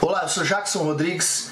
Olá, eu sou Jackson Rodrigues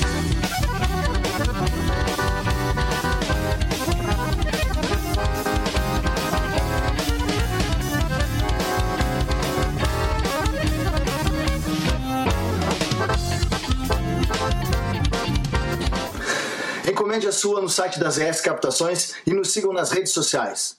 A sua no site das ES Captações e nos sigam nas redes sociais.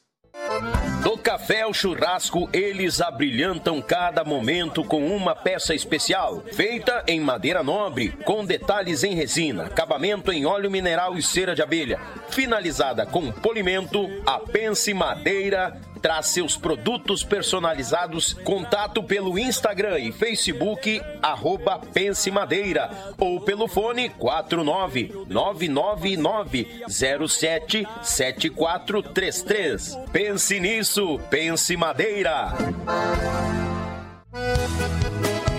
Do café ao churrasco, eles abrilhantam cada momento com uma peça especial, feita em madeira nobre, com detalhes em resina, acabamento em óleo mineral e cera de abelha, finalizada com polimento, a Pense Madeira traz seus produtos personalizados. Contato pelo Instagram e Facebook, arroba Pense Madeira, ou pelo fone 49999077433. Pense nisso, Pense Madeira.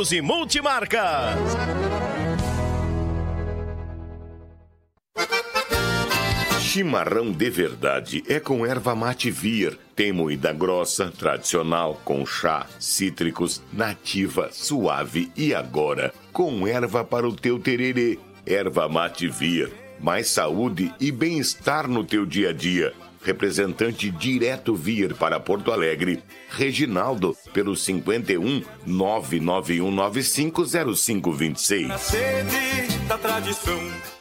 e multimarcas. Chimarrão de verdade é com erva mate vir. Tem moída grossa, tradicional, com chá, cítricos, nativa, suave e agora com erva para o teu tererê. Erva mate vir. Mais saúde e bem-estar no teu dia a dia representante direto vir para Porto Alegre, Reginaldo, pelo 51 991950526.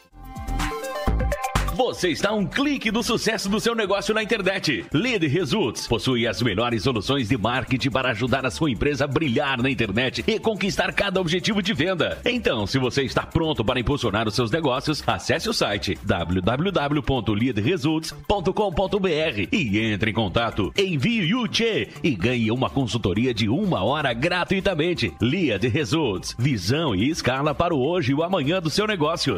Você está a um clique do sucesso do seu negócio na internet. Lead Results possui as melhores soluções de marketing para ajudar a sua empresa a brilhar na internet e conquistar cada objetivo de venda. Então, se você está pronto para impulsionar os seus negócios, acesse o site www.leadresults.com.br e entre em contato. Envie o Tchê e ganhe uma consultoria de uma hora gratuitamente. Lead Results, visão e escala para o hoje e o amanhã do seu negócio.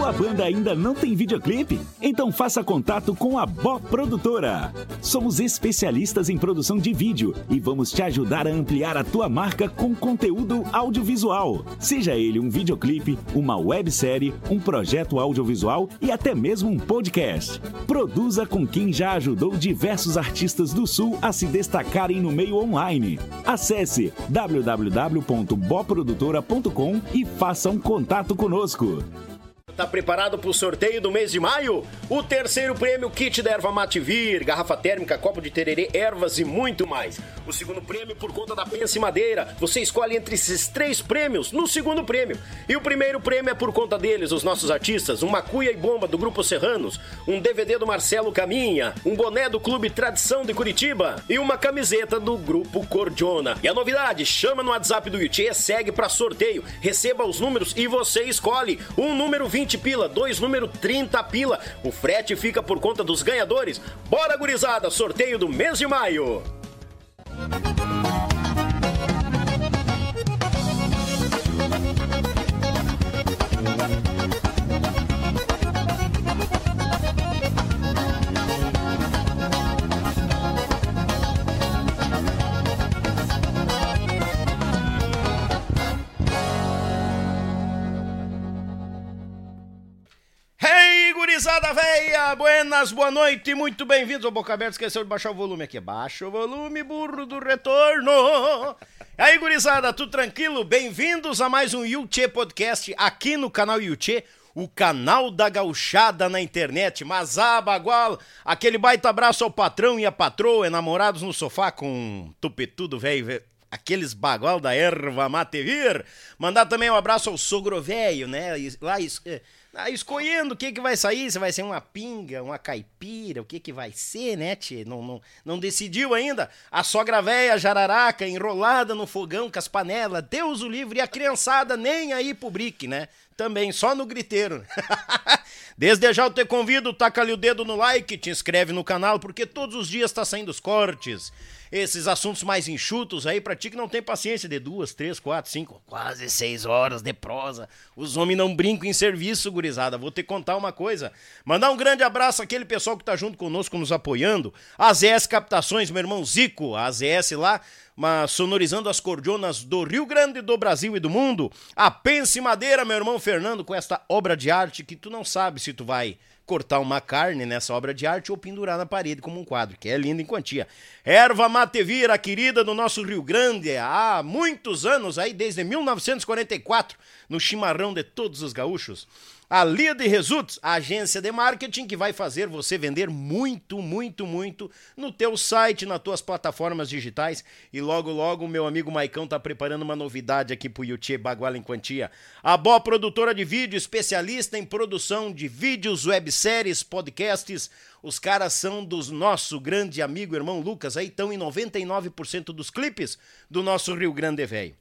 Tua banda ainda não tem videoclipe? Então faça contato com a Bó Produtora. Somos especialistas em produção de vídeo e vamos te ajudar a ampliar a tua marca com conteúdo audiovisual. Seja ele um videoclipe, uma websérie, um projeto audiovisual e até mesmo um podcast. Produza com quem já ajudou diversos artistas do Sul a se destacarem no meio online. Acesse www.boprodutora.com e faça um contato conosco. Tá preparado para o sorteio do mês de maio? O terceiro prêmio, kit da erva mate vir, garrafa térmica, copo de tererê, ervas e muito mais. O segundo prêmio por conta da Pense Madeira. Você escolhe entre esses três prêmios no segundo prêmio. E o primeiro prêmio é por conta deles, os nossos artistas, uma cuia e bomba do Grupo Serranos, um DVD do Marcelo Caminha, um boné do Clube Tradição de Curitiba e uma camiseta do Grupo Cordiona. E a novidade, chama no WhatsApp do Yuchê, segue para sorteio, receba os números e você escolhe um número 20 pila, dois número 30 pila. O frete fica por conta dos ganhadores. Bora, gurizada, sorteio do mês de maio. Gurizada véia! Buenas, boa noite, muito bem-vindos ao Boca Aberta. Esqueceu de baixar o volume aqui. Baixa o volume, burro do retorno. E aí, gurizada, tudo tranquilo? Bem-vindos a mais um Yuchê Podcast aqui no canal Yuchê, o canal da gauchada na internet. Mas bagual, aquele baita abraço ao patrão e a patroa, enamorados no sofá com tupetudo velho, aqueles bagual da erva mate vir. Mandar também um abraço ao sogro velho, né? Lá ah, escolhendo o que que vai sair, se vai ser uma pinga, uma caipira, o que que vai ser, né, tchê? Não, não, não decidiu ainda. A sogra véia jararaca enrolada no fogão com as panelas, Deus o livre, e a criançada nem aí pro brique, né? Também, só no griteiro. Desde já eu te convido, taca ali o dedo no like, te inscreve no canal, porque todos os dias tá saindo os cortes esses assuntos mais enxutos aí pra ti que não tem paciência de duas, três, quatro, cinco, quase seis horas de prosa. Os homens não brincam em serviço, gurizada. Vou te contar uma coisa. Mandar um grande abraço àquele pessoal que tá junto conosco, nos apoiando. A ZS Captações, meu irmão Zico, a ZS lá, mas sonorizando as cordionas do Rio Grande, do Brasil e do mundo. A Pense Madeira, meu irmão Fernando, com esta obra de arte que tu não sabe se tu vai cortar uma carne nessa obra de arte ou pendurar na parede como um quadro, que é lindo em quantia. Erva Matevira, querida do nosso Rio Grande, há muitos anos aí, desde 1944, no chimarrão de todos os gaúchos. A Lia de Results, a agência de marketing que vai fazer você vender muito, muito, muito no teu site, nas tuas plataformas digitais. E logo, logo, meu amigo Maicão tá preparando uma novidade aqui pro YouTube Baguala em Quantia. A Bó Produtora de Vídeo, especialista em produção de vídeos, webséries, podcasts. Os caras são dos nosso grande amigo irmão Lucas, aí estão em 99% dos clipes do nosso Rio Grande Velho.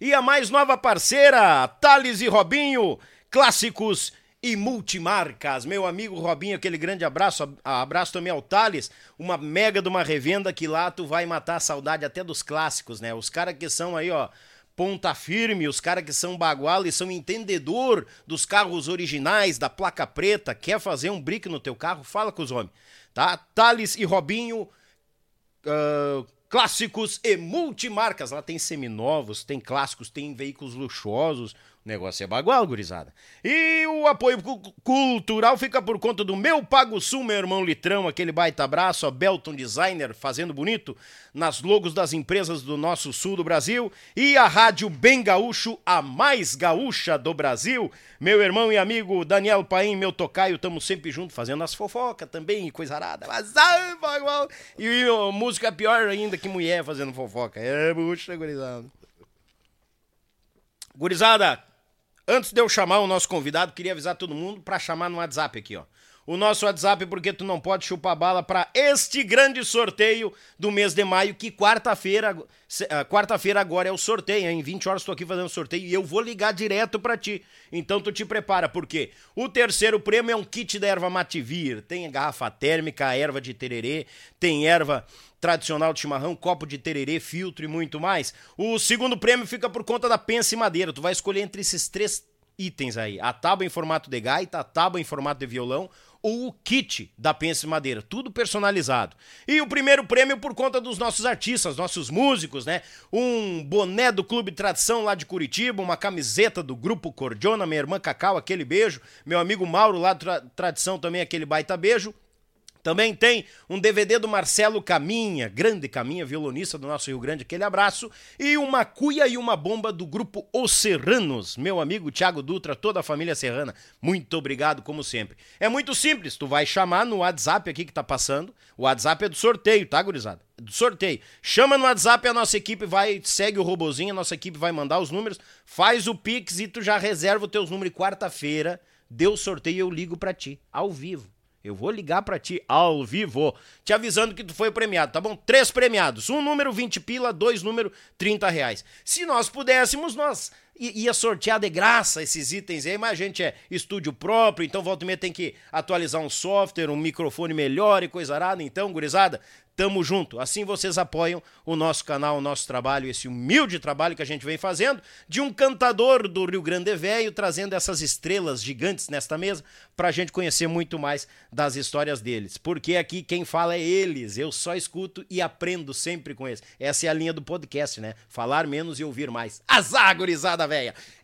E a mais nova parceira, Thales e Robinho, clássicos e multimarcas. Meu amigo Robinho, aquele grande abraço. Abraço também ao Thales, uma mega de uma revenda que lá tu vai matar a saudade até dos clássicos, né? Os caras que são aí, ó, ponta firme, os caras que são bagual e são entendedor dos carros originais, da placa preta, quer fazer um brick no teu carro, fala com os homens, tá? Thales e Robinho, uh, clássicos e multimarcas. Lá tem seminovos, tem clássicos, tem veículos luxuosos, o negócio é bagual, gurizada. E o apoio cultural fica por conta do meu Pago Sul, meu irmão Litrão, aquele baita abraço, a Belton Designer fazendo bonito nas logos das empresas do nosso sul do Brasil. E a Rádio Bem Gaúcho, a mais gaúcha do Brasil. Meu irmão e amigo Daniel Paim, meu tocaio, estamos sempre juntos fazendo as fofocas também, coisa arada. Mas, ai, bagual. E, música pior ainda que mulher fazendo fofoca. É, bucha, gurizada. Gurizada, Antes de eu chamar o nosso convidado, queria avisar todo mundo para chamar no WhatsApp aqui, ó. O nosso WhatsApp, porque tu não pode chupar bala para este grande sorteio do mês de maio, que quarta-feira, ah, quarta-feira agora é o sorteio, em 20 horas estou aqui fazendo sorteio e eu vou ligar direto para ti. Então tu te prepara, porque o terceiro prêmio é um kit da erva Mativir, tem garrafa térmica, erva de tererê, tem erva tradicional de chimarrão, copo de tererê, filtro e muito mais. O segundo prêmio fica por conta da pensa e madeira. Tu vai escolher entre esses três itens aí: a tábua em formato de gaita, a tábua em formato de violão ou o kit da Pense Madeira, tudo personalizado. E o primeiro prêmio por conta dos nossos artistas, nossos músicos, né? Um boné do Clube Tradição lá de Curitiba, uma camiseta do Grupo Cordiona, minha irmã Cacau, aquele beijo, meu amigo Mauro lá do Tradição também, aquele baita beijo. Também tem um DVD do Marcelo Caminha, grande Caminha, violonista do nosso Rio Grande, aquele abraço. E uma cuia e uma bomba do grupo Os Serranos, meu amigo Thiago Dutra, toda a família serrana. Muito obrigado, como sempre. É muito simples, tu vai chamar no WhatsApp aqui que tá passando. O WhatsApp é do sorteio, tá, gurizada? É do sorteio. Chama no WhatsApp, a nossa equipe vai, segue o robozinho, a nossa equipe vai mandar os números, faz o Pix e tu já reserva os teus números. Quarta-feira, deu sorteio, eu ligo para ti, ao vivo. Eu vou ligar para ti ao vivo, te avisando que tu foi premiado, tá bom? Três premiados, um número 20 pila, dois número 30 reais. Se nós pudéssemos, nós ia sortear de graça esses itens aí, mas a gente é estúdio próprio, então volta e meia tem que atualizar um software, um microfone melhor e coisa arada. Então, gurizada, Tamo junto. Assim vocês apoiam o nosso canal, o nosso trabalho, esse humilde trabalho que a gente vem fazendo, de um cantador do Rio Grande Velho, trazendo essas estrelas gigantes nesta mesa, para a gente conhecer muito mais das histórias deles. Porque aqui quem fala é eles, eu só escuto e aprendo sempre com eles. Essa é a linha do podcast, né? Falar menos e ouvir mais. Azar, gurizada!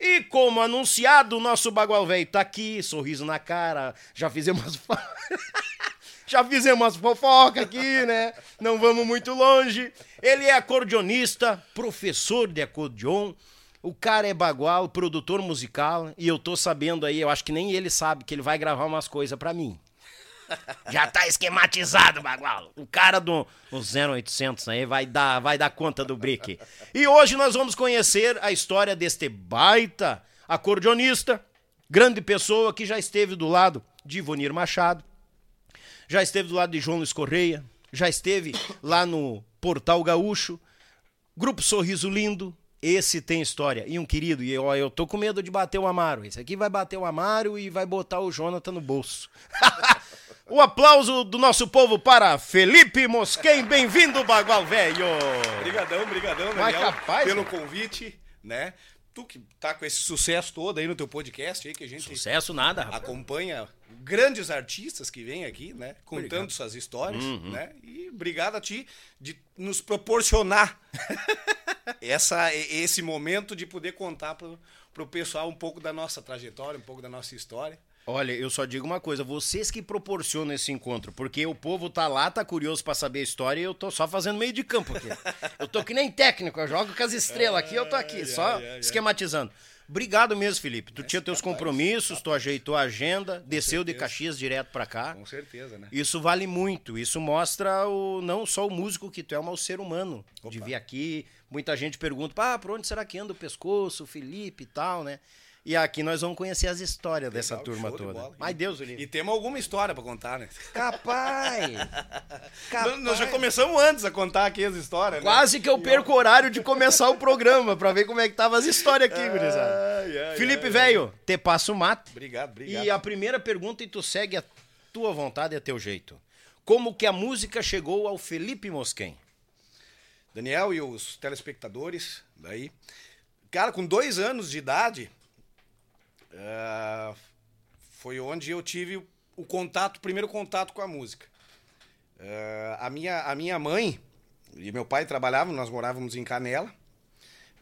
E como anunciado, o nosso bagual velho tá aqui, sorriso na cara, já fizemos Já fizemos umas fofocas aqui, né? Não vamos muito longe. Ele é acordeonista, professor de acordeon. O cara é bagual, produtor musical. E eu tô sabendo aí, eu acho que nem ele sabe, que ele vai gravar umas coisas pra mim. Já tá esquematizado, Bagual. O cara do o 0800 aí vai dar, vai dar conta do brick. E hoje nós vamos conhecer a história deste baita acordeonista, grande pessoa que já esteve do lado de Ivonir Machado, já esteve do lado de João Luiz Correia, já esteve lá no Portal Gaúcho, Grupo Sorriso Lindo, esse tem história. E um querido, e ó, eu tô com medo de bater o Amaro. Esse aqui vai bater o Amaro e vai botar o Jonathan no bolso. o aplauso do nosso povo para Felipe Mosquen. Bem-vindo, Bagual Velho! Brigadão, brigadão, Mas Daniel, capaz, pelo cara. convite, né? Tu que tá com esse sucesso todo aí no teu podcast aí, que a gente Sucesso nada, rapaz. acompanha grandes artistas que vêm aqui, né? Contando suas histórias, Uhum. né? E obrigado a ti de nos proporcionar essa, esse momento de poder contar pro, pro pessoal um pouco da nossa trajetória, um pouco da nossa história. Olha, eu só digo uma coisa, vocês que proporcionam esse encontro, porque o povo tá lá, tá curioso pra saber a história e eu tô só fazendo meio de campo aqui. eu tô que nem técnico, eu jogo com as estrelas aqui, eu tô aqui, só esquematizando. Obrigado mesmo, Felipe. Tu tinha teus compromissos, tu ajeitou a agenda, desceu de Caxias direto pra cá. Com certeza, né? Isso vale muito. Isso mostra o, não só o músico que tu é, mas o ser humano. De vir aqui, muita gente pergunta, ah, por onde será que anda o pescoço, o Felipe e tal, né? E aqui nós vamos conhecer as histórias dessa Legal, turma show de toda. bola. Mas E- Deus, o E temos alguma história pra contar, né? Capaz! Nós- Nós já começamos antes a contar aqui as histórias, né? Quase que eu perco o horário de começar o programa pra ver como é que tava as histórias aqui, gurizada. Ai, Felipe, velho, te passo o mato. Obrigado, obrigado. E a primeira pergunta, e tu segue a tua vontade e a teu jeito. Como que a música chegou ao Felipe Mosquen? Daniel e os telespectadores daí. Cara, com dois anos de idade, ah, foi onde eu tive o, contato, o primeiro contato com a música. Ah, a, minha, a minha mãe e meu pai trabalhavam, nós morávamos em Canela.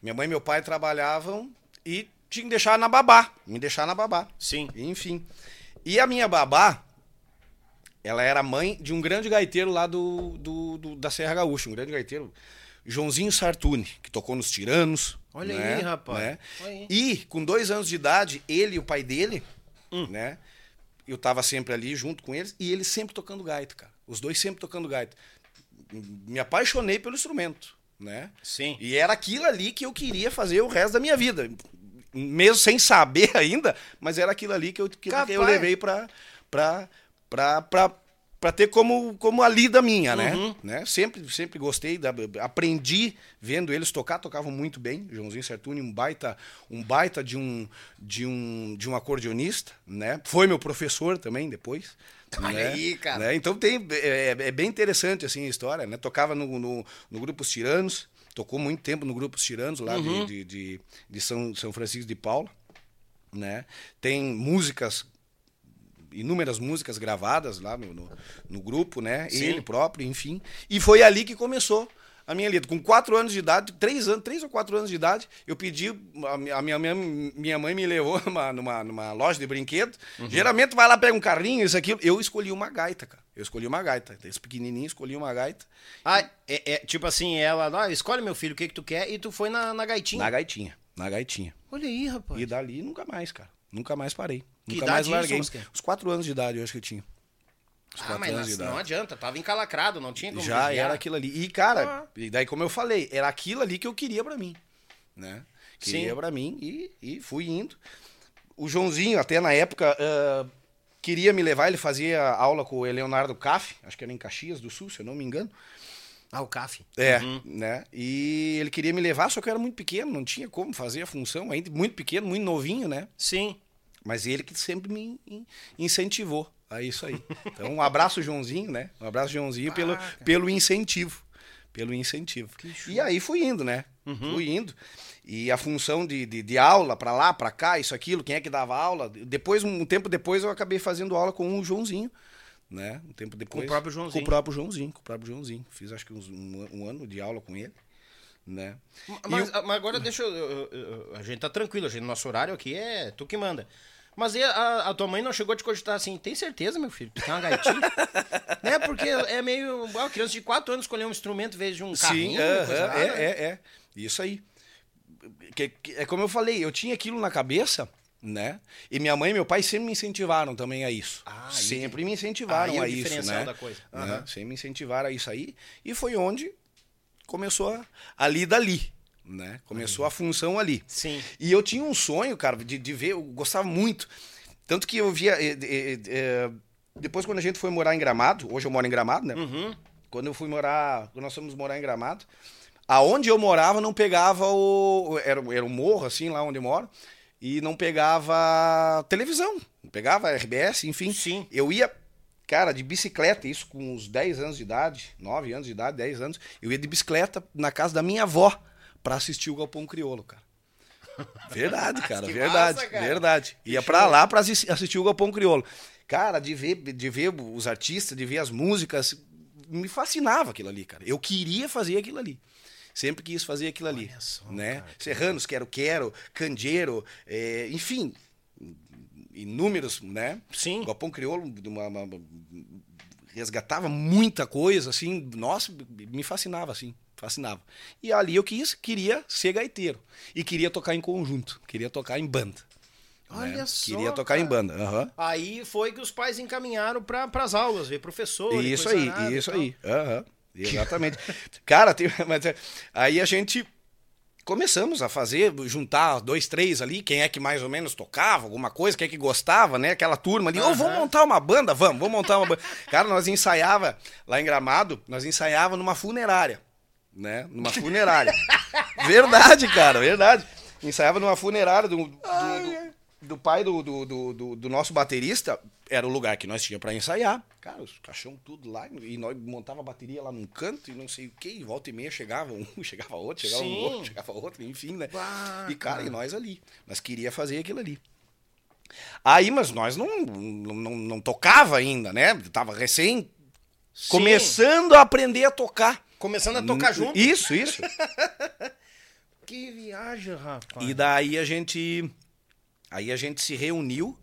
Minha mãe e meu pai trabalhavam e tinha que deixar na babá, me deixar na babá. Sim. Enfim. E a minha babá, ela era mãe de um grande gaiteiro lá do, do- do- da Serra Gaúcha, um grande gaiteiro, Joãozinho Sartuni, que tocou nos Tiranos. Olha né, aí, rapaz. né? Aí. E com dois anos de idade, ele e o pai dele, Hum. né? Eu tava sempre ali junto com eles e eles sempre tocando gaita, cara. Os dois sempre tocando gaita. Me apaixonei pelo instrumento, né? Sim. E era aquilo ali que eu queria fazer o resto da minha vida. Mesmo sem saber ainda, mas era aquilo ali que eu, que, eu levei pra, pra, pra, pra, pra ter como, como a lida minha, né? Uhum. né? Sempre, sempre gostei, da, aprendi vendo eles tocar, tocavam muito bem. Joãozinho Sertuni, um baita, um baita de um, de um, de um acordeonista, né? Foi meu professor também depois. Olha né? aí, cara. Né? Então tem, é, é bem interessante assim a história, né? Tocava no, no, no grupo Os Tiranos, tocou muito tempo no grupo Os Tiranos, lá Uhum. de, de, de, de São, São Francisco de Paula, né? Tem músicas, inúmeras músicas gravadas lá no, no, no grupo, né? Sim. Ele próprio, enfim. E foi ali que começou a minha lida. Com quatro anos de idade, três, anos, três ou quatro anos de idade, eu pedi, a minha, minha, minha, minha mãe me levou numa, numa, numa loja de brinquedo. Uhum. Geralmente vai lá, pega um carrinho, isso, aquilo. Eu escolhi uma gaita, cara. Eu escolhi uma gaita. Esse pequenininho, escolhi uma gaita. Ah, é, é, tipo assim, ela, ah, escolhe meu filho, o que que tu quer, e tu foi na, na gaitinha. Na gaitinha. Na gaitinha. Olha aí, rapaz. E dali nunca mais, cara. Nunca mais parei. Que nunca idade mais isso, larguei. Mosquinha? Os quatro anos de idade eu acho que eu tinha. Os Ah, mas anos não, de idade. não adianta, tava encalacrado, não tinha como Já desviar. era aquilo ali. E, cara, Ah. e daí, como eu falei, era aquilo ali que eu queria pra mim. Né? Queria pra mim e, e fui indo. O Joãozinho, até na época, ah, queria me levar, ele fazia aula com o Leonardo Caff, acho que era em Caxias do Sul, se eu não me engano. Ah, o CAF. É, né? E ele queria me levar, só que eu era muito pequeno, não tinha como fazer a função, ainda muito pequeno, muito novinho, né? Sim. Mas ele que sempre me in- incentivou a isso aí. Então, um abraço, Joãozinho, né? Um abraço, Joãozinho, pelo, pelo incentivo. Pelo incentivo. E aí fui indo, né? Fui indo. E a função de, de, de aula, pra lá, pra cá, isso, aquilo, quem é que dava aula. Depois, um tempo depois, eu acabei fazendo aula com o Joãozinho. Né? Um tempo depois. próprio Joãozinho. Com o próprio Joãozinho. Com o próprio Joãozinho. Fiz acho que uns- um, um ano de aula com ele. né? Mas, mas agora deixa eu, eu- eu- A gente tá tranquilo, a gente, nosso horário aqui é tu que manda. Mas a, a tua mãe não chegou a te cogitar assim, tem certeza, meu filho? Quer uma gaitinha? né? Porque é meio. Ah, criança de 4 anos escolher um instrumento em vez de um Sim, carrinho. coisa nada. é, é, é. Isso aí. Que- que- é como eu falei, eu tinha aquilo na cabeça, né? E minha mãe e meu pai sempre me incentivaram também a isso. Ah, sempre me incentivaram aí é o a isso, né? da coisa. Né? Aham. Sempre me incentivaram a isso aí. E foi onde começou a, ali dali, né? Começou a função ali. Sim. E eu tinha um sonho, cara, de, de ver, eu gostava muito. Tanto que eu via. eh, eh, eh, depois, quando a gente foi morar em Gramado, hoje eu moro em Gramado, né? Uhum. Quando eu fui morar, quando nós fomos morar em Gramado, aonde eu morava não pegava o. Era, era um morro, assim, lá onde eu moro, e não pegava televisão, não pegava RBS, enfim. Sim. Eu ia, cara, de bicicleta, isso com uns 10 anos de idade, 9 anos de idade, 10 anos, eu ia de bicicleta na casa da minha avó pra assistir o Galpão Criolo, cara. Verdade, cara, verdade, massa, cara. verdade. Ia pra lá pra assi- assistir o Galpão Criolo. Cara, de ver, de ver os artistas, de ver as músicas, me fascinava aquilo ali, cara. Eu queria fazer aquilo ali. Sempre quis fazer aquilo ali, né? Serranos, Quero Quero, Candeeiro, é, enfim, inúmeros, né? Sim. Galpão Criolo uma- uma- resgatava muita coisa, assim, nossa, me fascinava, assim, fascinava. E ali eu quis, queria ser gaiteiro. E queria tocar em conjunto, queria tocar em banda. Olha né? só, Queria tocar em cara. banda, aham. Aí foi que os pais encaminharam para as aulas, ver professor. Isso aí, arada isso aí. Aham, exatamente. Cara, tem, mas, é, aí a gente começamos a fazer, juntar dois, três ali, quem é que mais ou menos tocava, alguma coisa, quem é que gostava, né? Aquela turma ali, ô, vamos montar uma banda, vamos, vamos montar uma banda. Cara, nós ensaiava lá em Gramado, nós ensaiava numa funerária, né? Numa funerária. verdade, cara, verdade. Ensaiava numa funerária do, do, do- do pai do, do, do, nosso baterista, era o lugar que nós tínhamos pra ensaiar. Cara, os caixão tudo lá, e nós montava a bateria lá num canto e não sei o que, e volta e meia chegava um, chegava outro, chegava Sim. um outro, chegava outro, enfim, né? Bah, e cara, e nós ali, nós queria fazer aquilo ali. Aí, mas nós não, não, não, não tocava ainda, né? Tava recém Sim. começando a aprender a tocar. Começando a tocar junto. Isso, isso. Que viagem, rapaz. E daí a gente. Aí a gente se reuniu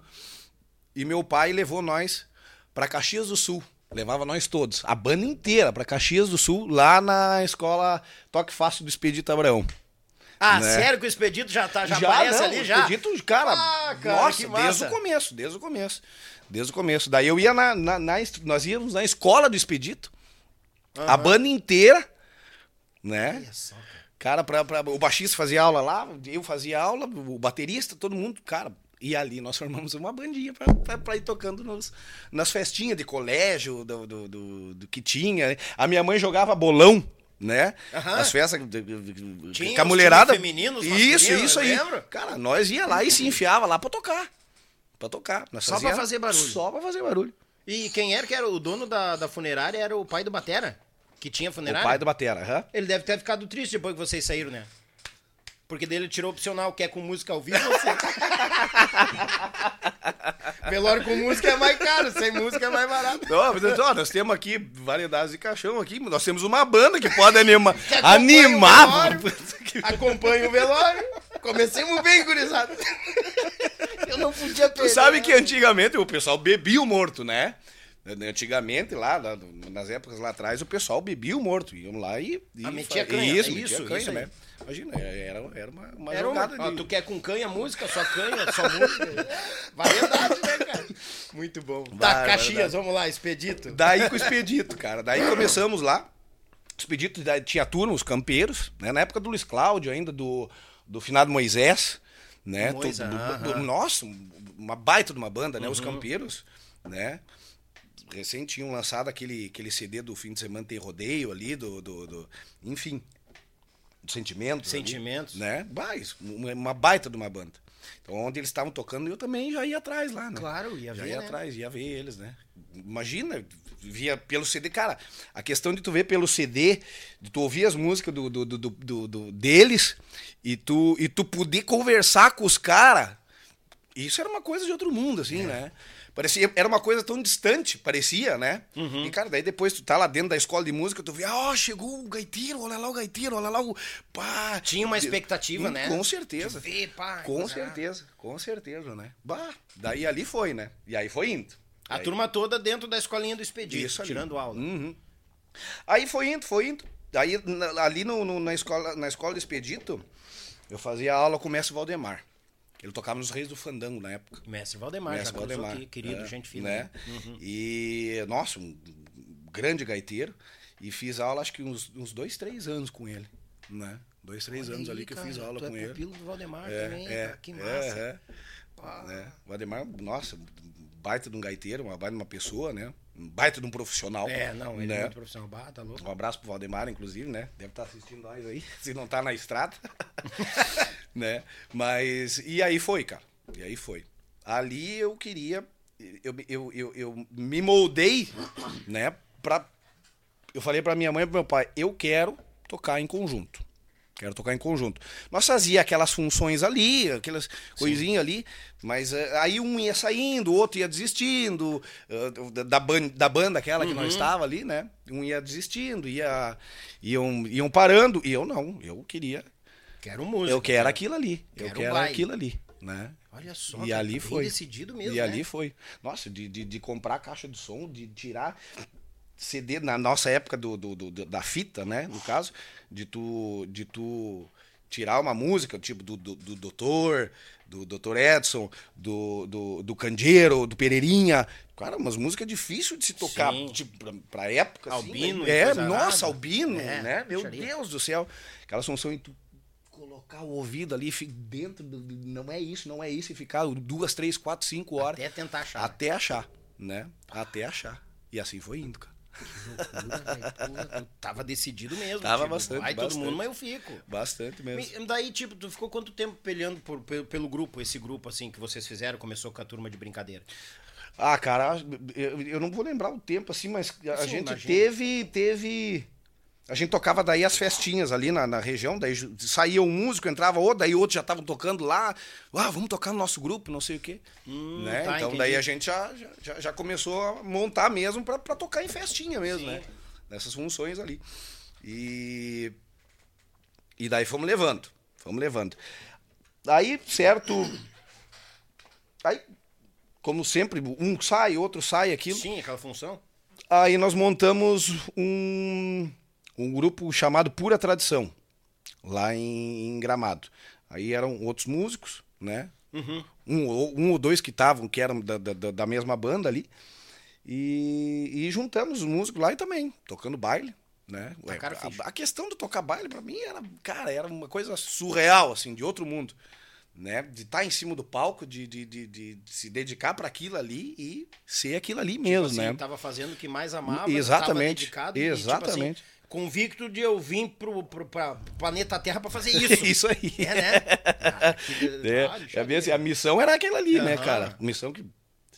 e meu pai levou nós pra Caxias do Sul. Levava nós todos, a banda inteira pra Caxias do Sul, lá na escola Toque Fácil do Expedito Abraão. Ah, né? sério que o Expedito já, tá, já, aparece não, ali o já? Expedito, cara, Ah, cara, nossa, desde o começo, desde o começo. Desde o começo. Daí eu ia na, na- na nós íamos na escola do Expedito, a banda inteira, né? Cara, pra, pra- o baixista fazia aula lá, eu fazia aula, o baterista, todo mundo, cara. E ali nós formamos uma bandinha pra, pra, pra ir tocando nos, nas festinhas de colégio, do, do, do- do que tinha. né? A minha mãe jogava bolão, né? Aham. As festas Tinha com a mulherada. femininos, Isso, isso aí. lembra? Cara, nós ia lá e se enfiava lá pra tocar. Pra tocar. Nós Só pra fazer barulho. Só pra fazer barulho. E quem era que era o dono da, da funerária era o pai do Batera? Que tinha O funerária? pai do Batera, aham. Ele deve ter ficado triste depois que vocês saíram, né? Porque dele tirou o opcional, quer com música ao vivo ou sem? Velório com música é mais caro, sem música é mais barato. Ó, mas, ó, nós temos aqui variedades de caixão aqui, nós temos uma banda que pode anima, Que acompanha animar. o velório. Acompanha o velório. Comecemos bem, gurizada. Eu não podia Tu perder. sabe que antigamente o pessoal bebia o morto, né? Antigamente, lá, lá, nas épocas lá atrás, o pessoal bebia o morto. Iam lá e. e Ah, metia canha, Isso, é metia isso, canha, isso aí. Né? Imagina, era, era uma, uma Era uma, jogada ó, de. tu quer com canha música, só canha, só música. Variedade, né, cara? Muito bom. Tá, Vai, Caxias, vamos lá, Expedito. Daí com o Expedito, cara. Daí começamos lá. Expedito tinha turma, os campeiros, né? Na época do Luiz Cláudio, ainda do, do finado Moisés, né? Moisés, Tu- do- do-. Uhum. nossa, uma baita de uma banda, né? Os campeiros, né? Recém tinham lançado aquele, aquele CD do fim de semana tem rodeio ali, do. do, do- enfim. Do Sentimentos. ali, Sentimentos. né? Isso, uma, baita de uma banda. Então, onde eles estavam tocando, eu também já ia atrás lá, né? Claro, ia já ver, ia né? atrás, ia ver eles, né? Imagina, via pelo CD. Cara, a questão de tu ver pelo CD, de tu ouvir as músicas do, do, do, do- do- deles e tu, e tu poder conversar com os caras, isso era uma coisa de outro mundo, assim, né? Parecia, era uma coisa tão distante, parecia, né? Uhum. E, cara, daí depois tu tá lá dentro da escola de música, tu vê, ó, chegou o gaiteiro, olha lá o gaiteiro, olha lá o. Pá. Tinha uma expectativa, Hum, né? Com certeza. De ver, pá, com coisa certeza, com certeza, né? Bah, daí ali foi, né? E aí foi indo. A turma toda dentro da escolinha do Expedito, Isso ali. tirando aula. Uhum. Aí foi indo, foi indo. Aí na- ali no, no- na, escola, na escola do Expedito, eu fazia aula com o mestre Valdemar. Ele tocava nos Reis do Fandango na época. Mestre Valdemar, Mestre já Valdemar. aqui, querido, É, gente fina. Né? Uhum. E, nossa, um grande gaiteiro. E fiz aula, acho que uns, uns dois, três anos com ele. Né? Dois, três Olha anos aí, ali que cara, eu fiz aula tu é com ele. pupilo do Valdemar É, também, é, cara, que é, massa. é. né? Valdemar, nossa, baita de um gaiteiro, uma baita de uma pessoa, né? Um baita de um profissional. É, não, ele né? é muito profissional. Bah, tá louco. Um abraço pro Valdemar, inclusive, né? Deve estar assistindo nós aí, se não tá na estrada. né? Mas. E aí foi, cara. E aí foi. Ali eu queria. Eu, eu, eu, eu me moldei, né? Pra. Eu falei pra minha mãe e pro meu pai, eu quero tocar em conjunto. Quero tocar em conjunto. Nós fazia aquelas funções ali, aquelas coisinhas ali, mas eh, aí um ia saindo, o outro ia desistindo, eh, da, ban- da banda aquela que nós estava ali, né? Um ia desistindo, ia, iam, iam parando, e eu não, eu queria, Quero música. eu quero aquilo ali, eu Quero quero baile. aquilo ali, né? Olha só, E cara, ali foi. decidido mesmo, E né? ali foi. Nossa, de, de, de comprar caixa de som, de tirar CD na nossa época do, do, do- da fita, né? No caso, de tu, de tu tirar uma música, tipo do, do, do Doutor, do Doutor Edson, do, do, do Candeiro, do Pereirinha. Cara, umas músicas difíceis de se tocar, tipo, pra, pra época. assim, Albino né? e É, nossa. Albino, É, né? Meu. Deus do céu. Aquelas em tu colocar o ouvido ali dentro do, não é isso, não é isso e ficar duas, três, quatro, cinco horas Até tentar achar. até achar, né? Até achar. E assim foi indo, cara. Loucura, velho. Pô, tu Tava decidido mesmo. Tava tipo, bastante, Vai todo bastante. mundo, mas eu fico. Bastante mesmo. Me- Daí, tipo, tu ficou quanto tempo peleando por- pelo, pelo grupo, esse grupo, assim, que vocês fizeram? Começou com a turma de brincadeira. Ah, cara, eu, eu não vou lembrar o tempo assim, mas a Sim, gente imagino. teve, teve. A gente tocava daí as festinhas ali na, na região, daí saía um músico, entrava outro, daí outros já estavam tocando lá. Ah, vamos tocar no nosso grupo, não sei o quê. né? tá, então entendi. daí a gente já, já- já, começou a montar mesmo pra tocar em festinha mesmo, Sim. né? Nessas funções ali. E. E daí fomos levando. Fomos levando. Aí, certo. Aí, como sempre, um sai, outro sai, aquilo. Sim, aquela função. Aí nós montamos um, um grupo chamado Pura Tradição, lá em, em Gramado. Aí eram outros músicos, né? Um, ou- um ou dois que estavam, que eram da, da, da mesma banda ali. E, e juntamos os músicos lá e também, tocando baile, né? Ué, a, a questão de tocar baile, pra mim, era, cara, era uma coisa surreal, assim, de outro mundo. Né? De estar em cima do palco, de, de, de, de se dedicar para aquilo ali e ser aquilo ali mesmo, assim, né? Tava fazendo o que mais amava. Exatamente, dedicado e, tipo assim, exatamente. Convicto de eu vir pro, pro pra planeta Terra pra fazer isso. Isso aí. É, né? Ah, É, é a missão era aquela ali, né, Aham. cara? A missão que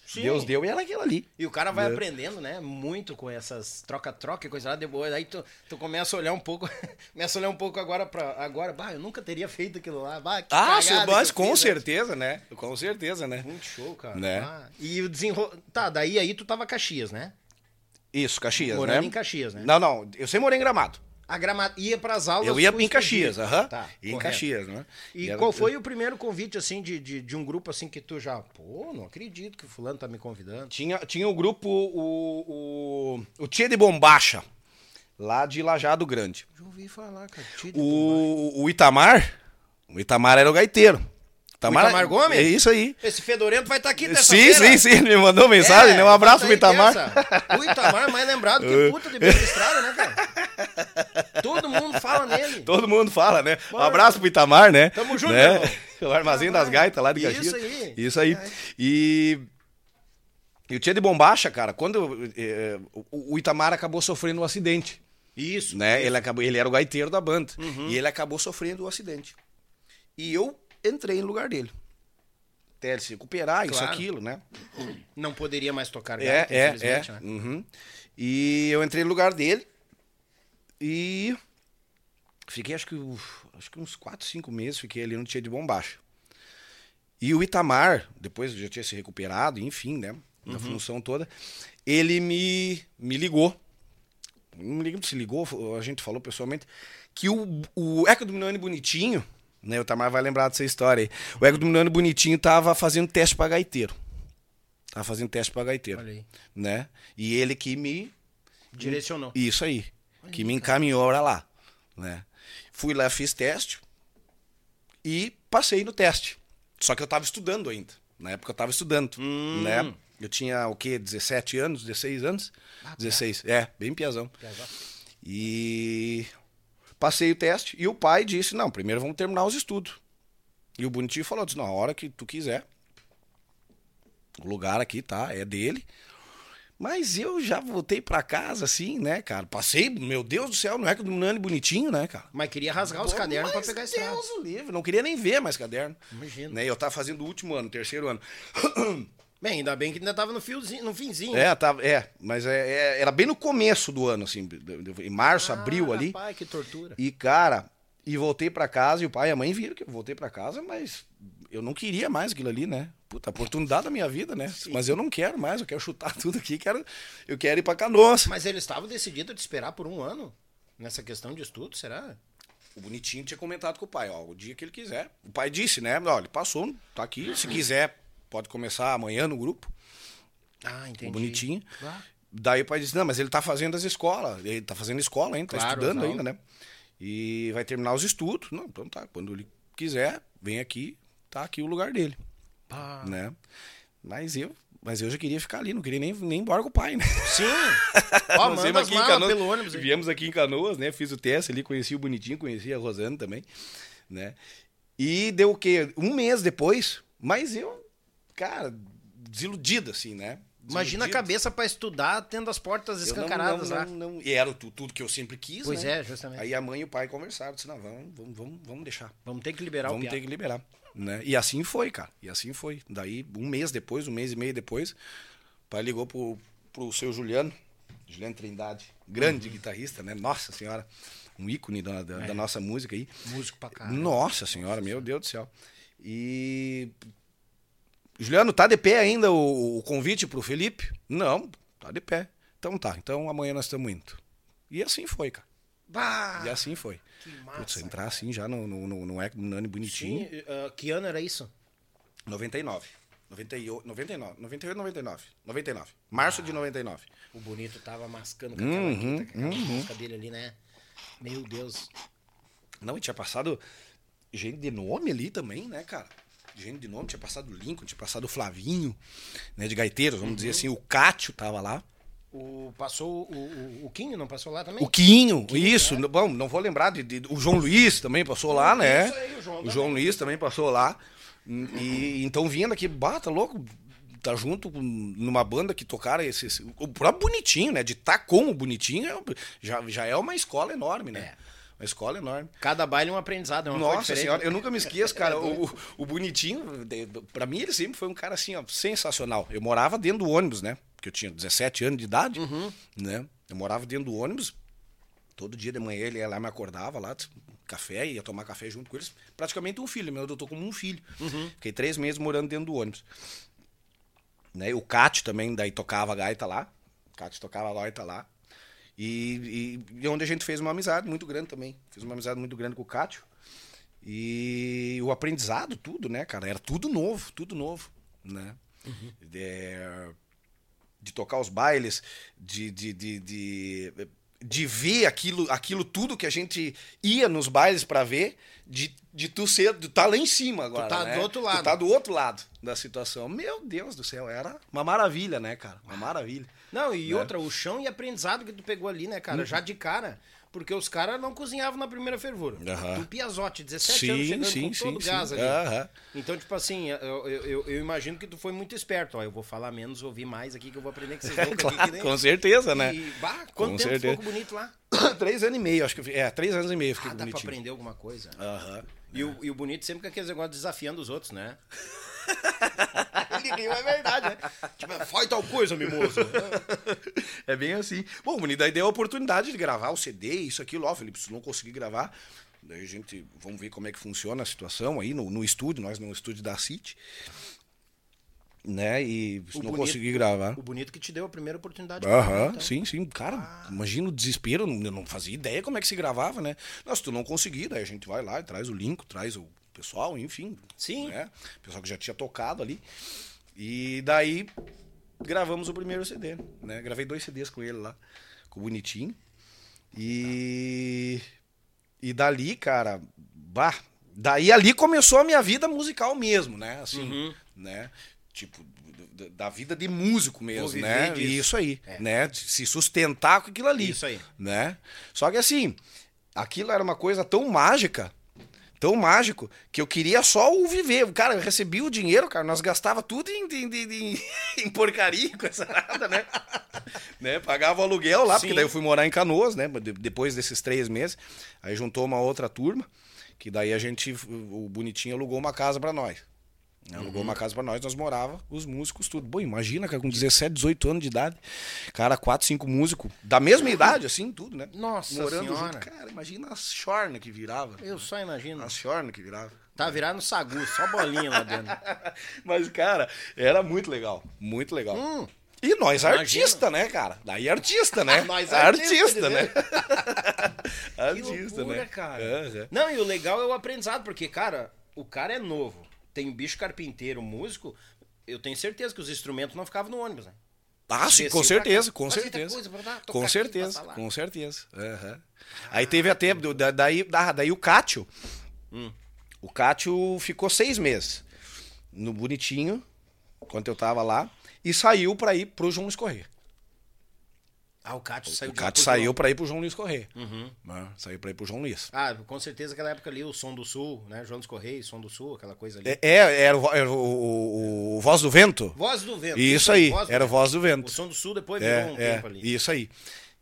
Sim. Deus deu e era aquela ali. E o cara vai É. aprendendo, né? Muito com essas troca-troca e coisa lá. Depois, aí tu, tu começa a olhar um pouco. começa a olhar um pouco agora pra. Agora, bah, eu nunca teria feito aquilo lá. Bah, que Ah, mas com fiz, né? certeza, né? Com certeza, né? Muito show, cara. Né? Ah, e o desenrolo. Tá, daí aí tu tava Caxias, né? Isso, Caxias, Morando né? em Caxias, né? Não, não, eu sempre morei em Gramado. A grama... ia pras aulas. Eu ia em Caxias, aham. Tá, Ia em. Caxias, né? E era- qual foi o primeiro convite, assim, de, de, de um grupo, assim, que tu já... Pô, não acredito que o fulano tá me convidando. Tinha, tinha o grupo, o, o, o Tia de Bombacha, lá de Lajado Grande. Já ouvi falar, cara. Tio de O, o Itamar, o Itamar era o gaiteiro. Itamar Gomes? É isso aí. Esse fedorento vai estar aqui dessa Sim, sim, sim, ele me mandou mensagem, né? Um abraço pro Itamar. O Itamar é mais lembrado que puta de beira estrada, né, cara? Todo mundo fala nele. Todo mundo fala, né? Um abraço pro Itamar, né? Tamo junto, né? O armazém das gaitas lá de Isso Caxias. aí. Isso aí. E... E o Tia de Bombacha, cara, quando eh, o o Itamar acabou sofrendo um acidente, Isso. né? Ele, acabou, ele era o gaiteiro da banda. Uhum. E ele acabou sofrendo um acidente. E eu entrei no lugar dele. Até ele se recuperar, isso, Claro. aquilo, né? Não poderia mais tocar É, gaita, é, é. infelizmente, né? Uhum. E eu entrei no lugar dele e fiquei acho que, uf, acho que uns 4, 5 meses fiquei ali no Tia de Bombacha. E o Itamar, depois já tinha se recuperado, enfim, né? da função toda, ele me, me ligou. Não me lembro se ligou, a gente falou pessoalmente, que o, o Eco do Milani Bonitinho, né? O Tamar vai lembrar dessa história aí. O Eco do Milani Bonitinho tava fazendo teste pra gaiteiro. Tava fazendo teste pra gaiteiro. Olha aí. Né? E ele que me Direcionou. isso aí. Que me encaminhou pra lá. Né? Fui lá, fiz teste e passei no teste. Só que eu tava estudando ainda. Na época eu tava estudando. Hum. Né? Eu tinha o quê? 17 anos, 16 anos? 16. É, bem piazão. E passei o teste e o pai disse: Não, primeiro vamos terminar os estudos. E o bonitinho falou: disse, Na hora que tu quiser. O lugar aqui tá, é dele. Mas eu já voltei pra casa assim, né, cara? Passei, meu Deus do céu, não é que o Nani bonitinho, né, cara? Mas queria rasgar os Pô, cadernos pra mas pegar esse Deus o livre, não queria nem ver mais caderno. Imagina. Né? Eu tava fazendo o último ano, terceiro ano. Bem, ainda bem que ainda tava no fiozinho, no finzinho. É, tava, é, mas é, é- era bem no começo do ano, assim, em março, abril ali. Pai, que tortura. E, cara, e voltei pra casa, e o pai e a mãe viram que eu voltei pra casa, mas eu não queria mais aquilo ali, né? Puta, oportunidade da minha vida, né? Mas eu não quero mais, eu quero chutar tudo aqui, quero, eu quero ir pra Canoas. Mas eles estavam decididos de esperar por um ano nessa questão de estudo, será? O bonitinho tinha comentado com o pai, ó, o dia que ele quiser. O pai disse, né? Olha, ele passou, tá aqui, se quiser, pode começar amanhã no grupo. Ah, entendi. Bonitinho. Ah. Daí o pai disse, não, mas ele tá fazendo as escolas, ele tá fazendo escola ainda, tá Claro, estudando as ainda, né? E vai terminar os estudos. Não, então tá, quando ele quiser, vem aqui, tá aqui o lugar dele, Pá. né? Mas eu, mas eu já queria ficar ali, não queria nem, nem embora com o pai, né? Sim! Ó, Nós viemos as malas pelo ônibus aí. Viemos aqui em Canoas, né? Fiz o teste ali, conheci o Bonitinho, conheci a Rosana também, né? E deu o quê? Um mês depois, mas eu, cara, desiludido, assim, né? Imagina a Desiludido. cabeça pra estudar tendo as portas Eu não- escancaradas não, lá. não, E era tu- tudo que eu sempre quis, Pois né? é, justamente. Aí a mãe e o pai conversaram, disse, não, vamos, vamos, vamos, vamos deixar. Vamos ter que liberar vamos o ter piá. que liberar. Né? E assim foi, cara. E assim foi. Daí, um mês depois, um mês e meio depois, o pai ligou pro, pro seu Juliano, Juliano Trindade, grande guitarrista, né? Nossa senhora, um ícone da, da, da nossa música aí. Músico pra caralho. Nossa senhora, meu Deus do céu. E. Juliano, tá de pé ainda o, o convite pro Felipe? Não, tá de pé. Então tá, então amanhã nós estamos indo. E assim foi, cara. Bah! E assim foi. Que massa, Putz, entrar assim já no, no, no, no, Nani bonitinho. Sim, ah, que ano era isso? 99. 98, 99, 98, 99. 99. Março de 99. O bonito tava mascando com aquela, Uhum, guita, com aquela música dele ali, né? Meu Deus. Não, e tinha passado gente de nome ali também, né, cara? Gente de nome, tinha passado o Lincoln, tinha passado o Flavinho, né, de gaiteiros, vamos dizer assim, o Cátio tava lá. O, passou o, o, o Quinho, não passou lá também? O Quinho, isso. Bom, não vou lembrar de, de- O João Luiz também passou lá, né? Isso aí, o João o João Luiz também passou lá. E então vindo aqui, bata louco, tá junto numa banda que tocaram esse, esse- o próprio Bonitinho, né? De estar com o Bonitinho é- já, já é uma escola enorme, né? Uma escola enorme. Cada baile é um aprendizado, é uma Nossa senhora, eu nunca me esqueço, cara. o, o Bonitinho, pra mim, ele sempre foi um cara assim, ó, sensacional. Eu morava dentro do ônibus, né? Porque eu tinha 17 anos de idade, né? Eu morava dentro do ônibus. Todo dia de manhã ele ia lá, me acordava lá, café, ia tomar café junto com eles. Praticamente um filho, meu adotou como um filho. Fiquei três meses morando dentro do ônibus. Né? O Cate também, daí tocava gaita lá. O Cate tocava gaita lá. E, e, e onde a gente fez uma amizade muito grande também. Fiz uma amizade muito grande com o Cátio. E o aprendizado, tudo, né, cara? Era tudo novo, tudo novo, né? É, de tocar os bailes, de, de, de, de, de ver aquilo, aquilo tudo que a gente ia nos bailes pra ver, de, de tu ser, de tá lá em cima agora. tá né? do outro lado. Tu tá do outro lado da situação. Meu Deus do céu, era uma maravilha, né, cara? Uma maravilha. Não, e Né? outra, o chão e aprendizado que tu pegou ali, né, cara? Já de cara. Porque os caras não cozinhavam na primeira fervura. Aham. Um piazote, 17 Sim, anos chegando sim, com sim, todo sim. gás ali. Aham. Então, tipo assim, eu, eu, eu- imagino que tu foi muito esperto. Ó, eu vou falar menos, ouvir mais aqui, que eu vou aprender que vocês aqui. Claro, que nem- com certeza, né? E, bah, quanto Com tempo certeza. ficou bonito lá? três anos e meio, acho que. É, três anos e meio fiquei Ah, dá pra bonitinho. aprender alguma coisa. Aham. E, o, e o bonito sempre com aqueles negócios desafiando os outros, né? Ele riu, é verdade, né? Tipo, faz tal coisa, mimoso. É bem assim. Bom, o daí deu a oportunidade de gravar o CD, isso, aquilo, ó, Felipe, se não conseguir gravar, daí a gente, vamos ver como é que funciona a situação aí no, no estúdio, nós no estúdio da City. né? E O não bonito- consegui gravar. O bonito que te deu a primeira oportunidade. Aham, Então, sim, sim. Cara, imagina o desespero, eu não fazia ideia como é que se gravava, né? Nossa, tu não conseguir, daí a gente vai lá e traz o link, traz o pessoal, enfim. Sim. Né? Pessoal que já tinha tocado ali. E daí gravamos o primeiro CD, né? Gravei dois CDs com ele lá, com o Bonitinho. E. E dali, cara, bah, daí ali começou a minha vida musical mesmo, né? Assim, né? Tipo, da vida de músico mesmo, né? disso. Isso aí, É. né? De se sustentar com aquilo ali. Isso aí. Né? Só que assim, aquilo era uma coisa tão mágica, tão mágico, que eu queria só o viver. Cara, eu recebi o dinheiro, cara, nós gastava tudo em, em, em, em- porcaria, coisa nada, né? né? Pagava o aluguel lá, Sim. porque daí eu fui morar em Canoas, né? De- Depois desses três meses. Aí juntou uma outra turma, que daí a gente, o Bonitinho alugou uma casa pra nós. Né? Alugou Uhum. uma casa pra nós, nós morava, os músicos, tudo. Bom, imagina, cara, com 17, 18 anos de idade, cara, 4, 5 músicos, da mesma idade, assim, tudo, né? Nossa Morando Senhora. junto. Cara, imagina as chorna que virava. Eu só imagino. As chorna que virava. Tá virado no sagu, só bolinha lá dentro. Mas, cara, era muito legal. Muito legal. Hum. E nós Imagina. artista, né, cara? Daí artista, né? Nós artista, artista, né? Artista, loucura, né? cara. Aham. Não, e o legal é o aprendizado, porque, cara, o cara é novo. Tem bicho carpinteiro, músico. Eu tenho certeza que os instrumentos não ficavam no ônibus, né? Ah, sim, com certeza, com certeza. Com certeza, com certeza. Aí teve até, daí, da- daí o Cátio, Hum. o Cátio ficou seis meses no Bonitinho, enquanto eu tava lá, e saiu pra ir pro João Corrêa. Ah, o Cátio saiu O Cátio saiu pra ir pro João Luiz Corrêa. Uhum. Né? Saiu pra ir pro João Luiz. Ah, com certeza aquela época ali, o Som do Sul, né? João dos Correios, Som do Sul, aquela coisa ali. É, é, era, o, era o, o- Voz do Vento? Voz do Vento. Isso aí, Voz era. Voz do Vento. O Som do Sul depois virou É, um é, tempo ali. isso aí.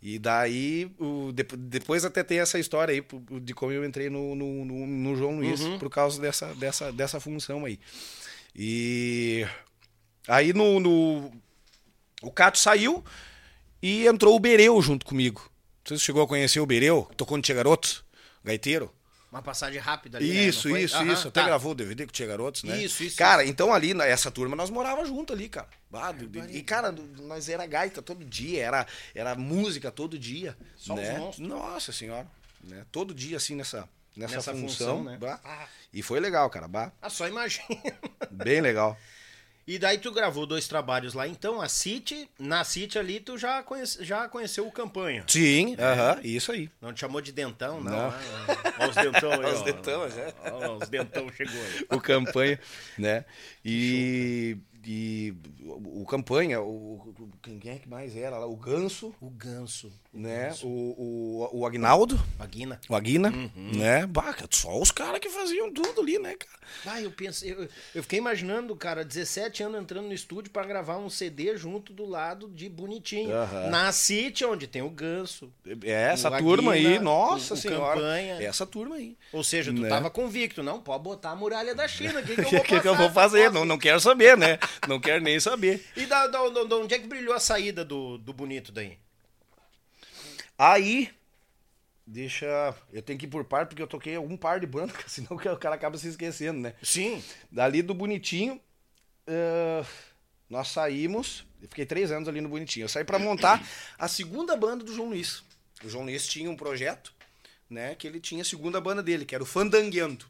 E daí, o, depo- depois até tem essa história aí de como eu entrei no, no, no- no João Luiz Uhum. por causa dessa, dessa, dessa função aí. E aí no, no- o Cato saiu e entrou o Bereu junto comigo. Você chegou a conhecer o Bereu? Tocou no Tia Garotos? Gaiteiro? Uma passagem rápida ali. né? Isso, foi? isso, Aham, isso. Até tá. gravou o DVD com o Tia Garotos, né? Isso, isso, Cara, então ali, essa turma, nós morava junto ali, cara. Ah, e, cara, nós era gaita todo dia, era, era música todo dia. Só os né? Nossa senhora. Né? Todo dia, assim, nessa, nessa, Nessa função. função, né? bah. E foi legal, cara. Bah, Ah, só imagina. bem legal. E daí tu gravou dois trabalhos lá, então, a City, na City ali tu já, conhece, já conheceu o Campanha. Sim, aham, isso aí. Não te chamou de dentão, não. Não. né? Olha os dentão aí, Olha os dentão, já. Olha os dentão chegou aí. o campanha, né? E, e o, o campanha, o- quem é que mais era lá? O Ganso, O ganso. Né? O, o, o Agnaldo, A Guina. o Aguina, Uhum. né? Bah, cara, só os caras que faziam tudo ali, né, cara? Ah, eu pensei, eu, eu fiquei imaginando, cara, 17 anos entrando no estúdio pra gravar um CD junto do lado de Bonitinho. Aham. Na City, onde tem o ganso. É essa turma aí, Aguina, nossa o- senhora. Campanha. Essa turma aí. Ou seja, tu Né? tava convicto, não pode botar a muralha da China. O que, que eu vou que, que eu vou fazer? Não, não quero saber, né? Não quero nem saber. E da, da- da onde é que brilhou a saída do, do bonito daí? Aí, deixa. Eu tenho que ir por par, porque eu toquei um par de banda, senão o cara acaba se esquecendo, né? Sim. Dali do Bonitinho, eh, nós saímos. Eu fiquei três anos ali no Bonitinho. Eu saí pra montar a segunda banda do João Luiz. O João Luiz tinha um projeto, né? Que ele tinha a segunda banda dele, que era o Fandangueando.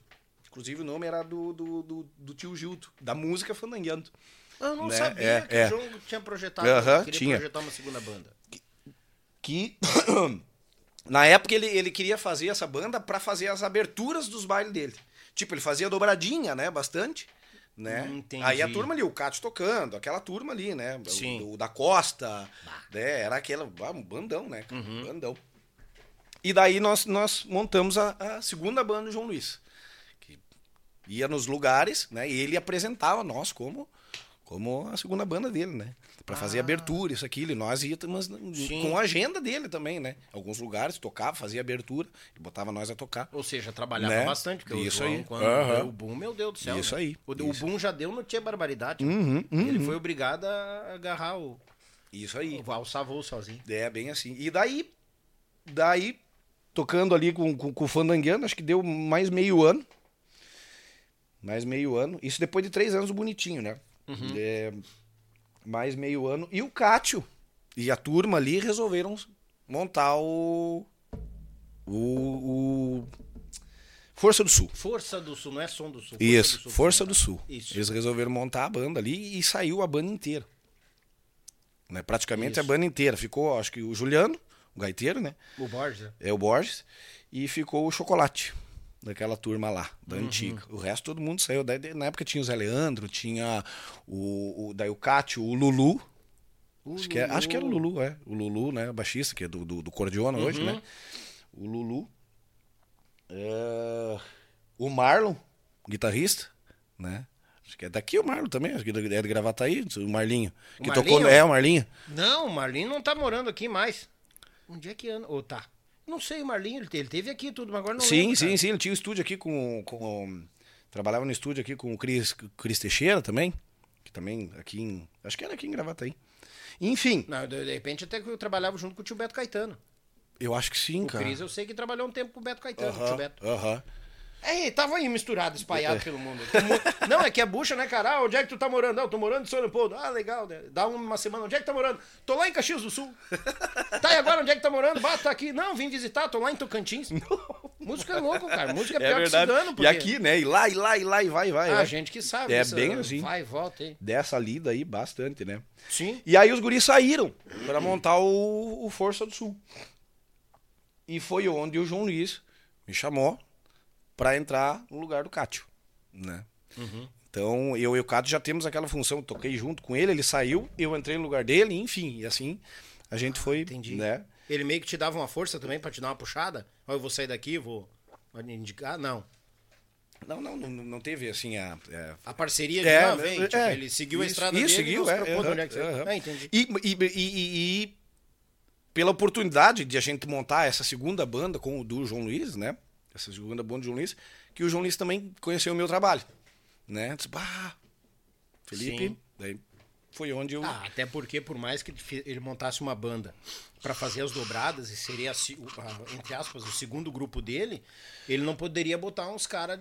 Inclusive o nome era do, do, do, do tio Gildo, da música Fandangueando. Eu não Né? sabia É, que é. o João tinha projetado, tinha. projetar uma segunda banda. Que na época ele, ele queria fazer essa banda pra fazer as aberturas dos bailes dele. Tipo, ele fazia dobradinha, né, bastante, né? Entendi. Aí a turma ali, o Cátia tocando, aquela turma ali, né? o- Sim. O, da Costa, né? Era aquela, um bandão, né? Uhum. Bandão. E daí nós, nós montamos a, a segunda banda do João Luiz. Que ia nos lugares, né? E ele apresentava nós como, como a segunda banda dele, né? Pra fazer abertura, isso, aquilo. E nós íamos Ah. Sim. com a agenda dele também, né? Alguns lugares tocava, fazia abertura, e botava nós a tocar. Ou seja, trabalhava Né? bastante, porque Isso o João, aí. quando deu o boom, meu Deus do céu. Isso né? aí. O, o Isso. boom já deu, não tinha barbaridade. Uhum, uhum. Ele foi obrigado a agarrar o, Isso aí. o alçar voo sozinho. É, bem assim. E daí, daí tocando ali com, com, com o Fandangueano, acho que deu mais meio ano. Mais meio ano. Isso depois de três anos o Bonitinho, né? É, mais meio ano. E o Cátio e a turma ali resolveram montar o. O. o Força do Sul. Força do Sul, não é Som do Sul. Isso, do Sul. Força do Sul. Isso. Eles resolveram montar a banda ali e saiu a banda inteira. Né? Praticamente Isso. a banda inteira. Ficou, acho que o Juliano, o gaiteiro, né? O Borges. né? É o Borges. E ficou o Chocolate, daquela turma lá, da Uhum. antiga. O resto todo mundo saiu. Daí, na época tinha o Zé Leandro, tinha o, o daí o Cátio, o Lulu. acho, Que é- acho que era o Lulu, é. O Lulu, né? O baixista, que é do, do, do Cordiona hoje, Uhum. né? O Lulu. É, o Marlon, guitarrista, né? Acho que é daqui o Marlon também, acho que é de Gravataí, o Marlinho. Que O tocou. Marlinho? É, o Marlinho. Não, o Marlinho não tá morando aqui mais. Onde é que anda? Ou tá? Não sei, o Marlinho, ele te- ele teve aqui tudo, mas agora não Sim, lembro, sim, sim. Ele tinha o estúdio aqui com. com trabalhava no estúdio aqui com o Cris, Cris Teixeira também. Que também aqui em. Acho que era aqui em Gravataí. Enfim, Não, de, de repente até que eu trabalhava junto com o tio Beto Caetano. eu acho que sim, O cara. Cris eu sei que trabalhou um tempo com o Beto Caetano, o tio Aham, Beto. aham. É, tava aí misturado, espalhado pelo mundo. Mu- Não, é que é bucha, né, cara? Ah, onde é que tu tá morando? Não, eu tô morando em São Leopoldo. Ah, legal. né? Dá uma semana. Onde é que tá morando? Tô lá em Caxias do Sul. Tá, e agora onde é que tá morando? Bah, tá aqui. Não, vim visitar, tô lá em Tocantins. Música é louco, cara. Música é É pior verdade. que cigano. E porque- aqui, né? E lá, e lá, e lá, e vai, vai. Ah, vai. gente que sabe. É bem assim. Vai e volta aí. Dessa lida aí, bastante, né? Sim. E aí os guris saíram para montar o, o Força do Sul. E foi onde o João Luiz me chamou para entrar no lugar do Cátio, né? Então, eu e o Cátio já temos aquela função, toquei junto com ele, ele saiu, eu entrei no lugar dele, enfim, e assim a gente foi, Entendi. né? Ele meio que te dava uma força também pra te dar uma puxada? Ó, eu vou sair daqui, vou indicar. Não. Não, não, não, não teve assim a, é, A parceria de É, não, vem. é, tipo, é. ele seguiu a Isso, estrada isso, dele seguiu, e é, onde é que você... aham. Ah, entendi. E, e, e- e- e pela oportunidade de a gente montar essa segunda banda com o do João Luiz, né? Essa segunda banda do João Luiz, que o João Luiz também conheceu o meu trabalho, né? Disse, bah, Felipe, Sim. daí foi onde eu... Ah, até porque, por mais que ele montasse uma banda pra fazer as dobradas e seria, entre aspas, o segundo grupo dele, ele não poderia botar uns caras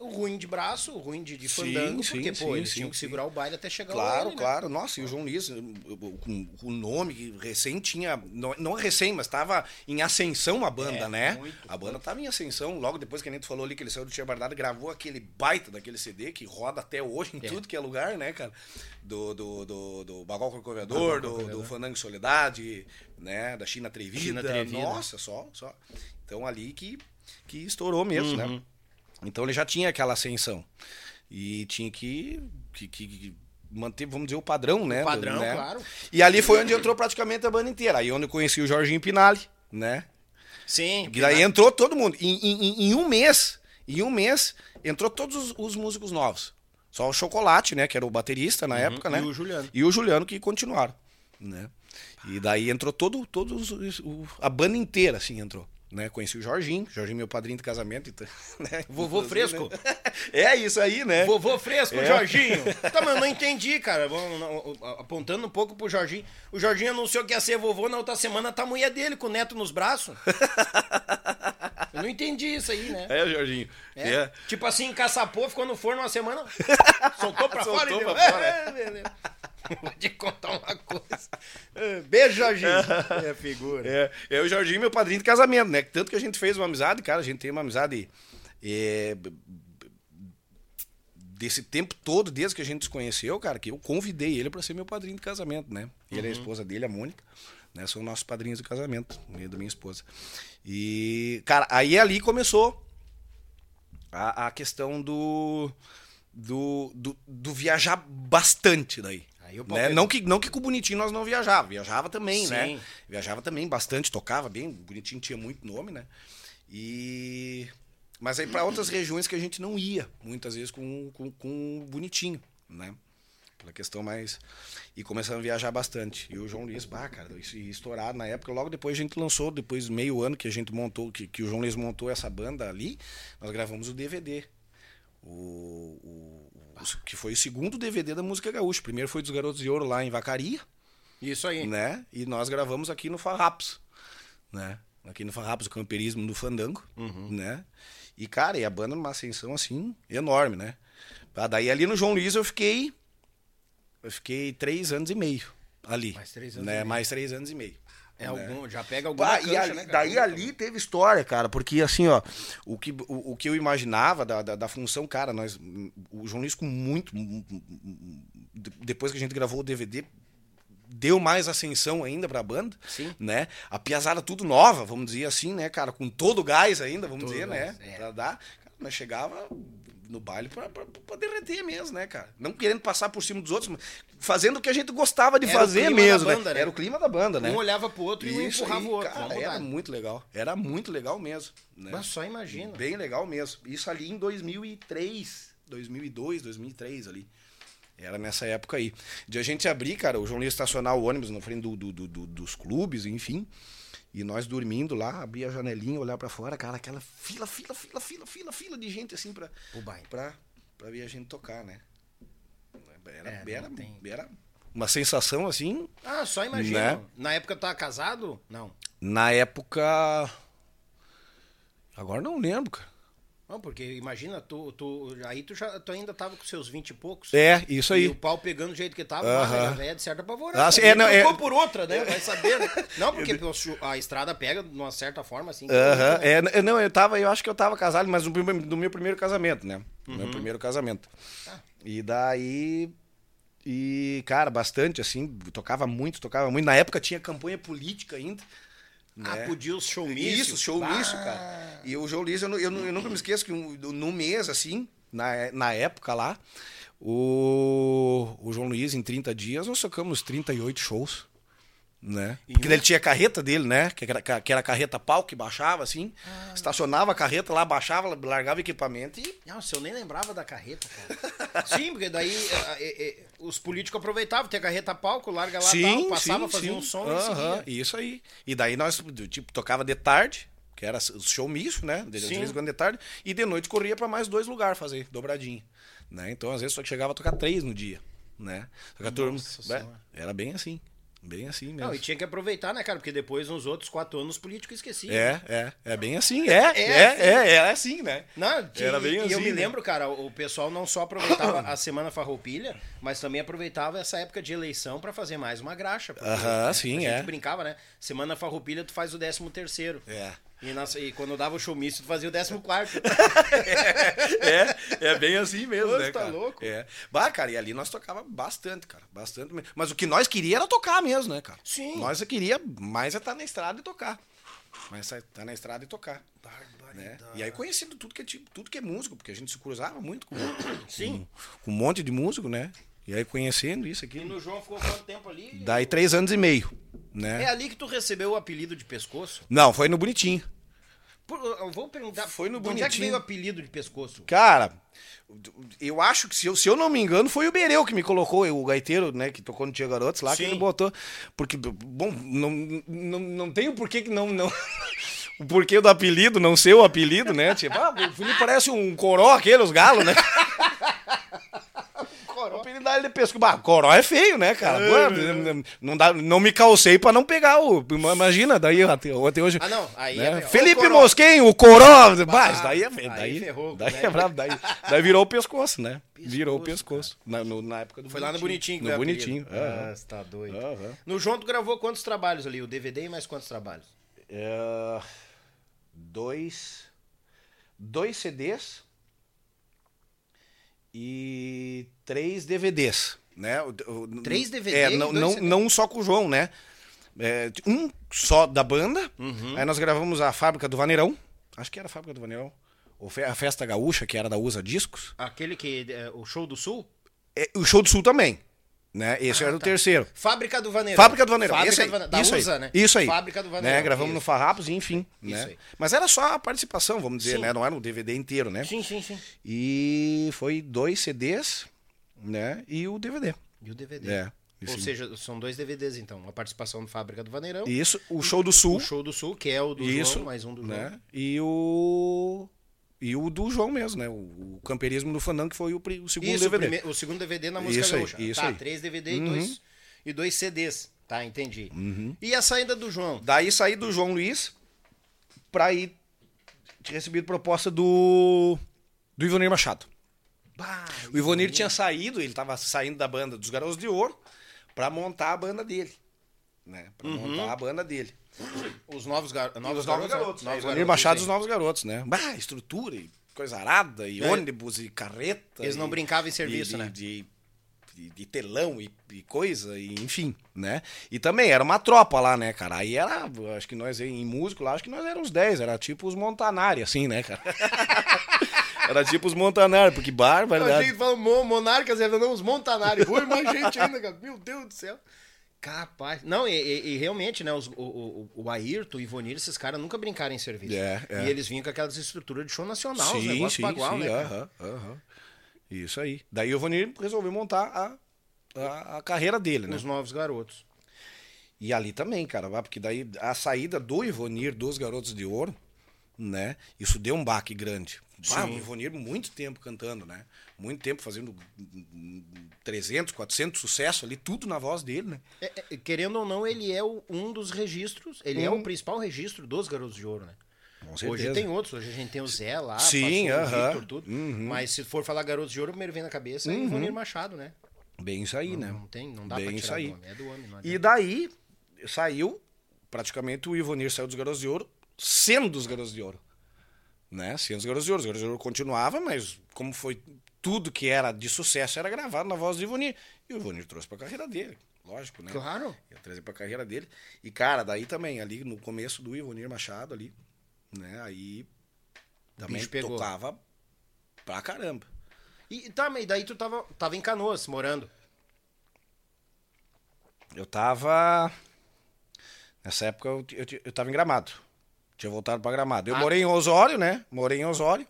ruim de braço, ruim de, de Sim, fandango, sim, porque, sim, pô, eles tinham que segurar o baile até chegar Claro, ele, né? claro. Nossa, e o João Luiz, com o nome que recém tinha. Não, não recém, mas estava em ascensão a banda, É, né? muito. A banda estava em ascensão. Logo depois que a gente falou ali que ele saiu do Tia Bardado, gravou aquele baita daquele CD que roda até hoje em É. tudo que é lugar, né, cara? Do, do, do, do Bagol Corcoveador, Bagol do, do Fandango Soledade, né? Da China Atrevida. China Atrevida. Nossa, só, só. Então ali que, que estourou mesmo, Uhum. né? Então ele já tinha aquela ascensão. E tinha que, que, que manter, vamos dizer, o padrão, né? padrão, né? claro. E ali foi onde entrou praticamente a banda inteira. Aí onde eu conheci o Jorginho Pinali, né? Sim. E daí entrou todo mundo. Em, em- em- um mês, em um mês, entrou todos os, os músicos novos. Só o Chocolate, né? Que era o baterista na época, né? Uhum. E o Juliano. E o Juliano que continuaram, né? E daí entrou todo, todos os- o- a banda inteira, assim, entrou. Né? Conheci o Jorginho, Jorginho meu padrinho de casamento. Então, né? Vovô fresco. É isso aí, né? Vovô fresco, É. Jorginho. Tá, mas eu não entendi, cara. Apontando um pouco pro Jorginho. O Jorginho anunciou que ia ser vovô na outra semana, tá a mulher dele com o neto nos braços. Eu não entendi isso aí, né? É, Jorginho. É. É. Tipo assim, encaçapou, ficou no forno uma semana, soltou pra Soltou fora e deu. pra fora. É, beleza. Vou te contar uma coisa. Beijo, Jorginho. É figura. É, é o Jorginho, meu padrinho de casamento, né? Tanto que a gente fez uma amizade, cara, a gente tem uma amizade é, desse tempo todo, desde que a gente se conheceu, cara, que eu convidei ele para ser meu padrinho de casamento, né? Ele é a esposa dele, a Mônica, né? São nossos padrinhos de casamento, meio da minha esposa. E, cara, aí ali começou a, a questão do, do, do, do viajar bastante daí. Né? Não que, não que com o Bonitinho nós não viajava, viajava também, Sim. né? Viajava também bastante, tocava bem, o Bonitinho tinha muito nome, né? E... Mas aí para outras regiões que a gente não ia, muitas vezes com, com, com o Bonitinho, né? Pela questão mais... E começamos a viajar bastante. E o João Luiz, bah, cara, isso ia estourar na época. Logo depois a gente lançou, depois meio ano que a gente montou, que, que o João Luiz montou essa banda ali, nós gravamos o DVD. O, o- o- que foi o segundo DVD da música gaúcha. O primeiro foi dos Garotos de Ouro lá em Vacaria Isso aí. né? E nós gravamos aqui no Farrapos, né? Aqui no Farrapos, o camperismo do Fandango, né? E, cara, e a banda numa ascensão, assim, enorme, né? Daí ali no João Luiz eu fiquei eu fiquei três anos e meio ali. Mais três anos né? e meio. Mais três anos e meio. É né? algum, já pega alguma Bah, e cancha, ali- né, daí ali teve história, cara, porque assim, ó, o que, o, o que eu imaginava da, da, da função, cara, nós, o João Luiz com muito, de- depois que a gente gravou o DVD, deu mais ascensão ainda pra banda, Sim. né? A piazada tudo nova, vamos dizer assim, né, cara, com todo o gás ainda, vamos Todo dizer, né? gás, é. Pra dar, cara, nós chegava no baile pra, pra, pra derreter mesmo, né, cara? Não querendo passar por cima dos outros, mas fazendo o que a gente gostava de Era fazer mesmo, né? banda, né? Era o clima da banda, né? Um olhava pro outro e um empurrava aí, o outro. cara, era muito legal. Era muito legal mesmo. Né? Mas só imagina. Bem legal mesmo. Isso ali em 2003, 2002, 2003 ali. Era nessa época aí. De a gente abrir, cara, o João ia estacionar o ônibus na frente do- do- do- dos clubes, enfim. E nós dormindo lá, abria a janelinha, olhar pra fora, cara, aquela fila, fila, fila, fila, fila, fila de gente assim baile. pra, pra ver a gente tocar, né? Era, É, era, tem- era uma sensação assim. Ah, só imagina. Né? Na época tu tava casado? Não. Na época. Agora não lembro, cara. Não, porque imagina, tu, tu, aí tu, já, tu ainda tava com seus 20 e poucos. É, isso E aí. o pau pegando do jeito que tava, a velha de certa apavorada. Ah, é, não, é- por outra, né? Vai saber, né? Não, porque a estrada pega de uma certa forma, assim. que- Aham, é, n- não, eu tava, eu acho que eu tava casado, mas no, prime- no meu primeiro casamento, né? No Uhum. meu primeiro casamento. Ah. E daí. E, cara, bastante, assim, tocava muito, tocava muito. Na época tinha campanha política ainda. Ah, né? podia os showmícios. Isso, showmício, Ah. cara. E o João Luiz, eu, eu, eu nunca me esqueço que no mês, assim, na, na época lá, o, o João Luiz, em 30 dias, nós tocamos 38 shows. Né? Porque ele tinha a carreta dele, né? Que era, que era a carreta pau que baixava assim, Ah. estacionava a carreta lá, baixava, largava o equipamento e. Nossa, eu nem lembrava da carreta, cara. Sim, porque daí eh, eh, eh, os políticos aproveitavam, tem a carreta palco, larga lá, tal, passava, fazia um som e Aham, seguia. Isso aí. E daí nós, tipo, tocava de tarde, que era o showmício, né? De, de Sim. vez em quando de tarde, e de noite corria pra mais dois lugares fazer, dobradinho. Né? Então, às vezes, só chegava a tocar três no dia. Né? Só que a turma. Né? Era bem assim. Bem assim mesmo. Não, e tinha que aproveitar, né, cara? Porque depois, nos outros quatro anos, os políticos esqueciam. É, é, é bem assim, é, é, É é, assim. é, é assim, né? Não, Era e, bem e eu assim, me né? lembro, cara, o pessoal não só aproveitava a Semana Farroupilha, mas também aproveitava essa época de eleição pra fazer mais uma graxa. Aham, né, sim, a gente é. brincava, né? Semana Farroupilha, tu faz o 13 terceiro. É. E, nas- e quando dava o showmício, tu fazia o 14 quarto. É, é bem assim mesmo, Nossa, né, tá cara? louco? É. Bah, cara, e ali nós tocava bastante, cara, bastante mesmo. Mas o que nós queria era tocar mesmo, né, cara? Sim. Nós queria mais é estar na estrada e tocar. Mais é estar na estrada e tocar. Né? E aí conhecendo tudo que é tipo, tudo que é músico, porque a gente se cruzava muito com, Sim. com, com um monte de músico, né? E aí conhecendo isso aqui. E no João ficou quanto tempo ali? Daí três anos e meio, É né? ali que tu recebeu o apelido de pescoço? Não, foi no Bonitinho. Por- eu vou perguntar. Foi no de Onde é que Bonitinho. veio o apelido de pescoço? Cara, eu acho que, se eu, se eu não me engano, foi o Bereu que me colocou, o gaiteiro, né, que tocou no Tia Garotos lá, que Sim. ele botou. Porque, bom, não, não, não tem o porquê que não. não o porquê do apelido, não ser o apelido, né? Tipo, ah, o Felipe parece um coró aquele, os galos, né? O de pesco. Bah, coró é feio, né, cara? Pô, não, dá, não me calcei pra não pegar o. Imagina, daí até, até hoje. Ah, não. Aí né? é- Felipe. Mosquenho, o Coró. Isso daí é aí daí, ferrou, daí né? é brabo. Daí, daí virou o pescoço, né? virou o pescoço. Na, no- na época do Foi lá no Bonitinho que No o Bonitinho. Ah, você tá doido. No João, tu gravou quantos trabalhos ali? O DVD e mais quantos trabalhos? É, dois, dois CDs e três DVDs, né? Três DVD É, não, não, CD? não só com o João, né? É, um só da banda. Uhum. Aí nós gravamos a Fábrica do Vaneirão. Acho que era a Fábrica do Vaneirão. Ou a Festa Gaúcha, que era da USA Discos. Aquele que. é, o Show do Sul? É, o Show do Sul também. Né? Esse Ah, era o tá. terceiro. Fábrica do Vaneirão. Fábrica do Vaneirão. Fábrica esse aí. do Vaneirão. Da isso USA, aí. né? Isso aí. Fábrica do Vaneirão. Né? Gravamos no isso. Farrapos e enfim. Isso né? aí. Mas era só a participação, vamos dizer, Sim. né? Não era o DVD inteiro, né? Sim, sim, sim. E foi dois CDs, né? E o DVD. E o DVD. É. Ou seja, são dois DVDs, então. A participação do Fábrica do Vaneirão. Isso, o Show do Sul. O Show do Sul, que é o do Isso, João, mais um do João. né? E o e o do João mesmo, né? O, o Camperismo do Fandango que foi o, o segundo Isso, o, DVD. prime- o segundo DVD na música Isso aí, gaúcha. isso tá, aí. três DVD e, Uhum. dois, e dois CDs. Tá, entendi. E a saída do João? Daí saí do João Luiz pra ir tinha recebido proposta do do Ivonir Machado. Bah, O Ivonir tinha saído, ele tava saindo da banda dos Garotos de Ouro pra montar a banda dele. Né? Pra montar a banda dele. Os novos, gar... E novos os novos garotos. garotos. né? Novos Novos Machado e sim. os novos garotos, né? Bah, estrutura e coisa arada, e É. ônibus e carreta. Eles não e- brincavam em serviço, de, né? De, de, de telão e, e coisa, e, enfim, né? E também era uma tropa lá, né, cara? Aí era, acho que nós, em músico lá, acho que nós éramos 10, era tipo os Montanari, assim, né, cara? era tipo os Montanari, porque Eu barbaridade. achei que falou Mo- Monarcas, ainda não, os Montanari. Foi mais gente ainda, cara. Meu Deus do céu. Capaz. Não, e, e- e realmente, né? Os, o, o, o Ayrton, o Ivonir, esses caras nunca brincaram em serviço. É, é. E eles vinham com aquelas estruturas de show nacional, os sim, negócios sim, bagual, sim, né? cara? aham, aham. Isso aí. Daí o Ivonir resolveu montar a, a, a carreira dele, né? Os novos garotos. E ali também, cara, porque daí a saída do Ivonir dos Garotos de Ouro, né? Isso deu um baque grande. Ah, o Ivonir muito tempo cantando, né? Muito tempo fazendo hum, 300, 400 sucesso ali, tudo na voz dele, né? É, é, querendo ou não, ele é o- um dos registros, ele é o principal registro dos Garotos de Ouro, né? Hoje tem outros, hoje a gente tem o Zé lá, Sim, o aham. Victor, tudo. Uhum. Mas se for falar Garotos de Ouro, o primeiro vem na cabeça é o Ivonir Machado, né? Bem isso aí, Não, né? não tem, não dá Bem pra isso tirar aí. do homem, é do homem. Não E daí saiu, praticamente o Ivonir saiu dos Garotos de Ouro, sendo os Garotos de Ouro. Né? Sendo os Garotos de Ouro. Os Garotos de Ouro continuava, mas como foi tudo que era de sucesso era gravado na voz do Ivonir. E o Ivonir trouxe pra carreira dele, lógico, né? Claro. Ia trazer pra carreira dele. E, cara, daí também, ali no começo do Ivonir Machado ali, né? Aí também tocava pra caramba. E tá, mas daí tu tava, tava em Canoas, morando. Eu tava. Nessa época eu, eu, eu tava em Gramado. Tinha voltado pra Gramado. Eu Ah. morei em Osório, né? Morei em Osório.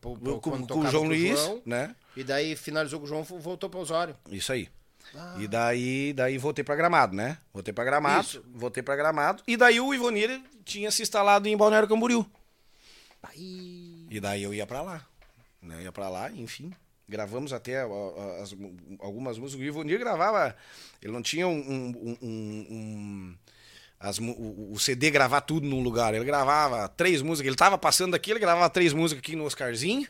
Com, Com, o João Luiz, João, né? E daí finalizou com o João, voltou pra Osório. Isso aí. Ah. E daí, daí voltei pra Gramado, né? Voltei pra Gramado, Isso. voltei pra Gramado. E daí o Ivonir tinha se instalado em Balneário Camboriú. Aí... E daí eu ia pra lá. Né? Ia pra lá, enfim. Gravamos até as- algumas músicas. O Ivonir gravava. Ele não tinha um. um- um- um- as o, o CD gravar tudo num lugar. Ele gravava três músicas. Ele tava passando aqui, ele gravava três músicas aqui no Oscarzinho.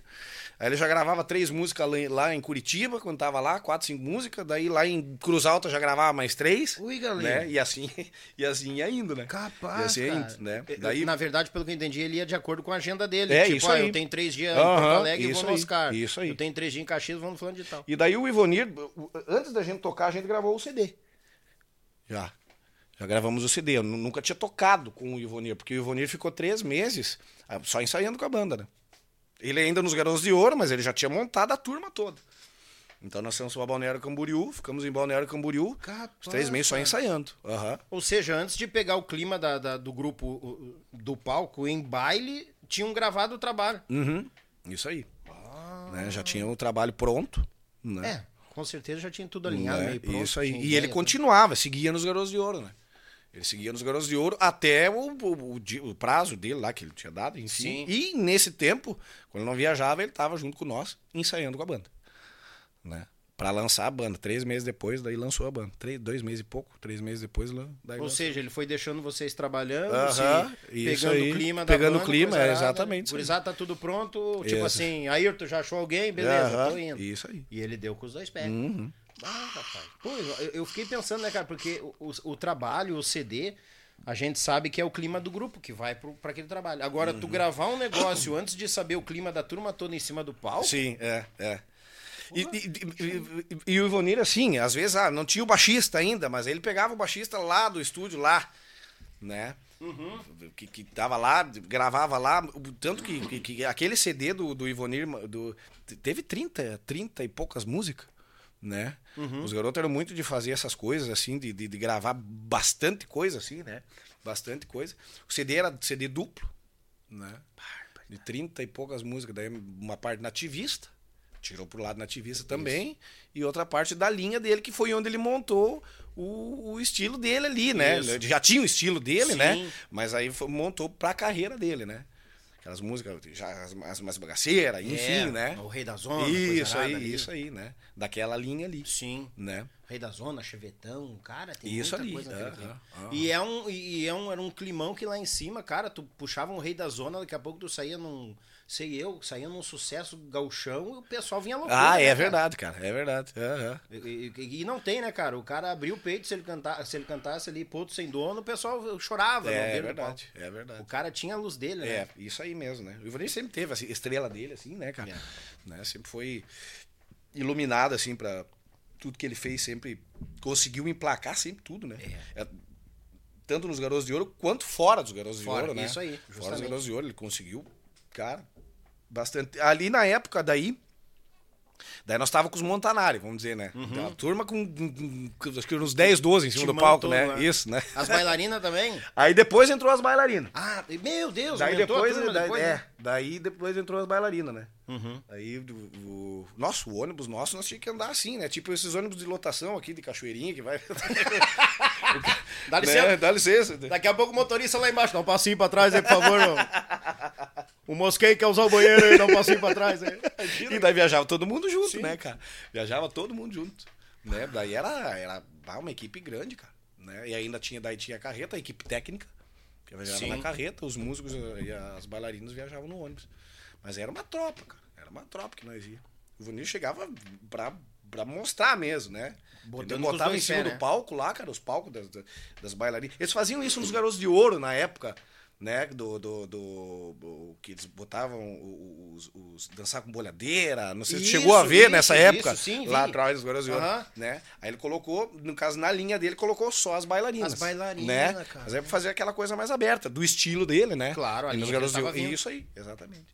Aí ele já gravava três músicas lá, em- em Curitiba, quando tava lá, quatro, cinco músicas. Daí lá em Cruz Alta já gravava mais três. Ui, galera. Né? E assim, e assim ia indo, né? Capaz, E assim ia indo, né? Daí, Na verdade, pelo que eu entendi, ele ia de acordo com a agenda dele. É, tipo, isso ah, aí. eu tenho três dias em Aham, Porto Alegre e vou no aí, Oscar. isso aí. Eu tenho três dias em Caxias, vamos falando de tal. E daí o Ivonir, antes da gente tocar, a gente gravou o CD. Já. Já gravamos o CD. Eu nu- nunca tinha tocado com o Ivonir, porque o Ivonir ficou três meses ah, só ensaiando com a banda, né? Ele ainda nos Garotos de Ouro, mas ele já tinha montado a turma toda. Então nós fomos para Balneário Camboriú, ficamos em Balneário Camboriú, Capaz, os três meses só ensaiando. Aham. Ou seja, antes de pegar o clima da- da- do grupo do palco em baile, tinham gravado o trabalho. Uhum. Isso aí. Né? Já tinha o trabalho pronto. Né? É, com certeza já tinha tudo alinhado, Né? pronto. Isso aí. E ele continuava, seguia nos Garotos de Ouro, né? Ele seguia nos Garotos de Ouro até o, o- o o prazo dele lá, que ele tinha dado, enfim. Sim. E nesse tempo, quando ele não viajava, ele estava junto com nós, ensaiando com a banda. Né? Pra lançar a banda. Três meses depois, daí lançou a banda. Três, dois meses e pouco, três meses depois, daí Ou lançou. seja, ele foi deixando vocês trabalhando, Aham, se isso pegando aí. o clima da Pegando o clima, é, exatamente. Gurizada, tá tudo pronto, tipo Isso. assim, Ayrton já achou alguém, beleza, Aham, tô indo. Isso aí. E ele deu com os dois pés. Uhum. Ah, rapaz. Pô, eu, fiquei pensando, né, cara, porque o, o- trabalho, o CD, a gente sabe que é o clima do grupo que vai pro, pra aquele trabalho. Agora, Uhum. tu gravar um negócio antes de saber o clima da turma toda em cima do palco, Sim, é, é. E, e- e- e- o Ivonir, assim, às vezes, ah, não tinha o baixista ainda, mas ele pegava o baixista lá do estúdio, lá, né? Que, que tava lá, gravava lá, tanto que, que- que aquele CD do, do Ivonir, do, teve 30, 30 e poucas músicas, né? Os garotos eram muito de fazer essas coisas, assim, de, de, de gravar bastante coisa, assim, né? Bastante coisa. O CD era CD duplo, né? De 30 e poucas músicas, daí uma parte nativista, tirou pro lado nativista também, e outra parte da linha dele, que foi onde ele montou o, o estilo dele ali, né? Isso. Ele já tinha o estilo dele, Sim. né? Mas aí foi- montou pra carreira dele, né? Aquelas músicas, já as, as mais bagaceiras, enfim, É, né? o Rei Ondas, coisa Isso aí, ali. isso aí, né? Daquela linha ali, sim. né? Rei da Zona, Chevetão, cara, tem Isso muita ali, coisa naquele clipe. aham. E, é um, e é um, era um climão que lá em cima, cara, tu puxava um Rei da Zona, daqui a pouco tu saía num, sei eu, saía num sucesso gauchão e o pessoal vinha loucura. Ah, né, é cara? verdade, cara. É verdade. Aham. E, e- e não tem, né, cara? O cara abriu o peito, se ele, cantar, se ele cantasse ali, Ponto Sem Dono, o pessoal chorava. É, do verdade. É verdade. O cara tinha a luz dele, né? É, isso aí mesmo, né? O Ivanir sempre teve a estrela dele, assim, né, cara? É. Né? Sempre foi iluminado, assim, pra tudo que ele fez, sempre conseguiu emplacar sempre tudo, né? É, tanto nos Garotos de Ouro quanto fora dos Garotos Fora, de Ouro, né? isso aí, Fora dos justamente. Garotos de Ouro, ele conseguiu, cara, bastante. Ali na época, daí. Daí nós tava com os Montanari, vamos dizer, né? Uhum. A turma com, com- com- acho que uns 10, 12 em cima do Timão palco, todo né? lá. Isso, né? As bailarinas também? Aí depois entrou as bailarinas. Ah, meu Deus, Daí depois, turma daí, depois, é, né? daí depois entrou as bailarinas, né? Uhum. Aí o, o nosso o ônibus nosso nós tínhamos que andar assim, né? Tipo esses ônibus de lotação aqui de Cachoeirinha que vai. Dá Né? licença. Dá licença. Daqui a pouco o motorista lá embaixo, dá um passinho pra trás aí, por favor. O Mosquei quer usar o banheiro aí, dá um passinho pra trás aí. E daí viajava todo mundo junto, né, cara? Viajava todo mundo junto. Né? Daí era, era uma equipe grande, cara. Né? E ainda tinha, daí tinha a carreta, a equipe técnica, que viajava Sim. na carreta, os músicos e as bailarinas viajavam no ônibus. Mas era uma tropa, cara. Era uma tropa que nós ia. O Vanir chegava pra, pra mostrar mesmo, né? Botando botava em cima pés, do né? palco lá, cara, os palcos das- das bailarinas. Eles faziam isso nos Garotos de Ouro na época, né? Do, do, do- do- que eles botavam os, os- dançar com bolhadeira. Não sei se Isso, chegou a ver isso, nessa isso, época. sim, lá atrás dos Garotos né? Aí ele colocou, no caso, na linha dele, colocou só as bailarinas. As bailarinas, né? cara. Mas é pra fazer aquela coisa mais aberta, do estilo dele, né? Claro, a e nos linha que Garotos vindo. Isso aí, exatamente.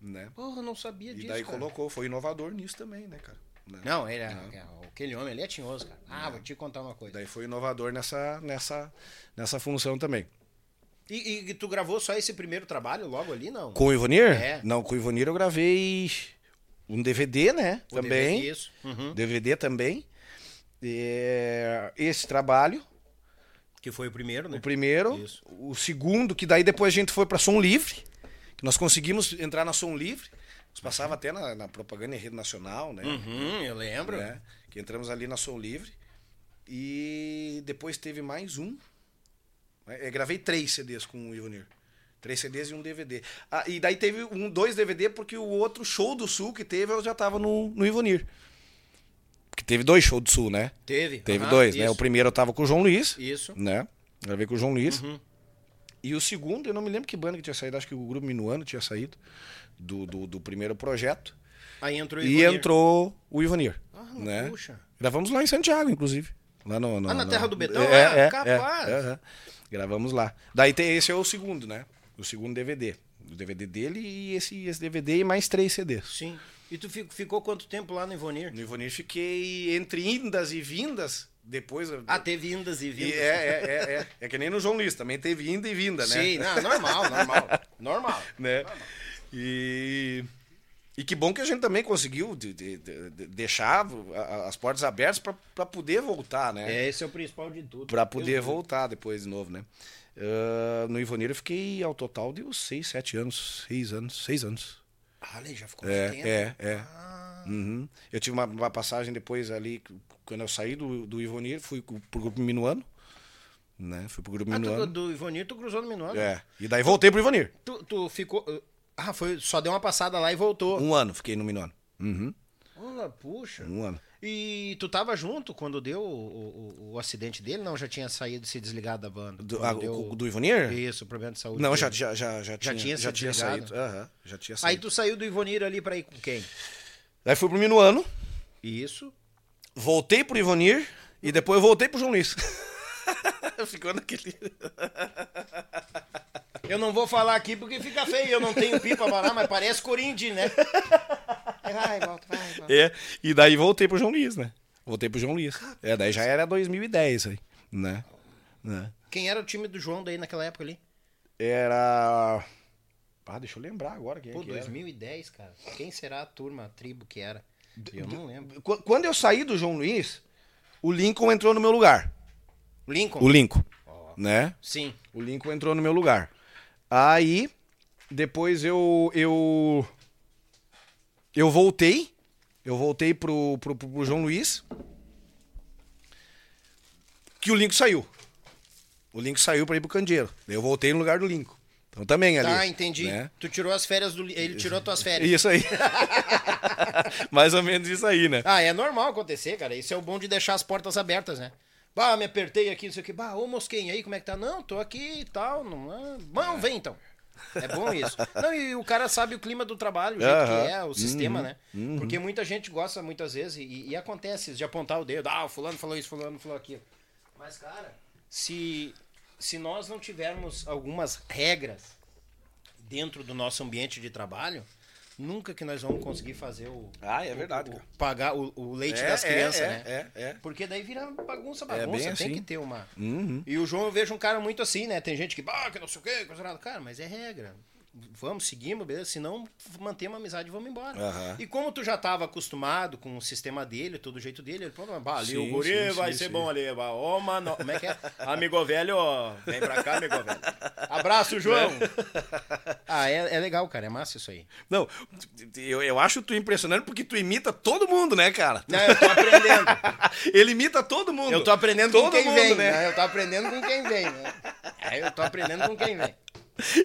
Né? Porra, não sabia E disso, daí cara. colocou, foi inovador nisso também, né, cara? Né? Não, ele é, é, aquele homem ali é tinhoso, cara. Ah, vou te contar uma coisa. Daí foi inovador nessa, nessa, nessa função também. E, e tu gravou só esse primeiro trabalho logo ali, não? Com o Ivonir? É. Não, com o Ivonir eu gravei um DVD, né? O também. DVD, Isso. Uhum. DVD também. É, esse trabalho, Que foi o primeiro, né? o primeiro. Isso. O segundo, que daí depois a gente foi pra Som Livre. Que nós conseguimos entrar na Som Livre. Nós passava até na, na propaganda em rede nacional, né? Uhum, eu lembro. né? Que entramos ali na Som Livre. E depois teve mais um. É, gravei três CDs com o Ivonir. Três CDs e um DVD. Ah, e daí teve um, dois DVD, porque o outro show do Sul que teve, eu já tava no, no Ivonir. Porque teve dois shows do Sul, né? Teve. Teve aham, dois, né? isso. O primeiro eu tava com o João Luiz. Isso. Né? Gravei com o João Luiz. Uhum. E o segundo, eu não me lembro que banda que tinha saído, acho que o grupo Minuano tinha saído do, do, do primeiro projeto. Aí entrou o E Ivonir. entrou o Ivonir. Ah, né? puxa. Gravamos lá em Santiago, inclusive. Lá no, no- Ah, na no- Terra do Betão? É, Ah, é, capaz. é, é, é. Gravamos lá. Daí tem, esse é o segundo, né? O segundo DVD. O DVD dele e esse, esse DVD e mais três CDs. Sim. E tu fi- ficou quanto tempo lá no Ivonir? No Ivonir fiquei entre indas e vindas. Depois. Ah, teve indas e E vindas. é, é, é, é. É que nem no João Luiz, também teve inda e vinda, né? Sim, não, normal, normal. normal. né? E, e que bom que a gente também conseguiu de- de- de- de- deixar as portas abertas para poder voltar, né? É, esse é o principal de tudo. Para poder voltar depois de novo, né? Ah, no Ivonir eu fiquei ao total de uns seis, sete anos, seis anos, seis anos. Ah, ali já ficou É, tempo. é, é. Uhum. Eu tive uma, uma passagem depois ali, quando eu saí do, do Ivonir, fui pro grupo Minuano, né? Fui pro grupo Ah, tu, Minuano. do Ivonir tu cruzou no Minuano? É, e daí voltei pro Ivonir. Tu, tu ficou... Ah, foi, só deu uma passada lá e voltou. Um ano fiquei no Minuano. Uhum. Olha, puxa. Um ano. E tu tava junto quando deu o, o- o acidente dele? Não, já tinha saído, se desligado da banda? Do, Quando ah, deu- o- do Ivonir? Isso, problema de saúde. Não, já, já, já, já, tinha, tinha já tinha saído. Aham, já tinha Aí saído. tu saiu do Ivonir ali pra ir com quem? Daí fui pro Minuano, Isso. voltei pro Ivonir e depois voltei pro João Luiz. Ficou naquele. Eu não vou falar aqui porque fica feio, eu não tenho pipa pra lá, mas parece Corinthians, né? Vai, volta, vai, volta. É, e daí voltei pro João Luiz, né? Voltei pro João Luiz. É, daí já era 2010 aí, né? né? Quem era o time do João daí naquela época ali? Era. Ah, deixa eu lembrar agora quem é Pô, que era. 2010, cara. Quem será a turma, a tribo que era? Eu não lembro. Qu- Quando eu saí do João Luiz, o Lincoln entrou no meu lugar. Lincoln? O Lincoln, né? Sim. O Lincoln entrou no meu lugar. Aí, depois eu. Eu, eu voltei. Eu voltei pro, pro, pro, João Luiz. que o Lincoln saiu. O Lincoln saiu pra ir pro Candeeiro. Eu voltei no lugar do Lincoln. Então também ali. Tá, entendi. né? Tu tirou as férias do. Ele tirou tuas férias. Isso aí. Mais ou menos isso aí, né? Ah, é normal acontecer, cara. Isso é o bom de deixar as portas abertas, né? Bah, me apertei aqui, não sei o que. Bah, ô Mosquinha, aí, como é que tá? Não, tô aqui e tal. Não, ah, Bom, vem então. É bom isso. Não, e o cara sabe o clima do trabalho, o jeito Aham. que é, o sistema, né? Porque muita gente gosta, muitas vezes, e, e acontece de apontar o dedo. Ah, o fulano falou isso, fulano falou aquilo. Mas, cara, se, se nós não tivermos algumas regras dentro do nosso ambiente de trabalho, nunca que nós vamos conseguir fazer o. Ah, é verdade, o- cara. pagar o, o leite É, das é, crianças, é, né? é, é. Porque daí vira bagunça, É bagunça. bem tem assim. que ter uma. Uhum. E o João eu vejo um cara muito assim, né? Tem gente que, ah, que não sei o quê, coisa nada. Cara, mas é regra. Vamos, seguimos, beleza? Se não, manter uma amizade e vamos embora. Aham. E como tu já tava acostumado com o sistema dele, todo o jeito dele, ele falou, bah, ali o guri sim, vai sim, ser bom ali. bah, Ô, mano, como é que é? Amigo velho, ó, vem pra cá, amigo velho. Abraço, João. Ah, é, é legal, cara, é massa isso aí. Não, eu, eu acho tu impressionante porque tu imita todo mundo, né, cara? Não, eu tô aprendendo. Ele imita todo mundo. Eu tô aprendendo com Todo quem mundo, vem, né? né? Eu tô aprendendo com quem vem, né? É, eu tô aprendendo com quem vem.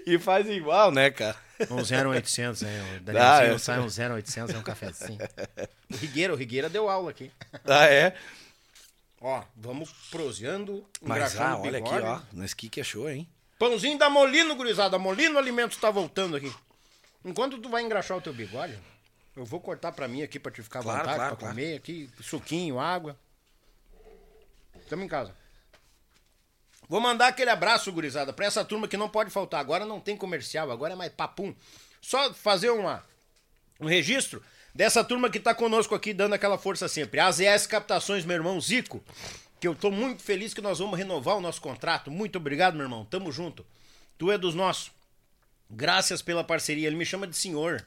E faz igual, né, cara? Um 0800, né? O Ah, Danielzinho é. sai um 0800, é um cafezinho. O Rigueira, o Rigueira deu aula aqui. Ah, é? Ó, vamos proseando, Mas, ah, olha aqui, bigode. ó. Nós que que achou, hein? Pãozinho da Molino, gurizada. Molino Alimentos tá voltando aqui. Enquanto tu vai engraxar o teu bigode, eu vou cortar pra mim aqui pra te ficar à Claro, vontade, claro, pra claro. comer aqui, suquinho, água. Tamo em casa. Vou mandar aquele abraço, gurizada, pra essa turma que não pode faltar. Agora não tem comercial, agora é mais papum. Só fazer uma, um registro dessa turma que tá conosco aqui, dando aquela força sempre. AZS Captações, meu irmão Zico, que eu tô muito feliz que nós vamos renovar o nosso contrato. Muito obrigado, meu irmão. Tamo junto. Tu é dos nossos. Graças pela parceria. Ele me chama de senhor.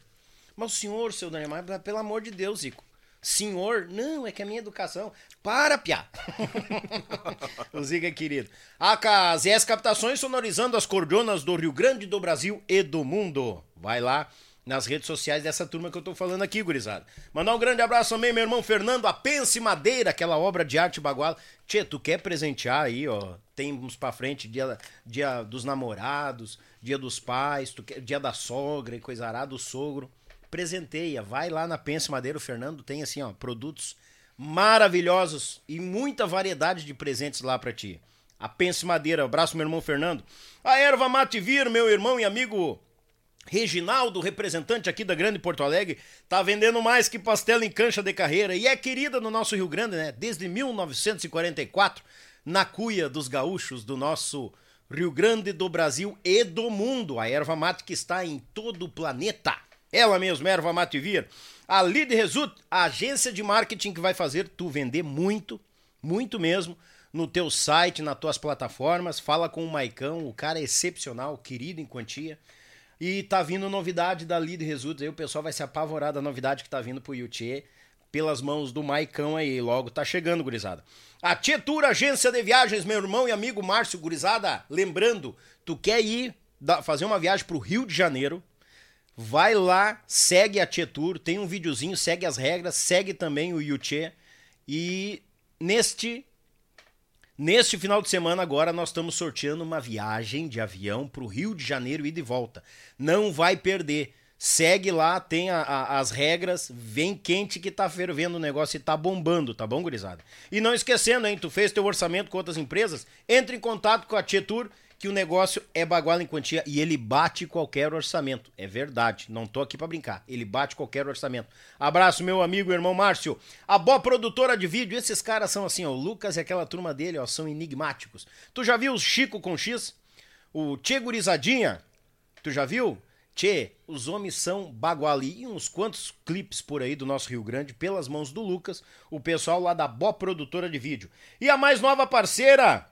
Mas o senhor, seu Daniel, mas pelo amor de Deus, Zico. Senhor, não, é que a minha educação. Para, piá. o é querido. A KZS Captações sonorizando as cordonas do Rio Grande, do Brasil e do mundo. Vai lá nas redes sociais dessa turma que eu tô falando aqui, gurizada. Mandar um grande abraço também, meu irmão Fernando, a Pense Madeira, aquela obra de arte baguala. Tchê, tu quer presentear aí, ó, tem uns pra frente, dia, dia dos namorados, dia dos pais, tu quer, dia da sogra e coisa arada, do sogro. Presenteia, vai lá na Pense Madeira, o Fernando tem assim, ó, produtos maravilhosos e muita variedade de presentes lá pra ti. A Pense Madeira, abraço meu irmão Fernando. A Erva Mativir, meu irmão e amigo Reginaldo, representante aqui da Grande Porto Alegre, tá vendendo mais que pastel em cancha de carreira e é querida no nosso Rio Grande, né? Desde 1944, na cuia dos gaúchos do nosso Rio Grande do Brasil e do mundo. A erva mate que está em todo o planeta. Ela mesma, erva mate vir. A Lead Result, a agência de marketing que vai fazer tu vender muito, muito mesmo, no teu site, nas tuas plataformas. Fala com o Maicão, o cara é excepcional, querido em quantia. E tá vindo novidade da Lead Results aí, o pessoal vai se apavorar da novidade que tá vindo pro Yuchê pelas mãos do Maicão aí, logo tá chegando, gurizada. A Tietur Agência de Viagens, meu irmão e amigo Márcio Gurizada, lembrando, tu quer ir fazer uma viagem pro Rio de Janeiro, vai lá, segue a Tietur, tem um videozinho, segue as regras, segue também o Yuchê e neste Neste final de semana agora nós estamos sorteando uma viagem de avião para o Rio de Janeiro e de volta. Não vai perder. Segue lá, tem a- a- as regras, vem quente que tá fervendo o negócio e tá bombando, tá bom, gurizada? E não esquecendo, hein, tu fez teu orçamento com outras empresas, entre em contato com a Tietur, que o negócio é baguala em quantia e ele bate qualquer orçamento. É verdade, não tô aqui pra brincar. Ele bate qualquer orçamento. Abraço, meu amigo e irmão Márcio. A Bó Produtora de Vídeo, esses caras são assim, ó, o Lucas e aquela turma dele, ó, são enigmáticos. Tu já viu o Chico com X? O Tchê Gurizadinha? Tu já viu? Tchê, os homens são baguali. E uns quantos clipes por aí do nosso Rio Grande, pelas mãos do Lucas, o pessoal lá da Bó Produtora de Vídeo. E a mais nova parceira,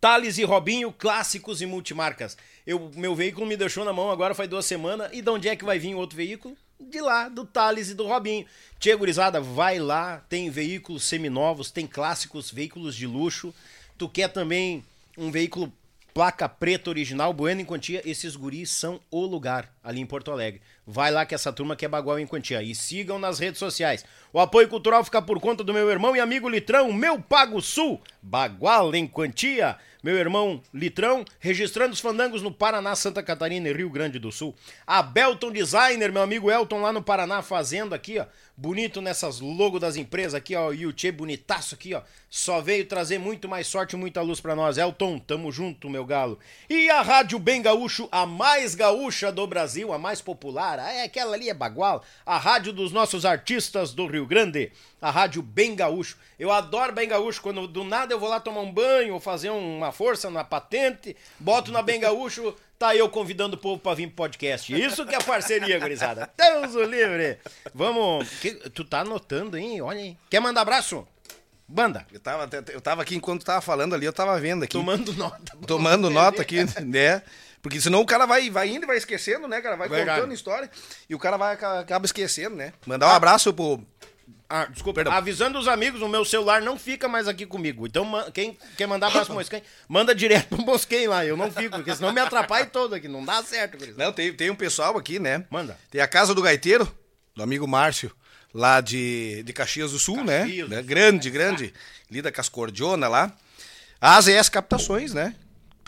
Thales e Robinho, clássicos e multimarcas. Eu, meu veículo me deixou na mão agora faz duas semanas. E de onde é que vai vir o outro veículo? De lá, do Thales e do Robinho. Tia Gurizada, vai lá. Tem veículos seminovos, tem clássicos, veículos de luxo. Tu quer também um veículo placa preta original, Bueno em quantia? Esses guris são o lugar. Ali em Porto Alegre. Vai lá que essa turma que é bagual em quantia. E sigam nas redes sociais. O apoio cultural fica por conta do meu irmão e amigo Litrão, meu Pago Sul, bagual em quantia. Meu irmão Litrão, registrando os fandangos no Paraná, Santa Catarina e Rio Grande do Sul. A Belton Designer, meu amigo Elton lá no Paraná, fazendo aqui, ó, bonito nessas logo das empresas aqui, ó, e o Tchê bonitaço aqui, ó. Só veio trazer muito mais sorte e muita luz para nós. Elton, tamo junto, meu galo. E a Rádio Bem Gaúcho, a mais gaúcha do Brasil, a mais popular, é aquela ali é bagual, a rádio dos nossos artistas do Rio Grande, a Rádio Bem Gaúcho. Eu adoro Bem Gaúcho, quando do nada eu vou lá tomar um banho ou fazer uma força na patente, boto na Bem Gaúcho, tá eu convidando o povo pra vir pro podcast. Isso que é parceria, gurizada. Deus o livre. Vamos, que- tu tá anotando, hein? Olha aí. Quer mandar abraço? Manda. Eu tava, eu tava aqui enquanto tava falando ali, eu tava vendo aqui. Tomando nota. tomando nota aqui, né? Porque senão o cara vai, vai indo e vai esquecendo, né, cara? Vai Verdade. contando história e o cara vai aca- acaba esquecendo, né? Mandar um abraço pro. Ah, desculpa, avisando os amigos, o meu celular não fica mais aqui comigo. Então, quem quer mandar abraço pro Mosquem, manda direto pro Mosquem lá. Eu não fico, porque senão me atrapalha todo aqui. Não dá certo, gurizada. Não, tem, tem um pessoal aqui, né? Manda. Tem a Casa do Gaiteiro, do amigo Márcio, lá de, de Caxias do Sul, né? Caxias do né? Sul. Grande, grande. Lida com as cordiona lá. A AZS Captações, né?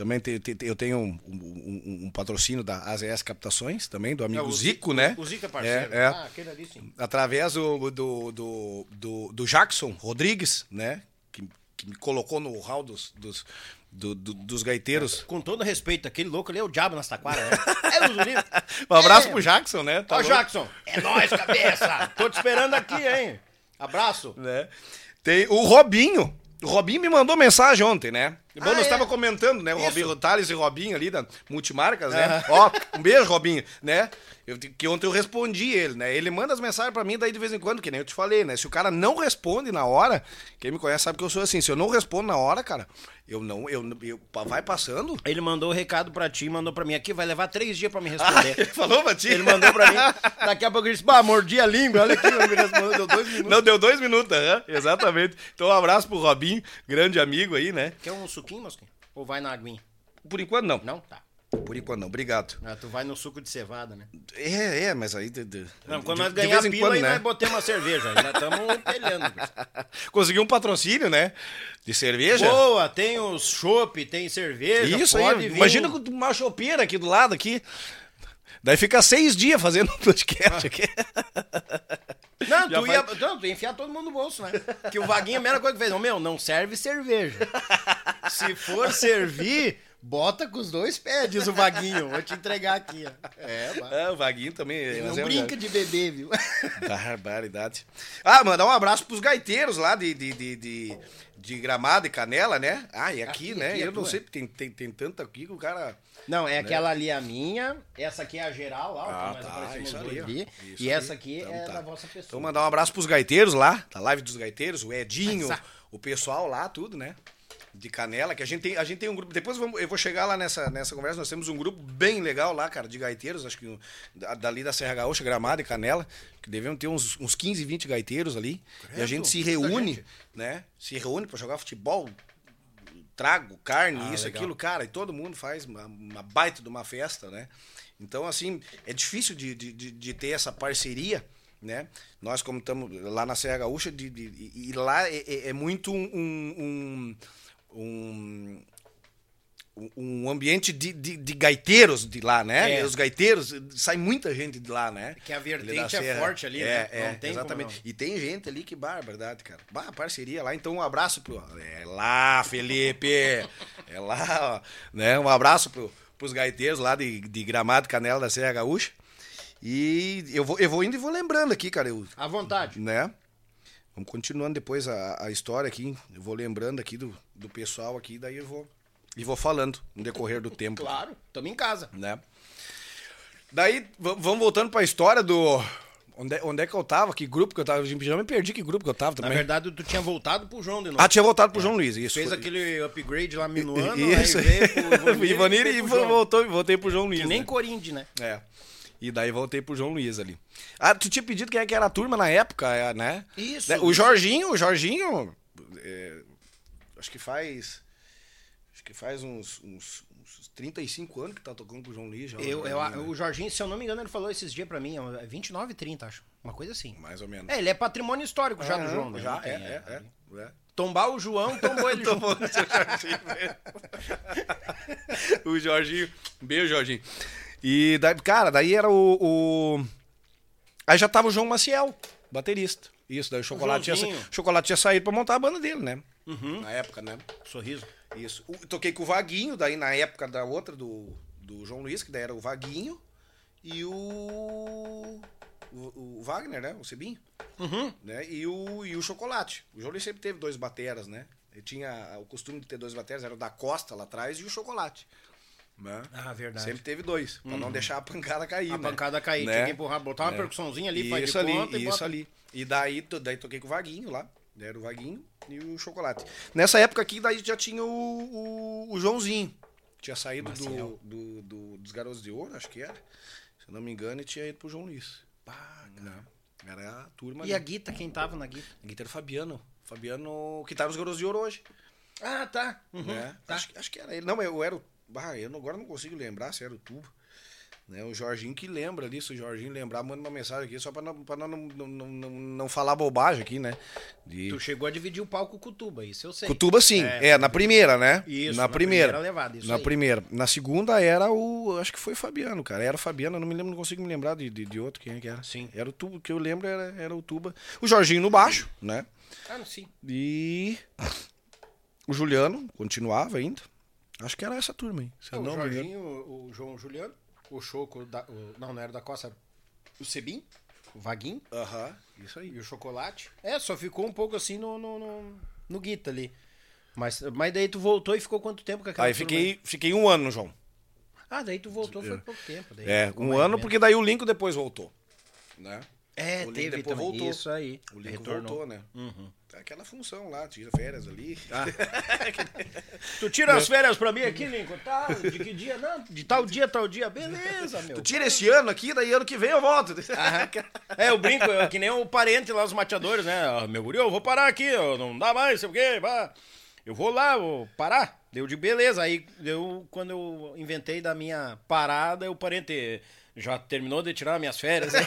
Também tem- tem- eu tenho um, um- um- patrocínio da AZS Captações, também, do amigo É, o Zico, né? O Zico é parceiro. É, é. Ah, aquele ali sim. através do, do, do, do, do Jackson Rodrigues, né? Que, que me colocou no hall dos, dos, do- do- dos gaiteiros. Com todo respeito, aquele louco ali é o diabo nas taquaras, né? É. Um abraço É. pro Jackson, né? Tá Ó, louco? Jackson, é nóis, cabeça. Tô te esperando aqui, hein? Abraço. né? Tem o Robinho. O Robinho me mandou mensagem ontem, né? Bom, Ah, nós é? estava comentando, né? Robinho, Thales e Robinho ali da Multimarcas, né? Ó, um beijo, Robinho, né? Eu, que ontem eu respondi ele, né? Ele manda as mensagens pra mim daí de vez em quando, que nem eu te falei, né? Se o cara não responde na hora, quem me conhece sabe que eu sou assim. Se eu não respondo na hora, cara, eu não. Eu, eu, vai passando. Ele mandou o recado pra ti, mandou pra mim aqui, vai levar três dias pra me responder. Ele falou pra ti? Ele mandou pra mim. Daqui a pouco ele disse, bah, mordi a língua, olha aqui, não me respondeu, deu dois minutos. Não, deu dois minutos, aham, exatamente. Então, um abraço pro Robinho, grande amigo aí, né? Quer um suquinho, Mosquinha? Ou vai na aguinha? Por enquanto, não. Não? Tá. Por enquanto, não. Obrigado. Ah, tu vai no suco de cevada, né? É, é, mas aí. De, de- Não, quando de- nós ganhar em pila, quando, aí né? nós botamos uma cerveja. Nós estamos pelhando. Consegui um patrocínio, né? De cerveja. Boa, tem os chopp, tem cerveja. Isso pode aí. vir. Imagina com uma chopeira aqui do lado aqui. Daí fica seis dias fazendo um podcast aqui. Não, Já tu ia, vai- não, tu ia enfiar todo mundo no bolso, né? Que o Vaguinho, a primeira coisa que fez, meu, não serve cerveja. Se for servir, bota com os dois pés, diz o Vaguinho. Vou te entregar aqui, ó. É, vai. É, o Vaguinho também. Não mas é um brinca de beber, viu? Barbaridade. Ah, mandar um abraço pros gaiteiros lá de, de, de, de, de Gramado e Canela, né? Ah, e aqui, Aqui, né? aqui é eu não tua. sei, tem, tem, tem tanto aqui que o cara. Não, é aquela ali a minha, essa aqui é a geral, lá, Ah, tá, isso ó. ali, Isso e aí. essa aqui Então é tá. da vossa pessoa. Então mandar um abraço pros gaiteiros lá, da live dos gaiteiros, o Edinho, Essa. o pessoal lá, tudo, né? De Canela, que a gente tem, a gente tem um grupo. Depois vamos- eu vou chegar lá nessa, nessa conversa. Nós temos um grupo bem legal lá, cara, de gaiteiros, acho que um- da- dali da Serra Gaúcha, Gramado e Canela, que devemos ter uns, uns 15, 20 gaiteiros ali. e a gente se reúne, né? Se reúne pra jogar futebol, trago, carne, Ah, isso, legal. aquilo, cara, e todo mundo faz uma, uma baita de uma festa, né? Então, assim, é difícil de, de, de, de ter essa parceria, né? Nós, como estamos lá na Serra Gaúcha, de, de- e e lá é, é- é muito um, um, um, um ambiente de, de, de gaiteiros de lá, né? É. Os gaiteiros, sai muita gente de lá, né? Que a vertente é forte ali, é, né? É, Não tem exatamente. não. E tem gente ali que barbaridade, cara. Bah, parceria lá. Então, um abraço pro. É lá, Felipe! É lá, ó. Né? Um abraço pro, pros gaiteiros lá de, de Gramado Canela da Serra Gaúcha. E eu vou, eu vou indo e vou lembrando aqui, cara. Eu, À vontade. né? Vamos continuando depois a, a história aqui. Eu vou lembrando aqui do, do pessoal aqui, daí eu vou. E vou falando no decorrer do tempo. Claro, tamo em casa. Né? Daí, vamos voltando pra história do. Onde, é- onde é que eu tava? Que grupo que eu tava? Já me perdi que grupo que eu tava Na também. verdade, tu tinha voltado pro João de novo. Ah, tinha voltado pro João Luiz, isso. Fez foi- aquele upgrade lá minuano, Isso. aí veio pro Ivanir e veio pro João. voltou, voltei pro João Luiz. Que nem né? Corinthians, né? É. E daí voltei pro João Luiz ali. Ah, tu tinha pedido quem é que era a turma na época, é, né? Isso. Né, O Jorginho, o Jorginho. é, acho que faz. Acho que faz uns, uns, uns 35 anos que tá tocando com o João Lee já. Eu, eu- né? o Jorginho, se eu não me engano, ele falou esses dias pra mim, é 29 e 30, acho. Uma coisa assim. Mais ou menos. É, ele é patrimônio histórico já do Ah, João, né? Já, tem, é, é, é, é. Tombar o João, tombou ele junto. o Jorginho. Beijo, Jorginho. E, daí, cara, daí era o, o- Aí já tava o João Maciel, baterista. Isso, daí o Chocolate, tinha, sa- Joãozinho. Chocolate tinha saído pra montar a banda dele, né? Na época, né? Sorriso. Isso. O- toquei com o Vaguinho, daí na época da outra, do, do João Luiz, que daí era o Vaguinho e o. O, o Wagner, né? O Cebinho. Né? E, o, e o Chocolate. O João Luiz sempre teve dois bateras, né? Ele tinha o costume de ter dois bateras, era o da Costa lá atrás e o Chocolate. Né? Ah, verdade. Sempre teve dois, pra não deixar a pancada cair. A né? pancada cair, Né? tinha que empurrar, botar uma É. percussãozinha ali, faz de Isso ali, conta e isso bota- ali. E daí, daí toquei com o Vaguinho lá. Era o Vaguinho e o Chocolate. Nessa época aqui, daí já tinha o, o, o Joãozinho. Tinha saído do, do, do- dos Garotos de Ouro, acho que era. Se eu não me engano, e tinha ido pro João Luiz. Pá, Era a turma E a ali. Guita, quem tava na Guita? A guitarra Fabiano. Fabiano, que tá nos Garotos de Ouro hoje. Ah, tá. Uhum, né? tá. Acho, acho que era ele. Não, eu era o. Ah, eu agora não consigo lembrar se era o tubo. Né? O Jorginho que lembra se o Jorginho lembrar, manda uma mensagem aqui, só pra não, pra não, não, não, não, não falar bobagem aqui, né? De... Tu chegou a dividir o palco com o Tuba, isso eu sei. Cutuba sim, É. é, na primeira, né? Isso, na, na primeira. primeira levada, isso na aí. primeira. Na segunda era o. Acho que foi o Fabiano, cara. Era o Fabiano, eu não me lembro, não consigo me lembrar de, de, de outro quem é que era. Sim. Era o tubo, que eu lembro era, era o Tuba. O Jorginho no baixo, né? Ah, não, sim. E. O Juliano continuava ainda. Acho que era essa turma aí. Se o não. Jorginho, o, o João Juliano, o Choco, da, o- não, não era da Costa, era o Cebim, o Vaguinho Aham, isso aí. e o Chocolate. É, só ficou um pouco assim no, no, no, no Guita ali. Mas, mas daí tu voltou e ficou quanto tempo com aquela Aí turma fiquei, fiquei um ano no João. Ah, daí tu voltou foi pouco tempo. daí É, um ano, ou porque daí o Lincoln depois voltou. Né? É, o teve depois também. voltou. Isso aí. O Lincoln Retornou. voltou, né? Uhum. É Aquela função lá, tira férias ali. Tu tira as férias pra mim aqui, Lincoln? Tá, de que dia? Não, de tal dia, tal dia. Beleza, meu. Tu tira esse ano aqui, daí ano que vem eu volto. É, eu brinco, é que nem o parente lá, os mateadores, né? Ah, Meu guri, eu vou parar aqui, ó, não dá mais, sei o quê, vá. Eu vou lá, vou parar. Deu de beleza. Aí, eu, quando eu inventei da minha parada, o parente já terminou de tirar minhas férias. né?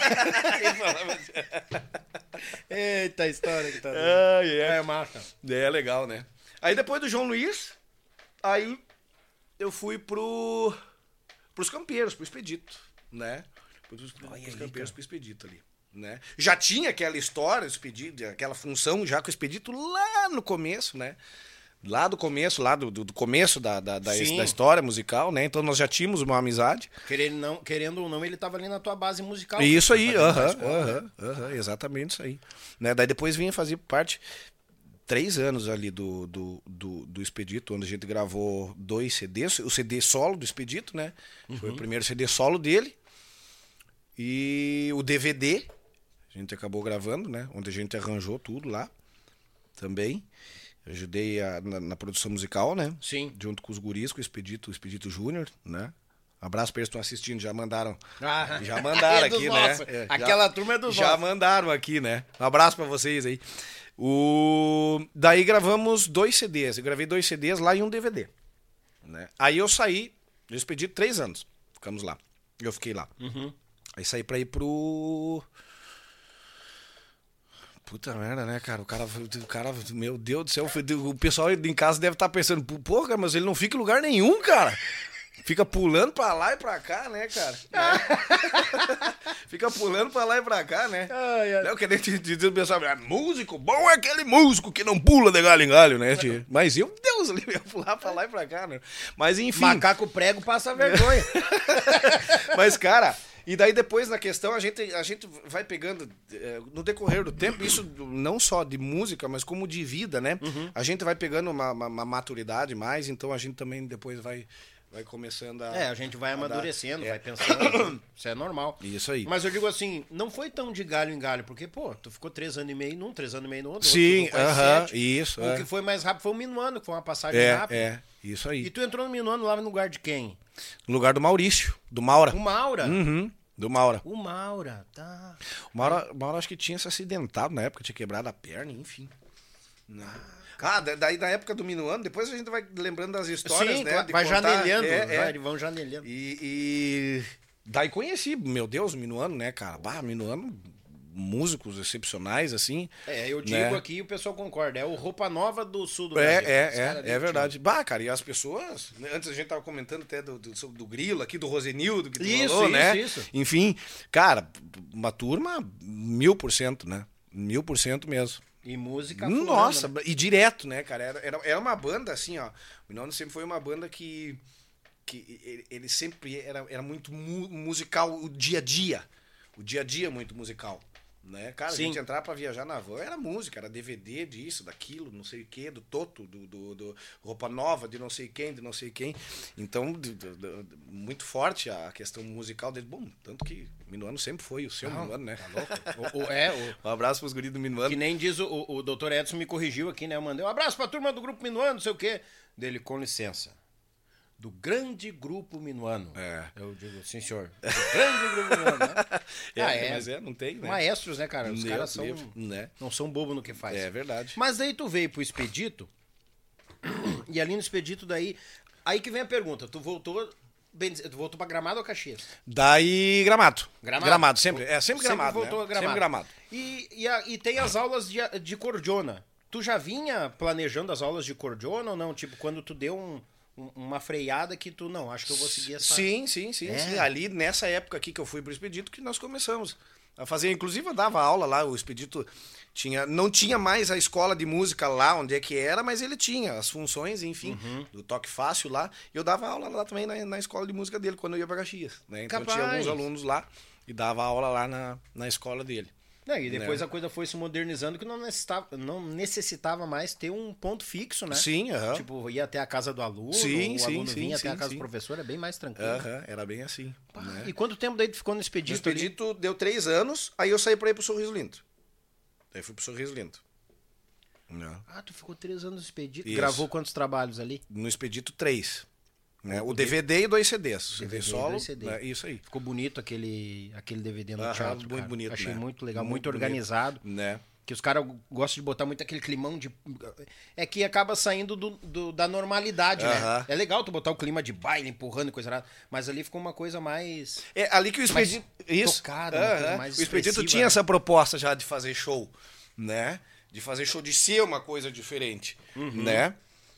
Eita história que tá dando. Ai, é. É, massa. É legal, né? Aí depois do João Luiz, aí eu fui pro pros campeiros, pro Expedito, né? Pros, pros campeiros, pro Expedito ali, né? Já tinha aquela história, Expedito, aquela função já com o Expedito lá no começo, né? Lá do começo, lá do, do, começo da, da, da, da história musical, né? Então nós já tínhamos uma amizade. Querendo, não, querendo ou não, ele tava ali na tua base musical. Isso aí, aham, né? aham, aham, exatamente isso aí. Né? Daí depois vinha fazer parte, três anos ali do, do, do, do Expedito, onde a gente gravou dois CDs, o CD solo do Expedito, né? Foi o primeiro CD solo dele. E o DVD, a gente acabou gravando, né? Onde a gente arranjou tudo lá também. Ajudei a- na, na produção musical, né? Sim. Junto com os guris, com o Expedito, o Expedito Júnior, né? Abraço pra eles que estão assistindo, já mandaram. Ah, já mandaram é aqui, né? É, Aquela já- turma é dos Já nossos. mandaram aqui, né? Um abraço pra vocês aí. O... Daí gravamos dois CDs. Eu gravei dois CDs lá e um DVD. Né? Aí eu saí, eu expedi três anos. Ficamos lá. Eu fiquei lá. Uhum. Aí saí pra ir pro. Puta merda, né, cara? O cara, o cara, meu Deus do céu, o pessoal em casa deve estar pensando, pô, cara, mas ele não fica em lugar nenhum, cara. Fica pulando pra lá e pra cá, né, cara? Né? Fica pulando pra lá e pra cá, né? Não, eu queria te dizer o pessoal, ah, músico bom é aquele músico que não pula de galho em galho, né? tio? Mas eu, Deus, ali ia pular pra lá e pra cá, né? Mas enfim. Macaco prego passa vergonha. Mas, cara, e daí depois na questão a gente, a gente vai pegando eh, no decorrer do tempo, isso não só de música, mas como de vida, né? Uhum. A gente vai pegando uma, uma- uma maturidade mais, então a gente também depois vai, vai começando a. É, a gente vai a dar- amadurecendo, é. vai pensando. Isso é normal. Isso aí. Mas eu digo assim, não foi tão de galho em galho, porque, pô, tu ficou três anos e meio num, três anos e meio no outro. Sim, aham, sete. isso, O é. que foi mais rápido foi o Minuano, que foi uma passagem É, rápida. é, isso aí. E tu entrou no Minuano lá no lugar de quem? No lugar do Maurício, do Maura. O Maura. Uhum, do Maura. O Maura, tá. O Maura, o Maura acho que tinha se acidentado na época, tinha quebrado a perna, enfim. Ah, da- daí na época do Minuano, depois a gente vai lembrando das histórias, Sim, né? claro, vai contar. janelhando. É, é. vai, vão janelhando. E, e daí conheci, meu Deus, o Minuano, né, cara? Bah, Minuano, músicos excepcionais, assim. É, eu digo né? aqui e o pessoal concorda. É o roupa nova do sul do É, Brasil. É, é, dele é verdade. Bah, cara, e as pessoas. né, Antes a gente tava comentando até do, do, do Grilo aqui, do Rosenildo, que tu Isso, falou, isso, né? isso. Enfim, cara, uma turma mil por cento, né? Mil por cento mesmo. E música Nossa, aflorando, né? e direto, né, cara? Era, era, era uma banda assim, ó. O Minone sempre foi uma banda que. que ele, ele sempre era, era muito mu- musical, o dia a dia. O dia a dia muito musical. Né? Cara, Sim. a gente entrar pra viajar na van era música, era DVD disso, daquilo, não sei o quê, do Toto, do, do, do roupa nova, de não sei quem, de não sei quem. Então, de- de- muito forte a questão musical dele. Bom, tanto que Minuano sempre foi o seu Minuano, né? O- o- é, o, Um abraço pros guris do Minuano. que nem diz o, o, o doutor Edson me corrigiu aqui, né? Eu mandei um abraço pra turma do grupo Minuano, não sei o quê. Dele, com licença. Do grande grupo Minuano. É. Eu digo, sim, senhor. Do grande grupo Minuano, né? É, Ah, mas é, não tem, né? Maestros, né, cara? Os Deus caras são. né? Não são bobo no que faz. É verdade. Mas daí tu veio pro Expedito. E ali no Expedito, daí. Aí que vem a pergunta. Tu voltou. bem Tu voltou pra Gramado ou Caxias? Daí, Gramado. Gramado? sempre. É, sempre Gramado, voltou né? a Gramado. Sempre Gramado. E, e, a- e tem as aulas de, de cordiona. Tu já vinha planejando as aulas de cordiona ou não? Tipo, quando tu deu um- uma freada que tu, não, acho que eu vou seguir essa... Sim, sim, sim, É. sim. Ali, nessa época aqui que eu fui pro Expedito, que nós começamos a fazer. Inclusive, eu dava aula lá, o Expedito tinha... Não tinha mais a escola de música lá, onde é que era, mas ele tinha as funções, enfim, Uhum. do toque fácil lá. E eu dava aula lá também na, na escola de música dele, quando eu ia pra Caxias. Né? Então, tinha Capaz. alguns alunos lá e dava aula lá na, na escola dele. Não, e depois Né? a coisa foi se modernizando que não necessitava, não necessitava mais ter um ponto fixo, né? Sim, aham. Tipo, ia até a casa do aluno, Sim, o sim, aluno sim, vinha até a sim, casa sim. do professor, é bem mais tranquilo. Aham, era bem assim. né? E quanto tempo daí tu ficou no No Expedito? ali? Expedito deu três anos, aí eu saí pra ir pro Sorriso Lindo. Daí fui pro Sorriso Lindo. Não. Ah, tu ficou três anos no Expedito. Isso. Gravou quantos trabalhos ali? No Expedito 3. Né? O DVD e dois CDs. CD DVD solo. dois CD. né? Isso aí. Ficou bonito aquele, aquele DVD no Aham, teatro. muito cara. bonito, Achei né? muito legal, Muito muito, bonito. organizado. Né? Que os caras gostam de botar muito aquele climão de. É que acaba saindo do, do- da normalidade, né? Aham. É legal tu botar o clima de baile, empurrando e coisa errada. Mas ali ficou uma coisa mais. É ali que o Expedito. Isso. coisa Aham. mais o Expedito tinha né? essa proposta já de fazer show. Né? De fazer show, de ser uma coisa diferente. Uhum. Né?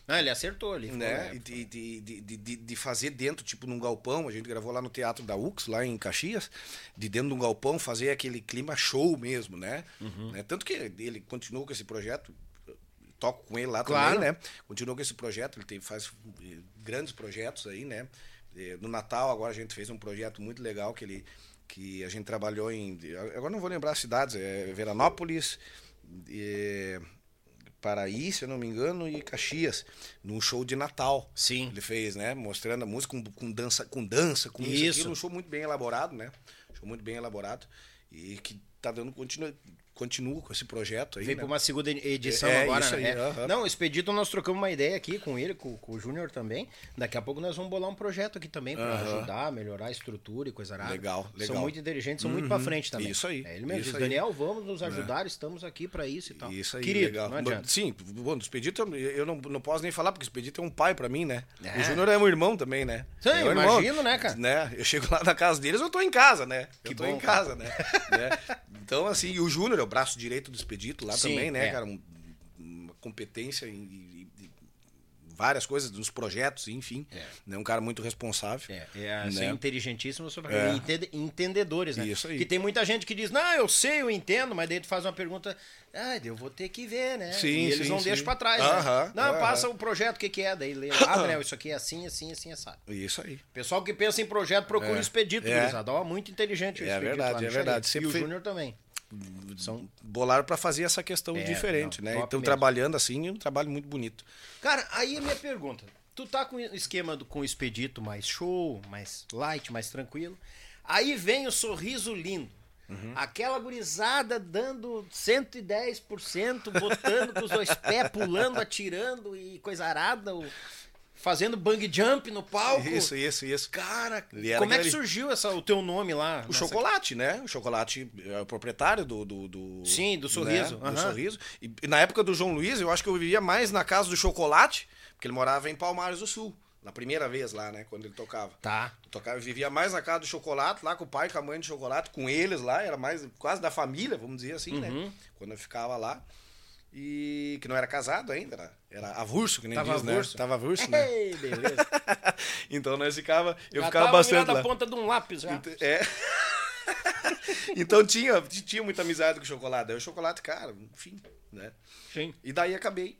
Ah, ele acertou ali. né? né? De, de, de, de- fazer dentro, tipo num galpão, a gente gravou lá no Teatro da UX, lá em Caxias, de dentro de um galpão fazer aquele clima show mesmo, né? Uhum. Né? Tanto que ele continuou com esse projeto, toco com ele lá Claro. também, né? Continuou com esse projeto, ele tem, faz eh, grandes projetos aí, né? Eh, No Natal agora a gente fez um projeto muito legal que ele que a gente trabalhou em agora não vou lembrar as cidades, é Veranópolis, eh, Paraí, se eu não me engano, e Caxias, num show de Natal. Sim. Ele fez, né? Mostrando a música com, com dança, com dança, com isso, Isso. aquilo, um show muito bem elaborado, né? Show muito bem elaborado. E que tá dando continua, continua com esse projeto aí. Veio né? para uma segunda edição É, agora, isso né? aí, É. aham. Não, o Expedito nós trocamos uma ideia aqui com ele, com, com o Júnior também. Daqui a pouco nós vamos bolar um projeto aqui também para Aham. ajudar, melhorar a estrutura e coisa arada. Legal, São legal. muito inteligentes, são muito para frente também. Isso aí, É, ele mesmo diz, aí. Daniel, vamos nos ajudar, estamos aqui para isso e tal. Isso aí, Querido, legal. não adianta. Sim, bom, do Expedito eu- eu não, não posso nem falar, porque o Expedito é um pai pra mim, né? É. O Júnior é um irmão também, né? Sim, é um irmão. imagino, né, cara? Né? Eu chego lá na casa deles, eu tô em casa, né? Que eu tô bom, em casa, né? Né? Então, assim, e o Júnior é o braço direito do Expedito lá Sim, também, né, é. cara? Um- uma competência em, várias coisas, nos projetos, enfim. Né? Um cara muito responsável. É, é né? são inteligentíssimos sobre É. entende- entendedores, né? Isso aí. Que tem muita gente que diz, não, eu sei, eu entendo, mas daí tu faz uma pergunta, ah, eu vou ter que ver, né? Sim, e eles sim, não sim. deixam pra trás, Aham, né? Não, aham. passa o projeto, o que que é, daí lê, ah, Daniel, isso aqui é assim, assim, assim, sabe? Isso aí. Pessoal que pensa em projeto, procura o Expedito, É. Ó, muito inteligente o É Expedito verdade, lá no é verdade. E Sempre o foi- Júnior também. São... Bolaram pra fazer essa questão É, diferente, não, né? Então, mesmo. trabalhando assim, é um trabalho muito bonito. Cara, aí a minha pergunta. Tu tá com o esquema do, com o expedito mais show, mais light, mais tranquilo. Aí vem o sorriso lindo. Uhum. Aquela gurizada dando 110%, botando com os dois pés, pulando, atirando e coisa arada. o- fazendo bang jump no palco. Isso, isso, isso. Cara, como é que surgiu essa, o teu nome lá? O chocolate, né? O chocolate é o proprietário do. do, do- Sim, do Sorriso, né? aham. Do sorriso. E, na época do João Luiz, eu acho que eu vivia mais na casa do chocolate, porque ele morava em Palmares do Sul. Na primeira vez lá, né? Quando ele tocava. Tá. Eu tocava, eu vivia mais na casa do chocolate, lá com o pai, com a mãe de chocolate, com eles lá, era mais quase da família, vamos dizer assim, Uhum. né? Quando eu ficava lá. E que não era casado ainda, era, era avulso, que nem Tava diz, né? avulso. Tava avulso, né? Ei, beleza. então nós ficava, eu Já ficava bastante lá. ponta de um lápis já. Ent- É. então tinha, tinha muita amizade com o chocolate. Aí o chocolate, cara, enfim, né? Sim. E daí acabei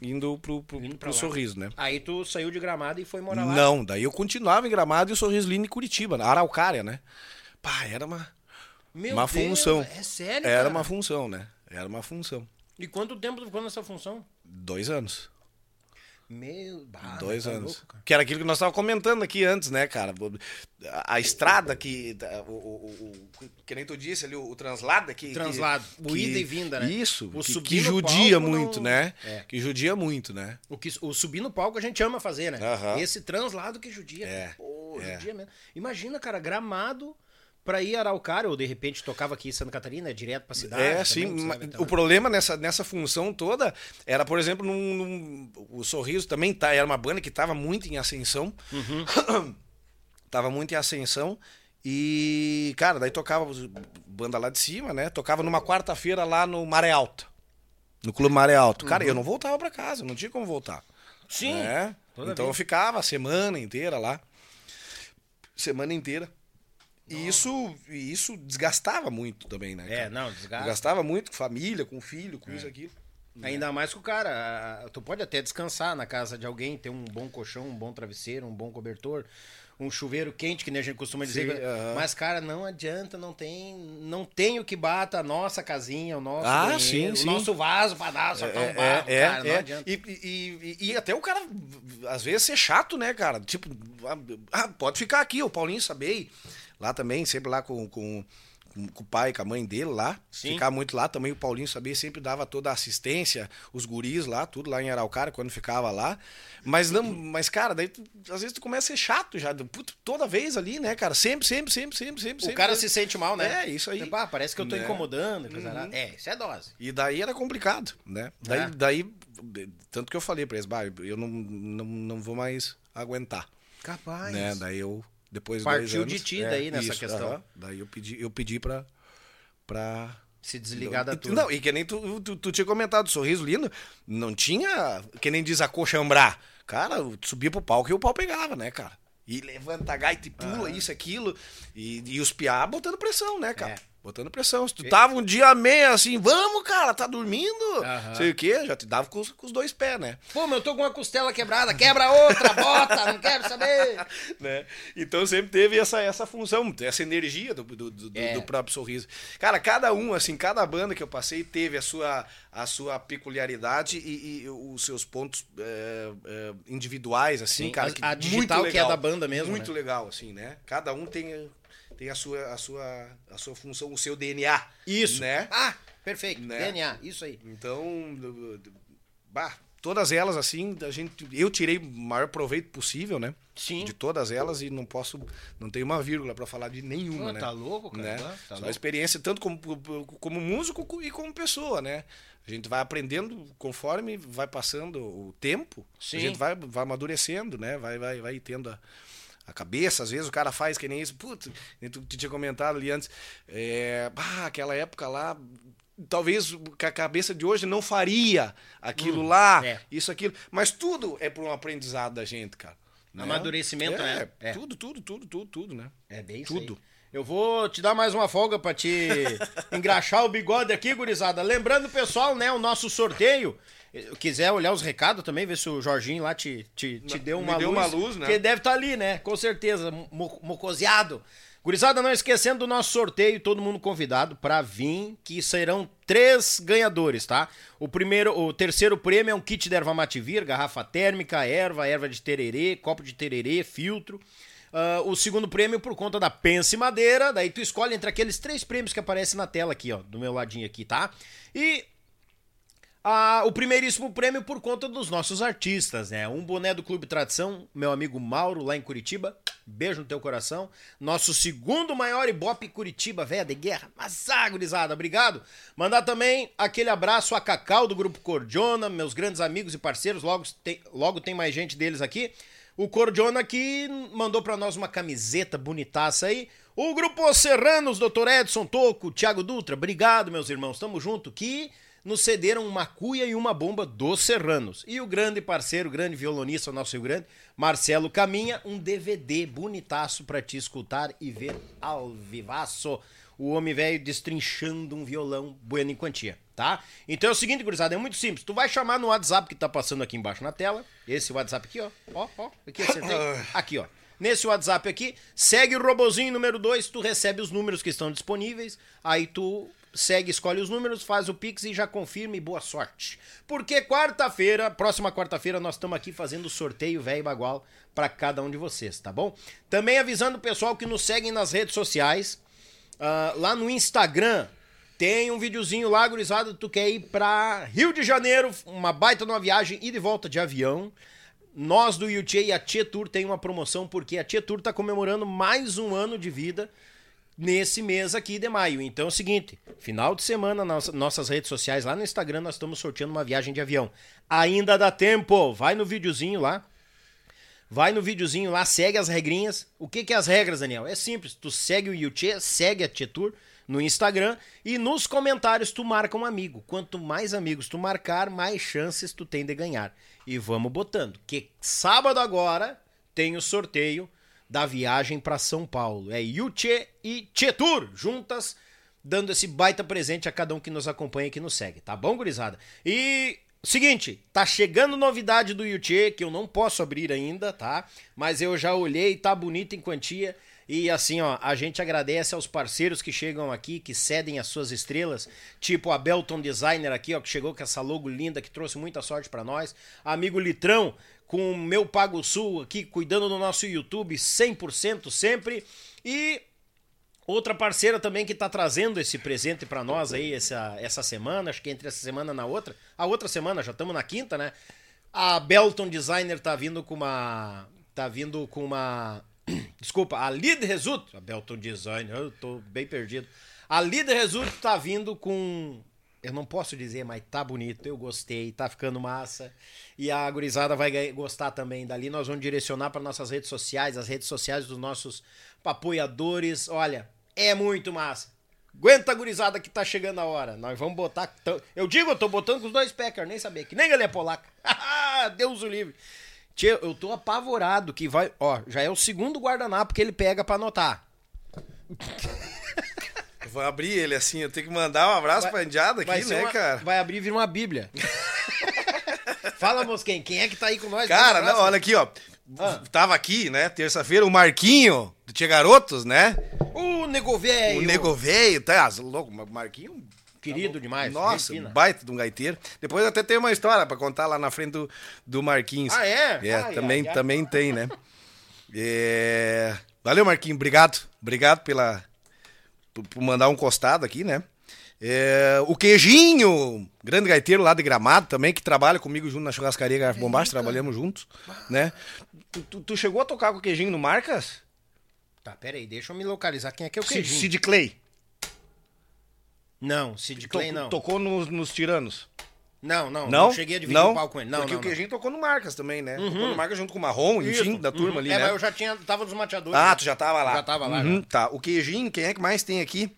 indo pro, pro, Indo pro lá. sorriso, né? Aí tu saiu de Gramado e foi morar lá. Não, daí eu continuava em Gramado e o sorriso lindo em Curitiba, na Araucária, né? Pá, era uma, Meu uma Deus, função. É sério, Era cara? uma função, né? Era uma função. E quanto tempo tu ficou nessa função? Dois anos. Meu... bah, Dois tá anos. louco, que era aquilo que nós estávamos comentando aqui antes, né, cara? A, a estrada que. O, o, o- o- que nem tu disse ali, o, o translado que. que- Translado. O que- ida e vinda, né? Isso. O que, que judia muito, não- né? É. Que judia muito, né? O, que, o subir no palco a gente ama fazer, né? Aham. Esse translado que judia. É, Pô, é. judia mesmo. Imagina, cara, gramado pra ir a Araucária, ou de repente tocava aqui em Santa Catarina, é direto pra cidade. É, também, sim. sabe, então, O né? problema nessa, nessa função toda era, por exemplo, num, num- o Sorriso também tá, era uma banda que estava muito em ascensão. Uhum. tava muito em ascensão. E, cara, daí tocava banda lá de cima, né? Tocava numa quarta-feira lá no Maré Alta. No Clube Maré Alto. Cara, eu não voltava pra casa, não tinha como voltar. Uhum. Sim. né? Então eu vez. ficava a semana inteira lá. Semana inteira. E isso, isso desgastava muito também, né? É, cara? não, desgasta. Gastava muito com família, com filho, com É. isso aqui. Ainda mais que o cara, ah, tu pode até descansar na casa de alguém, ter um bom colchão, um bom travesseiro, um bom cobertor, um chuveiro quente, que nem a gente costuma dizer. Sim, aham. Mas, cara, não adianta, não tem, não tem o que bata a nossa casinha, o nosso Ah, banheiro, sim, o sim. nosso vaso pra dar, só um barro, é, cara, não é. adianta. E, e, e- e até o cara, às vezes, ser chato, né, cara? Tipo, ah, pode ficar aqui, o Paulinho Sabei, lá também, sempre lá com, com, com, o pai e com a mãe dele lá. Sim. Ficar muito lá também, o Paulinho Sabei sempre dava toda a assistência, os guris lá, tudo lá em Araucária, quando ficava lá. Mas não, mas, cara, daí tu- às vezes tu começa a ser chato já, puto, toda vez ali, né, cara? Sempre, sempre, sempre, sempre, sempre. O sempre, cara sempre. se sente mal, né? É, isso aí. Tipo, ah, parece que eu tô Né? incomodando. Coisa arada. É, isso é dose. E daí era complicado, né? Daí, É. daí tanto que eu falei pra eles, bah, eu não, não, não vou mais aguentar, Capaz. né? Daí eu, depois de Partiu anos... de ti daí nessa questão. aham. Daí eu pedi, eu pedi pra... pra... Se desligar da E- turma. Não, e que nem tu, tu, tu tinha comentado, sorriso lindo, não tinha, que nem diz a coxambrar. Cara, subia pro palco e o pau pegava, né, cara? E levanta a gaita e pula, isso, aquilo. E, e os piá botando pressão, né, cara? É. Botando pressão. Se tu tava um dia meio assim, vamos, cara, tá dormindo? Aham. Sei o quê, já te dava com os, com os dois pés, né? Pô, mas eu tô com uma costela quebrada, quebra outra, bota, não quero saber. né? Então sempre teve essa, essa função, essa energia do, do, do- É. do próprio sorriso. Cara, cada um, assim, cada banda que eu passei teve a sua, a sua peculiaridade e, e os seus pontos é, é, individuais, assim, Sim, cara. a- a digital que é da banda mesmo, Muito né? legal, assim, né? Cada um tem, tem a, sua, a, sua, a sua função, o seu DNA. Isso. Né? Ah, perfeito. Né? DNA, isso aí. Então, bah, todas elas, assim, a gente, eu tirei o maior proveito possível, né? Sim. De todas elas e não posso, não tenho uma vírgula pra falar de nenhuma, Pô, né? tá louco, cara, Né? tá- tá Só louco. a experiência tanto como, como músico e como pessoa, né? A gente vai aprendendo conforme vai passando o tempo. Sim. A gente vai, vai amadurecendo, né? Vai, vai, vai tendo a, a cabeça. Às vezes o cara faz que nem isso. Putz, tu, tinha comentado ali antes. É, bah, aquela época lá, talvez a cabeça de hoje não faria aquilo lá, é. isso, aquilo. Mas tudo é por um aprendizado da gente, cara. né? Amadurecimento, é, né? É. Tudo, tudo, tudo, tudo, tudo, né? É bem isso Tudo. aí. Eu vou te dar mais uma folga pra te engraxar o bigode aqui, gurizada. Lembrando, pessoal, né, o nosso sorteio. Quiser olhar os recados também, ver se o Jorginho lá te, te, te deu uma deu luz. uma luz, né? Que deve estar ali, né? Com certeza, mo mocoseado. Gurizada, não esquecendo do nosso sorteio, todo mundo convidado pra vir, que serão três ganhadores, tá? O primeiro, o terceiro prêmio é um kit de erva mativir, garrafa térmica, erva, erva de tererê, copo de tererê, filtro. Ah, o segundo prêmio por conta da Pense Madeira. Daí tu escolhe entre aqueles três prêmios que aparecem na tela aqui, ó, do meu ladinho aqui, tá? E o primeiríssimo prêmio por conta dos nossos artistas, né? Um boné do Clube Tradição, meu amigo Mauro, lá em Curitiba. Beijo no teu coração. Nosso segundo maior Ibope Curitiba, velha de guerra. Mas ah, obrigado. Mandar também aquele abraço a Cacau do Grupo Cordiona, meus grandes amigos e parceiros. Logo tem, logo tem mais gente deles aqui. O Cordiona que mandou para nós uma camiseta bonitaça aí. O Grupo Serranos, Dr. Edson Toco, Thiago Dutra, obrigado, meus irmãos. Tamo junto. Que nos cederam uma cuia e uma bomba dos Serranos. E o grande parceiro, o grande violonista nosso Rio Grande, Marcelo Caminha, um DVD bonitaço para te escutar e ver ao vivaço. O homem velho destrinchando um violão bueno em quantia, tá? Então é o seguinte, gurizada, é muito simples. Tu vai chamar no WhatsApp que tá passando aqui embaixo na tela. Esse WhatsApp aqui, ó. Ó, ó. Aqui, acertei. Aqui, ó. Nesse WhatsApp aqui, segue o robozinho número 2, tu recebe os números que estão disponíveis, aí tu segue, escolhe os números, faz o Pix e já confirma e boa sorte. Porque quarta-feira, próxima quarta-feira, nós estamos aqui fazendo o sorteio velho bagual para cada um de vocês, tá bom? Também avisando o pessoal que nos seguem nas redes sociais, uh, lá no Instagram, tem um videozinho lá, gurizada, tu quer ir pra Rio de Janeiro, uma baita numa viagem e de volta de avião. Nós do UT e a Tietur tem uma promoção porque a Tietur tá comemorando mais um ano de vida nesse mês aqui de maio. Então é o seguinte, final de semana nas nossas redes sociais, lá no Instagram, nós estamos sorteando uma viagem de avião. Ainda dá tempo, vai no videozinho lá. Vai no videozinho lá, segue as regrinhas. O que que é as regras, Daniel? É simples, tu segue o Yuchê, segue a Tietur no Instagram e nos comentários tu marca um amigo. Quanto mais amigos tu marcar, mais chances tu tem de ganhar. E vamos botando, que sábado agora tem o sorteio da viagem para São Paulo. É Yuchê e Tietur juntas, dando esse baita presente a cada um que nos acompanha e que nos segue, tá bom, gurizada? E seguinte, tá chegando novidade do Yuchê que eu não posso abrir ainda, tá? Mas eu já olhei, tá bonito em quantia. E assim, ó, a gente agradece aos parceiros que chegam aqui, que cedem as suas estrelas, tipo a Belton Designer aqui, ó, que chegou com essa logo linda, que trouxe muita sorte para nós. Amigo Litrão, com o meu Pago Sul aqui, cuidando do nosso YouTube 100% sempre. E outra parceira também que está trazendo esse presente para nós aí essa, essa semana, acho que entre essa semana e na outra. A outra semana, já estamos na quinta, né? A Belton Designer tá vindo com uma. Tá vindo com uma. Desculpa, a Lead Result. A Belton Designer, eu tô bem perdido. A Lead Result tá vindo com eu não posso dizer, mas tá bonito, eu gostei, tá ficando massa. E a gurizada vai gostar também dali. Nós vamos direcionar para nossas redes sociais, as redes sociais dos nossos apoiadores. Olha, é muito massa. Aguenta, gurizada, que tá chegando a hora. Nós vamos botar. Eu digo, eu tô botando com os dois Packers, nem sabia, que nem ele é polaca. Deus o livre. Tchê, eu tô apavorado que vai. Ó, já é o segundo guardanapo que ele pega para anotar. Vou abrir ele assim, eu tenho que mandar um abraço vai, pra Indiada aqui, né, uma, cara? Vai abrir e vir uma bíblia. Fala, Mosquem, quem é que tá aí com nós? Cara, não, olha aqui, ó. Ah. Tava aqui, né, terça-feira, o Marquinho, do Tia Garotos, né? O Nego Velho. O Nego Velho, tá, louco, Marquinho... Querido tá demais. Nossa, um baita de um gaiteiro. Depois até tem uma história pra contar lá na frente do, do Marquinhos. Ah, é? É, ai, também, ai, ai. também tem, né? É... Valeu, Marquinho, obrigado. Obrigado pela, por mandar um costado aqui, né? É, o Queijinho, grande gaiteiro lá de Gramado também, que trabalha comigo junto na churrascaria Garfo Bombacho, trabalhamos juntos, né? Tu, tu, tu, chegou a tocar com o Queijinho no Marcas? Tá, pera aí, deixa eu me localizar quem é que é o Queijinho. Sid Clay. Não, Sid Clay não. Tocou nos, nos Tiranos. Não, não, não, não cheguei a dividir não, o palco com ele. Não, porque não, o Queijinho tocou no Marcas também, né? Uhum. Tocou no Marcas junto com o Marrom, enfim, Isso. da turma uhum. ali, é, né? mas eu já tinha, tava nos mateadores. Ah, né? tu já tava lá. Já tava lá, Uhum, já. Tá, o Queijinho, quem é que mais tem aqui?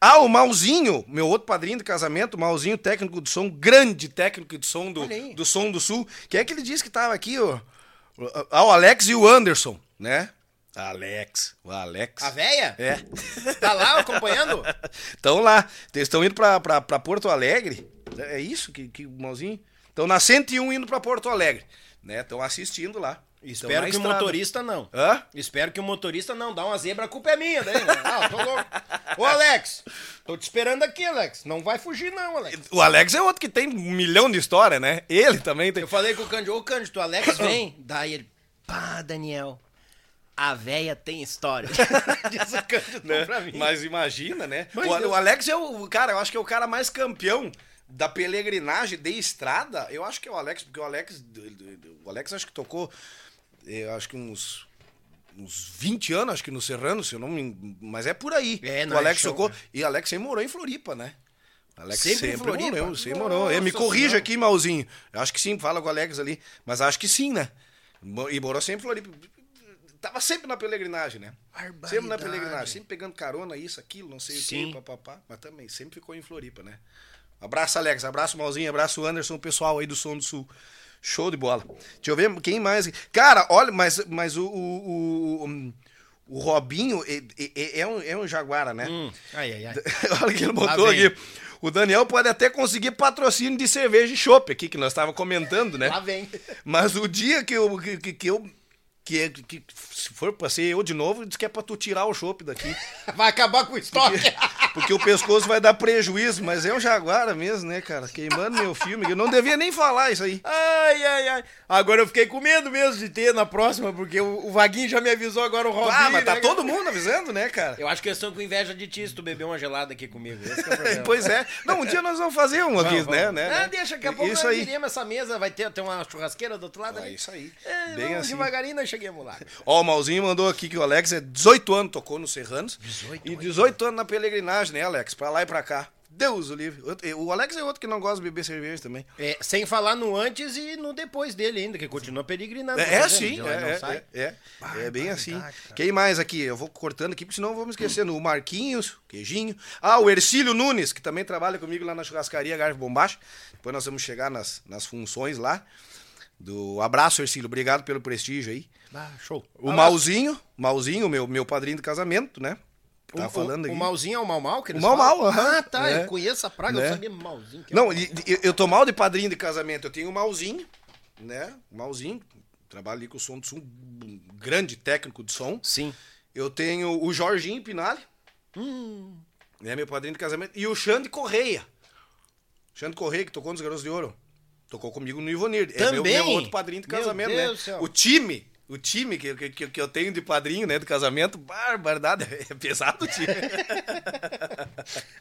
Ah, o Malzinho, meu outro padrinho de casamento, Malzinho, técnico de som, grande técnico de som do, do Som do Sul. Quem é que ele disse que tava aqui, ó? Ah, o Alex e o Anderson, né? Alex, o Alex. A véia? É. Tá lá acompanhando? Estão lá. Eles estão indo pra, pra, pra Porto Alegre. É isso que, que o Malzinho? Estão na 101 indo pra Porto Alegre. Né? Estão assistindo lá. Espero que o estrada. motorista não. Hã? Espero que o motorista não. Dá uma zebra, a culpa é minha. Daí, né? Ah, tô louco. Ô, Alex, tô te esperando aqui, Alex. Não vai fugir, não, Alex. O Alex é outro que tem um milhão de história, né? Ele também tem. Eu falei com o Cândido, ô Cândido, o Alex vem. Daí ele, pá, Daniel, a véia tem história. Diz o Cândido né? pra mim. Mas imagina, né? Mas o, o Alex é o cara, eu acho que é o cara mais campeão da peregrinagem de estrada, eu acho que é o Alex, porque o Alex, o Alex acho que tocou, eu acho que uns uns 20 anos, acho que no Serrano, se eu não me... Mas é por aí. É, o é Alex show, tocou. né? E Alex sempre morou em Floripa, né? Alex Sempre em Floripa? morou, sempre Nossa morou. É, me corrija aqui, Malzinho. Eu acho que sim, fala com o Alex ali. Mas acho que sim, né? E morou sempre em Floripa. Tava sempre na peregrinagem, né? Sempre na peregrinagem, sempre pegando carona, isso, aquilo, não sei Sim. o que, papapá. Mas também, sempre ficou em Floripa, né? Abraço, Alex. Abraço, Malzinho. Abraço, Anderson, o pessoal aí do Som do Sul. Show de bola. Deixa eu ver quem mais. Cara, olha, mas, mas o, o, o, o Robinho é, é, é um, é um jaguara, né? Hum, ai, ai, ai. Olha o que ele botou aqui. O Daniel pode até conseguir patrocínio de cerveja e chopp aqui, que nós estávamos comentando, né? Lá vem. Mas o dia que eu. Que, que, que eu que, que, se for pra ser eu de novo, diz que é pra tu tirar o chopp daqui. Vai acabar com o estoque. Porque o pescoço vai dar prejuízo, mas é um jaguara mesmo, né, cara? Queimando meu filme. Eu não devia nem falar isso aí. Ai, ai, ai. Agora eu fiquei com medo mesmo de ter na próxima, porque o, o Vaguinho já me avisou agora o Robinho. Ah, mas tá né, todo cara? mundo avisando, né, cara? Eu acho que eles estão com inveja de ti se tu beber uma gelada aqui comigo. Esse que é. Pois é. Não, um dia nós vamos fazer um aqui, né? né? Ah, deixa, daqui a pouco Isso nós aí. viremos essa mesa, vai ter, ter uma churrasqueira do outro lado É ali. isso aí. É, Bem vamos assim. devagarinho nós chegamos lá. Ó, o Malzinho mandou aqui que o Alex é 18 anos, tocou no Serranos. 18 E 18 anos na peregrinagem, né, Alex? Pra lá e pra cá. Deus o livre. O Alex é outro que não gosta de beber cerveja também. É, sem falar no antes e no depois dele ainda, que continua peregrinando. É, tá é sim, é, é, é, é bem assim. cara. Quem mais aqui? Eu vou cortando aqui, porque senão vamos esquecendo. O Marquinhos, Queijinho. Ah, o Ercílio Nunes, que também trabalha comigo lá na churrascaria Garfo Bombacha. Depois nós vamos chegar nas, nas funções lá. Do abraço, Ercílio. Obrigado pelo prestígio aí. Ah, show. O Malzinho, Malzinho, meu, meu padrinho de casamento, né? O, Tá falando o, aqui. o malzinho é o mal mal que eles O Mau falam? Mau, aham. Ah, tá. É. Eu conheço a praga, Né? eu sabia malzinho. é Não, o e- e- eu tô mal de padrinho de casamento. Eu tenho o Malzinho, né? O Malzinho. Trabalho ali com o som do som, um grande técnico de som. Sim. Eu tenho o Jorginho Pinali. Hum. Né, meu padrinho de casamento. E o Xande Correia. Xande Correia, que tocou nos Garotos de Ouro. Tocou comigo no Ivonir. É meu, Também? meu outro padrinho de Meu casamento, Deus né? O time, o time que, que, que eu tenho de padrinho, né, de casamento, barbaridade. É pesado o time.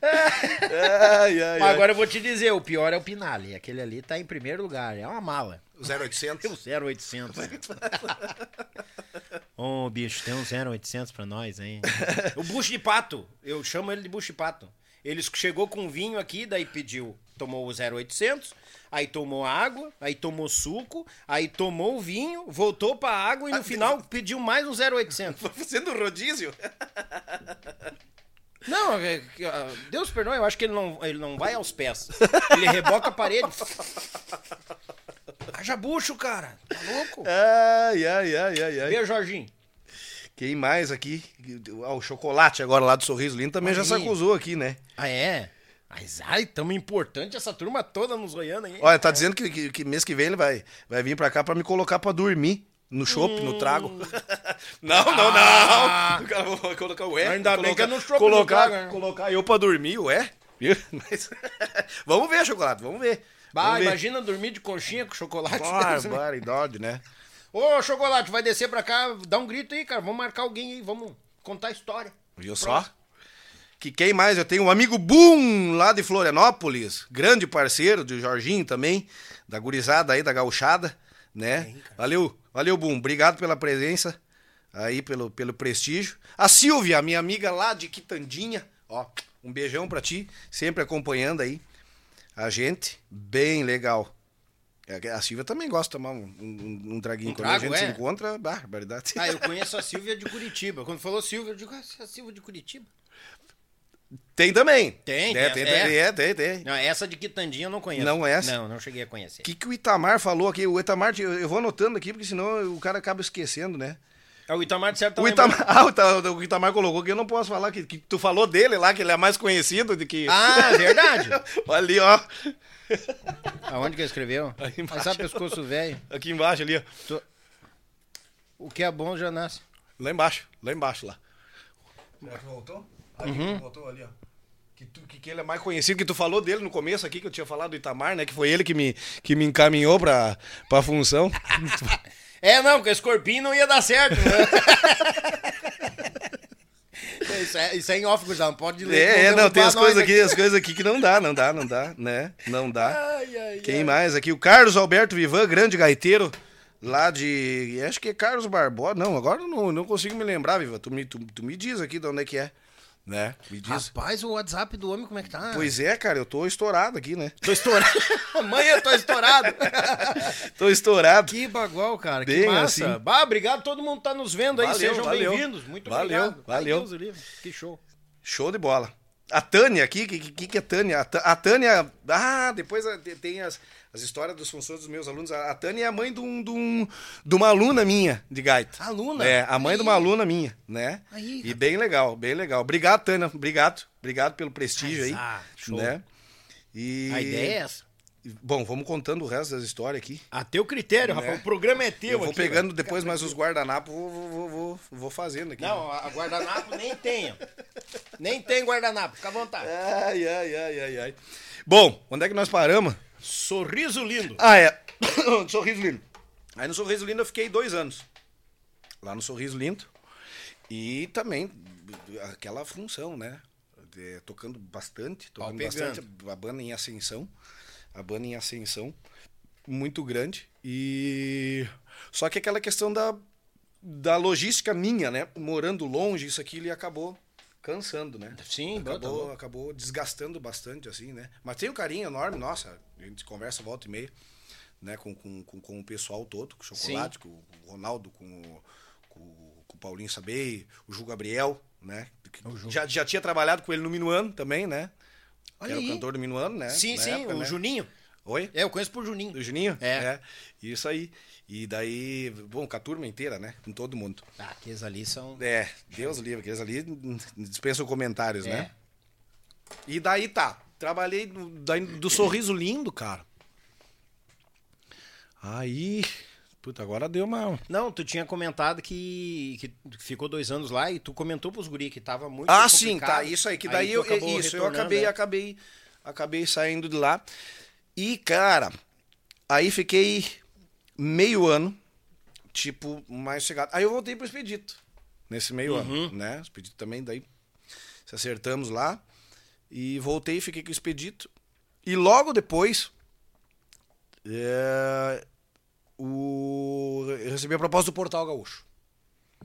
ai, ai, Mas ai. agora eu vou te dizer, o pior é o Pinali. Aquele ali tá em primeiro lugar, é uma mala. O 0800. Tem um 0800. Ô, bicho, tem um 0800 pra nós, hein? o bucho de pato, eu chamo ele de bucho de pato. Ele chegou com vinho aqui, daí pediu, tomou o 0800, aí tomou água, aí tomou suco, aí tomou vinho, voltou pra água e no final pediu mais um 0800. Fazendo rodízio. Não, é ah, Deus perdoe, eu acho que ele não, ele não vai aos pés. Ele reboca a parede. Haja bucho, cara. Tá louco? Ai, ai, ai, ai, ai. Beijo, Jorginho. Quem mais aqui? Ah, o chocolate agora lá do Sorriso Lindo também já se acusou aqui, né? Ah, é? Mas, ai, tão importante essa turma toda nos Goiânia, hein? Olha, tá dizendo que, que, que mês que vem ele vai, vai vir pra cá pra me colocar pra dormir. No chopp, no trago. não, não, não. Ah. O cara vai colocar, ué. Ainda bem colocar, que é no chopp, no colocar, trago, né? colocar eu pra dormir, ué. Mas- vamos ver, chocolate, vamos ver. Bah, Vamos ver. imagina dormir de conchinha com chocolate. Barbaridade, né? Ô, chocolate, vai descer pra cá, dá um grito aí, cara. Vamos marcar alguém aí, vamos contar a história. Viu só? Que quem mais? Eu tenho um amigo Boom lá de Florianópolis, grande parceiro do Jorginho também, da gurizada aí, da gauchada, né? Valeu, valeu Boom, obrigado pela presença aí, pelo, pelo prestígio. A Silvia, minha amiga lá de Quitandinha, ó, um beijão pra ti, sempre acompanhando aí a gente, bem legal. É, A Silvia também gosta de tomar um, um, um traguinho. Um Quando a trago, gente se é? encontra, barbaridade. Ah, eu conheço a Silvia de Curitiba. Quando falou Silvia, eu digo, ah, é a Silvia de Curitiba. Tem também. Tem, é, tem, tem, é. tem, é, tem, tem. Não, essa de Quitandinha eu não conheço. Não essa? Não, não cheguei a conhecer. O que, que o Itamar falou aqui? O Itamar, eu, vou anotando aqui, porque senão o cara acaba esquecendo, né? É o Itamar de certo tá o. Itamar, ah, o, Ita- o Itamar colocou que eu não posso falar, que, que tu falou dele lá, que ele é mais conhecido do que. Ah, verdade. Olha ali, ó. Aonde que ele escreveu? Aí embaixo. Mas sabe pescoço velho. Aqui embaixo ali, ó. O que é bom já nasce. Lá embaixo, lá embaixo, lá. Será que voltou? Aqui, voltou ali, ó. Que, tu- que, que ele é mais conhecido, que tu falou dele no começo aqui, que eu tinha falado do Itamar, né? Que foi ele que me, que me encaminhou pra, pra função. É, não, porque esse corpinho não ia dar certo, né? Isso é, isso é em off, já não pode ler. É, é, não, tem as coisas aqui, aqui. as coisas aqui que não dá, não dá, não dá, né? Não dá. Ai, ai, Quem ai. mais aqui? O Carlos Alberto Vivan, grande gaiteiro, lá de. Acho que é Carlos Barbosa. Não, agora eu não, não consigo me lembrar, Viva. Tu me, tu, tu me diz aqui de onde é que é. Né? Me diz. Rapaz, o WhatsApp do homem, como é que tá? Pois é, cara, eu tô estourado aqui, né? Tô estourado. Mãe, eu tô estourado. Tô estourado. que bagual, cara. Bem que massa. assim. Bah, obrigado todo mundo tá nos vendo aí. Valeu, Sejam bem-vindos. Muito Valeu, obrigado. valeu. Ai. Que show. Show de bola. A Tânia aqui, o que, que, que é Tânia? A, Tâ- a Tânia. Ah, depois tem as, as histórias das funções dos meus alunos. A, a Tânia é a mãe de, um, de, um, de uma aluna minha de gaita. Aluna? É, a mãe de uma aluna minha, né? Aí, e bem legal, bem legal. Obrigado, Tânia. Obrigado. Obrigado pelo prestígio aí. Ah, show. Né? E... A ideia é essa. Bom, vamos contando o resto das histórias aqui. A teu critério, Né? rapaz. O programa é teu Eu vou aqui, pegando velho. depois mais os guardanapos, vou, vou, vou, vou, fazendo aqui. Não, a guardanapo nem tem. Nem tem guardanapo. Fica à vontade. Ai, ai, ai, ai, ai. Bom, onde é que nós paramos? Sorriso lindo. Ah, é. Sorriso Lindo. Aí no Sorriso Lindo eu fiquei dois anos. Lá no Sorriso Lindo. E também aquela função, né? De- tocando bastante, tocando bastante. A banda em ascensão. A banda em ascensão. Muito grande. E. Só que aquela questão da, da logística minha, né? Morando longe, isso aqui ele acabou cansando, né? Sim, tá acabou, acabou desgastando bastante, assim, né? Mas tem um carinho enorme, nossa, a gente conversa volta e meia, né, com, com, com, com o pessoal todo, com o Chocolate, com o Ronaldo, com o, com, com o Paulinho Sabei, o Ju Gabriel, né? que Já, já tinha trabalhado com ele no Minuano também, né? Olha era aí. o cantor do Minuano, né? Sim, na sim, época, o né? Juninho. Oi? É, eu conheço por Juninho. Do Juninho? É. Isso aí. E daí, bom, com a turma inteira, né? Com todo mundo. Ah, aqueles ali são. É, Deus livre, aqueles ali dispensam comentários, É. né? E daí tá, trabalhei do, daí do sorriso lindo, cara. Aí, puta, agora deu uma. Não, tu tinha comentado que, que ficou dois anos lá e tu comentou pros guri que tava muito Ah, sim, complicado. tá, isso aí, que daí tu eu, isso, eu acabei, né? acabei, acabei saindo de lá. E, cara, aí fiquei meio ano, tipo, mais chegado. Aí eu voltei pro Expedito, nesse meio Uhum. ano, né? Expedito também, daí se acertamos lá. E voltei, fiquei com o Expedito. E logo depois, é, o, eu recebi a proposta do Portal Gaúcho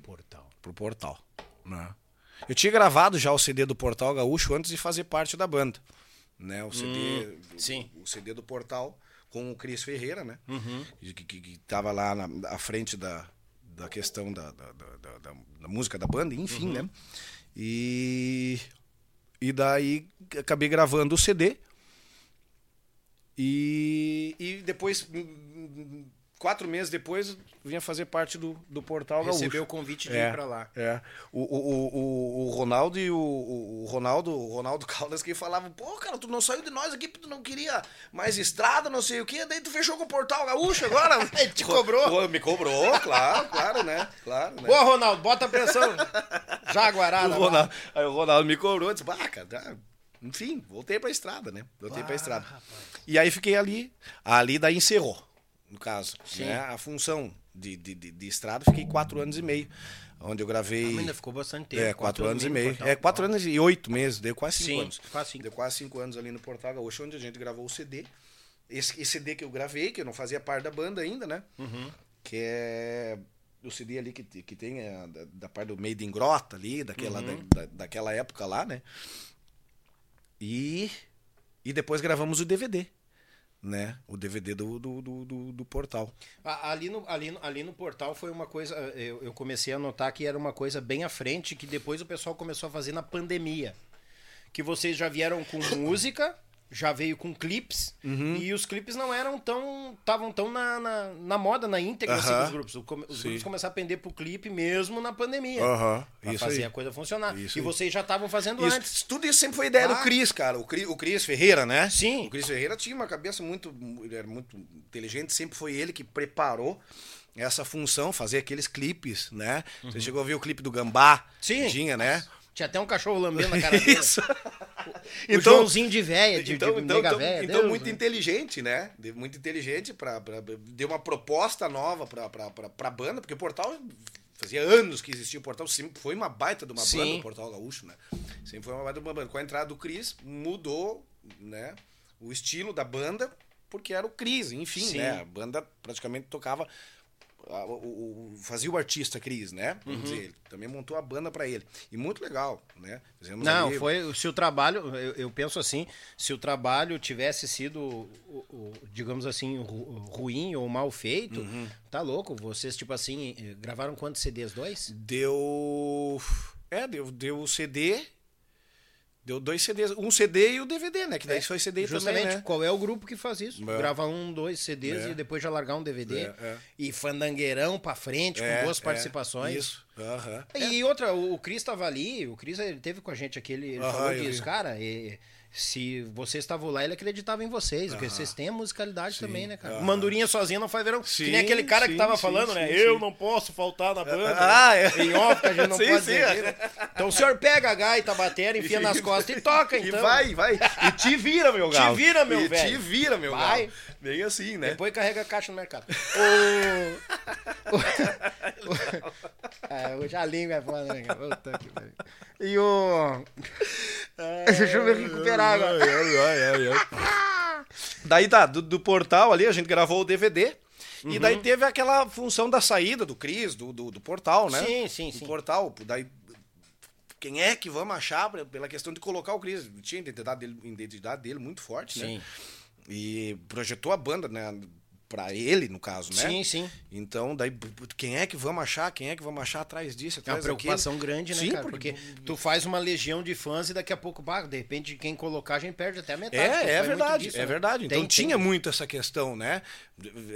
Portal. pro Portal. Né? Eu tinha gravado já o CD do Portal Gaúcho antes de fazer parte da banda. Né? O CD, sim. O, o CD do Portal com o Cris Ferreira, né? Que, que, que tava lá na, à frente da, da questão da, da, da, da- música da banda, enfim, né? E, e daí acabei gravando o CD. E, e depois, hum, quatro meses depois, vinha fazer parte do, do Portal Gaúcho. Recebeu o convite de É, ir pra lá. É. O, o, o, o- Ronaldo e o, o, Ronaldo, o Ronaldo Caldas que falavam, pô, cara, tu não saiu de nós aqui porque tu não queria mais estrada, não sei o quê, daí tu fechou com o Portal Gaúcho agora. Ele te cobrou? Me cobrou, claro, claro, né? Claro, né? Boa, Ronaldo, bota a pressão. Jaguarada. o Ronaldo, aí o Ronaldo me cobrou, disse, bah, cara, tá." enfim, voltei pra estrada, né? Voltei pra estrada. E aí fiquei ali, ali daí encerrou, no caso. Né? A função de, de, de, de estrada, fiquei quatro anos e meio, onde eu gravei... Mas ainda ficou bastante tempo. É, quatro, anos e no meio. Portal. É, quatro anos e oito meses, deu quase cinco Sim, anos. quase cinco. Deu quase cinco anos ali no Portal Gaúcho, onde a gente gravou o CD. Esse, esse CD que eu gravei, que eu não fazia parte da banda ainda, né? Uhum. Que é o CD ali que, que tem é, da, da parte do Made in Grota ali, daquela, Uhum. da, da- daquela época lá, né? E, e depois gravamos o DVD, né? O DVD do, do, do, do- Portal. Ali no, ali, no, ali no portal foi uma coisa. Eu, eu comecei a notar que era uma coisa bem à frente, que depois o pessoal começou a fazer na pandemia. Que vocês já vieram com música, já veio com clipes, Uhum. e os clipes não eram tão. estavam tão na, na, na moda, na íntegra assim, Aham. dos grupos. Os Sim. grupos começaram a pender pro clipe mesmo na pandemia. Pra isso fazer aí. a coisa funcionar. Isso e aí. vocês já estavam fazendo antes. Isso, tudo isso sempre foi ideia Ah. do Cris, cara. O Cris, o Cris Ferreira, né? Sim. O Cris Ferreira tinha uma cabeça muito, ele era muito inteligente, sempre foi ele que preparou essa função, fazer aqueles clipes, né? Você chegou a ver o clipe do Gambá? Uhum. Sim. Tinha, né? Tinha até um cachorro lambendo a cara dele. Isso. O Joãozinho de véia, de, então, de então, nega então, véia. então Deus, muito né? inteligente, né? Muito inteligente para deu uma proposta nova pra, pra, pra, pra banda, porque o Portal fazia anos que existia o Portal, sempre foi uma baita de uma Sim. banda o Portal Gaúcho, né? Sempre foi uma baita de uma banda. Com a entrada do Cris, mudou, né, o estilo da banda, porque era o Cris, enfim, Sim. né? A banda praticamente tocava a- o, o- fazia o artista Cris, né? Vamos dizer, ele também montou a banda pra ele. E muito legal, né? Fizemos Não, ali- foi. Se o trabalho, eu, eu penso assim, se o trabalho tivesse sido, digamos assim, ru- ruim ou mal feito, Uhum. tá louco. Vocês, tipo assim, gravaram quantos CDs? Dois? Deu. É, deu, deu o CD. Deu dois CDs. Um CD e o DVD, né? Que daí foi CD Justamente, também, né? qual é o grupo que faz isso? É. Grava um, dois CDs É. e depois já largar um DVD. É, é. E fandangueirão pra frente, É, com duas é, participações. Isso. Aham. E outra, o, o Cris tava ali, o Cris ele teve com a gente aqui, ele, falou disso, cara, e- se vocês estavam lá, ele acreditava em vocês, porque vocês têm a musicalidade também, né, cara? Mandurinha sozinha não faz verão. que Sim, nem aquele cara que sim, tava sim, falando, sim, né? sim. Eu não posso faltar na banda. Ah, né? é. Em off, que a gente não Sim, pode sim, dizer. é. né? Então o senhor pega a gaita, a bateria, enfia nas costas e toca, então. E vai, vai. E te vira, meu Te galo. vira, meu e velho. te vira, meu Vai. galo. Bem assim, né? Depois carrega a caixa no mercado. O... o... é, hoje a língua é foda, né? cara? Puta que pariu. E o... Deixa eu me recuperar agora. Daí tá, do, do portal ali, a gente gravou o DVD. E Uhum. daí teve aquela função da saída do Cris, do, do, do portal, né? Sim, sim, do sim. portal. Daí, quem é que vamos achar pela questão de colocar o Cris? Tinha identidade dele, identidade dele muito forte, né? Sim. E projetou a banda, né? Pra ele, no caso, né? Sim, sim. Então, daí, quem é que vamos achar? Quem é que vamos achar atrás disso? É uma Atrás preocupação daquilo? grande, né, Sim, cara? Porque tu faz uma legião de fãs e daqui a pouco, bah, de repente, quem colocar, a gente perde até a metade. porque É, é verdade, disso, é né? verdade. Então Tem- tinha tem- muito essa questão, né?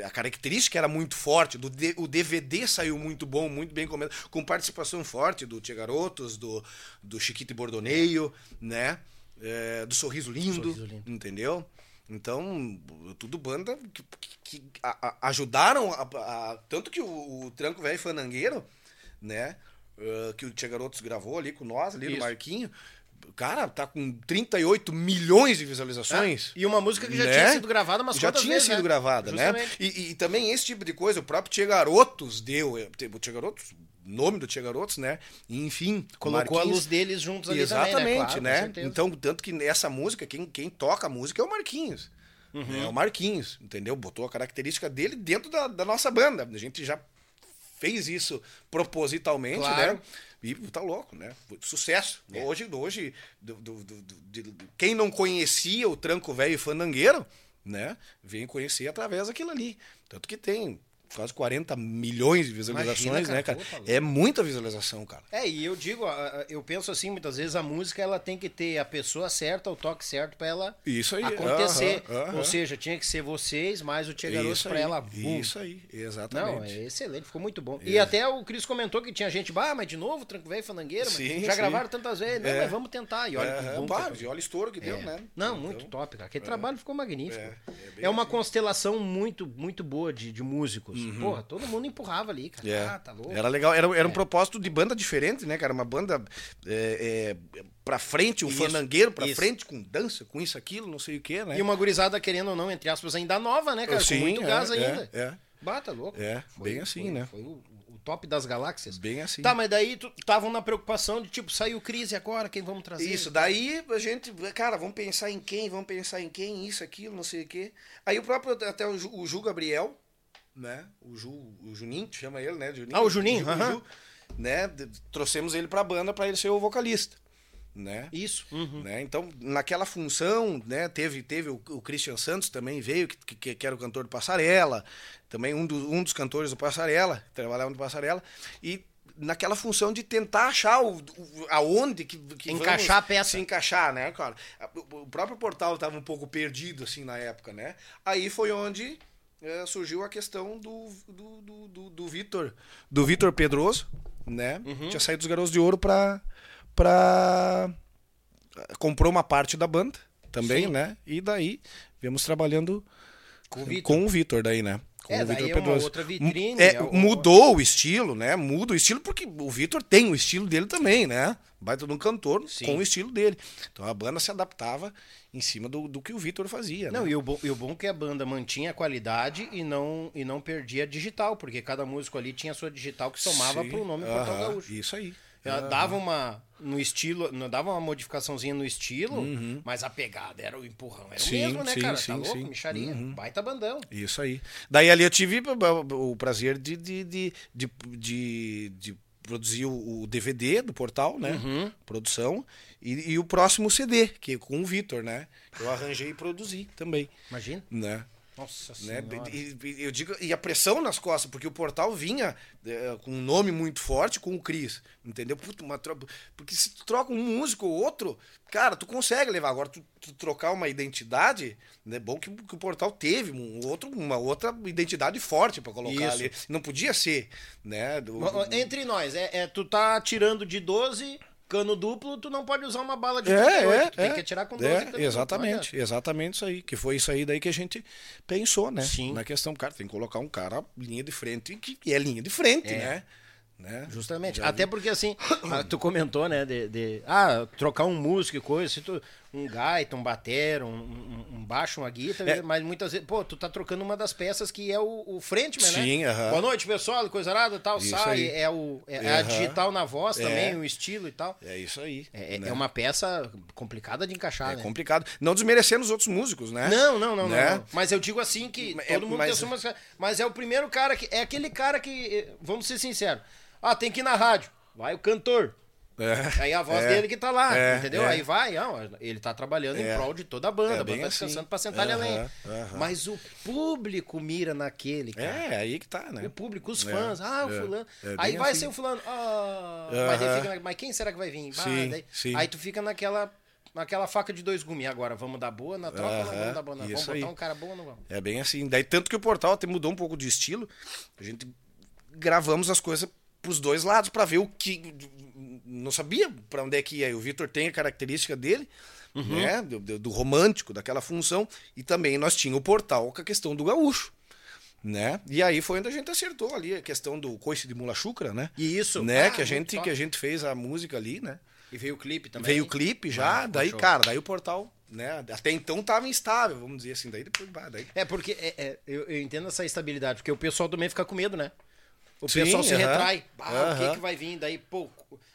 A característica era muito forte. Do D- o DVD saiu muito bom, muito bem comentado, com participação forte do Tia Garotos, do, do Chiquito e Bordoneio, né? É, do Sorriso Lindo, Sorriso Lindo. entendeu? Então, tudo banda que, que- que a- a- ajudaram, a- tanto que o, o Tranco Velho Fanangueiro, né? eh, que o Tia Garotos gravou ali com nós, ali no Isso. Marquinho. Cara, tá com 38 milhões de visualizações. E uma música que já Né? tinha sido gravada umas Já tinha vezes, sido né? gravada, né? Justamente. E, e também esse tipo de coisa, o próprio Tia Garotos deu. eh, O Tia Garotos, nome do Tia Garotos, né? E, enfim. Colocou a Marquinhos- luz deles juntos ali Exatamente, também, né? Claro, né? Então, tanto que nessa música, quem, quem toca a música é o Marquinhos. Uhum. É o Marquinhos, entendeu? Botou a característica dele dentro da, da nossa banda. A gente já fez isso propositalmente, Claro. né? E tá louco, né? Sucesso. Hoje, hoje do- do- do- do- de- quem não conhecia o Tranco Velho e Fandangueiro, né? Vem conhecer através daquilo ali. Tanto que tem quase 40 milhões de visualizações, Imagina, cara. né, cara? É muita visualização, cara. É, e eu digo, eu penso assim, muitas vezes a música ela tem que ter a pessoa certa, o toque certo pra ela Isso aí, acontecer. aham, aham. Ou seja, tinha que ser vocês mais o Tia Garoto aí, ela. Vum. Isso aí, Não, exatamente. é excelente, ficou muito bom. E até o Cris comentou que tinha gente, bah, mas de novo, Tranco Velho e Fandangueira, mas Sim, já sim. gravaram tantas vezes. Não, É. mas vamos tentar. E olha que É, bom. pá, e olha o estouro que deu, É. né? Não, Então, muito top, cara. Aquele trabalho ficou magnífico. É, É, uma constelação muito, muito boa de, de músicos. Porra, todo mundo empurrava ali, cara. Uhum. É. Ah, tá louco. Era legal, era, era um propósito de banda diferente, né, cara? Uma banda é, é, pra frente, um Isso, fandangueiro pra isso. frente, com dança, com isso, aquilo, não sei o quê, né? E uma gurizada, querendo ou não, entre aspas, ainda nova, né, cara? Sim, Com muito é, gás é, ainda. é. Bata, louco. É, bem assim, foi- né? Foi o, o top das galáxias. Bem assim. Tá, mas daí tu estavam na preocupação de, tipo, saiu crise agora, quem vamos trazer? Isso, daí a gente, cara, vamos pensar em quem, vamos pensar em quem, isso, aquilo, não sei o quê. Aí o próprio, até o o Ju Gabriel, né? O Ju, o Juninho, chama ele, né? Juninho, Ah, o Juninho, Ju, o. Ju, né? Trouxemos ele pra banda pra ele ser o vocalista, né? Isso. Uhum. né? Então, naquela função, né, teve, teve o, o Christian Santos também veio, que, que, que era o cantor do Passarela, também um, do, um dos cantores do Passarela, trabalhava no Passarela, e naquela função de tentar achar o, o- aonde que, que Encaixar a peça. se encaixar, né, cara? O o próprio portal estava um pouco perdido, assim, na época, né? Aí foi onde eh, surgiu a questão do, do, do, do, do Vitor, do Vitor Pedroso, né? Uhum. Tinha saído dos Garotos de Ouro pra, pra... Comprou uma parte da banda também, Sim. né? E daí, viemos trabalhando Com o Vitor. com o Vitor daí, né? É, o daí é uma outra vitrine, É, é o- Mudou o estilo, né? Muda o estilo porque o Vitor tem o estilo dele também, né? Baita de um cantor Sim. com o estilo dele. Então a banda se adaptava em cima do, do que o Vitor fazia. Não, né? e o, bom, e o bom é que a banda mantinha a qualidade e não, e não perdia digital, porque cada músico ali tinha a sua digital que somava Sim, pro nome Portal aham, Gaúcho. Isso aí. Ela dava uma no estilo, não dava uma modificaçãozinha no estilo, Uhum. mas a pegada era o empurrão, era Sim, o mesmo, né, sim, cara? sim, tá louco, sim. micharia, Uhum. baita bandão. Isso aí. Daí ali eu tive o prazer de, de, de, de, de- de produzir o o DVD do portal, né? Uhum. Produção. E, e o próximo CD, que é com o Vitor, né? Eu arranjei e produzi também. Imagina. Né? Nossa Né? senhora. E, eu digo, e a pressão nas costas, porque o portal vinha eh, com um nome muito forte com o Cris, entendeu? Puta, uma Porque se tu troca um músico ou outro, cara, tu consegue levar. Agora, tu, tu trocar uma identidade, é bom que, que o portal teve um outro, uma outra identidade forte pra colocar Isso. ali. Não podia ser, né? Do- Entre nós, é, é, tu tá tirando de 12 cano duplo, tu não pode usar uma bala de É, 38, é, tu tem é. que atirar com 12 É, não exatamente, adianta. exatamente isso aí. Que foi isso aí daí que a gente pensou, né? Sim. Na questão, cara, tem que colocar um cara linha de frente, que é linha de frente, É. né? né? Justamente. Já Até vi. porque assim, ah, tu comentou, né, de, de- ah, trocar um músico e coisa, se tu, um gaita, um batero, um, um, um baixo, uma guitarra, É. mas muitas vezes, pô, tu tá trocando uma das peças que é o, o frontman, né? Sim, aham. Boa noite, pessoal, coisa arada, tal, Isso sai, aí. é, o, é, é a Aham. digital na voz também, É. o estilo e tal. É isso aí. É, é- né? é uma peça complicada de encaixar, É né? complicado. Não desmerecendo os outros músicos, né? Não, não, não, Né? não. Mas eu digo assim que É, todo mundo mas- tem sua música. Mas é o primeiro cara que. É aquele cara que. eh, Vamos ser sinceros. Ah, tem que ir na rádio. Vai o cantor. É. Aí a voz É. dele que tá lá, É, entendeu? é. Aí vai, não, ele tá trabalhando É. em prol de toda a banda, É a banda tá assim. descansando pra sentar ali além. Aham. Mas o público mira naquele, cara. É, aí que tá, né? O público, os É, fãs, ah, o é, fulano. é aí vai assim. ser o fulano, ah, mas, aí fica na- mas quem será que vai vir? Bah, Sim, daí- sim. Aí tu fica naquela, naquela faca de dois gumes. Agora, vamos dar boa na troca ou não vamos dar boa na Vamos botar aí. um cara bom ou não vamos? É bem assim. Daí tanto que o portal até mudou um pouco de estilo. A gente gravamos as coisas pros dois lados pra ver o que não sabia pra onde é que ia. O Vitor tem a característica dele, né, do, do- romântico, daquela função, e também nós tinha o portal com a questão do gaúcho. Né? E aí foi onde a gente acertou ali a questão do coice de mula chucra, né? E isso, né? ah, que a gente top. que a gente fez a música ali, né? E veio o clipe também. Veio o clipe já, Ah, daí, show. cara, daí o portal, né? Até então tava instável, vamos dizer assim. Daí depois, daí É, porque é, é, eu, eu entendo essa estabilidade, porque o pessoal também fica com medo, né? O Sim, pessoal se aham. retrai. Bah, o que, que vai vir? Daí, pô,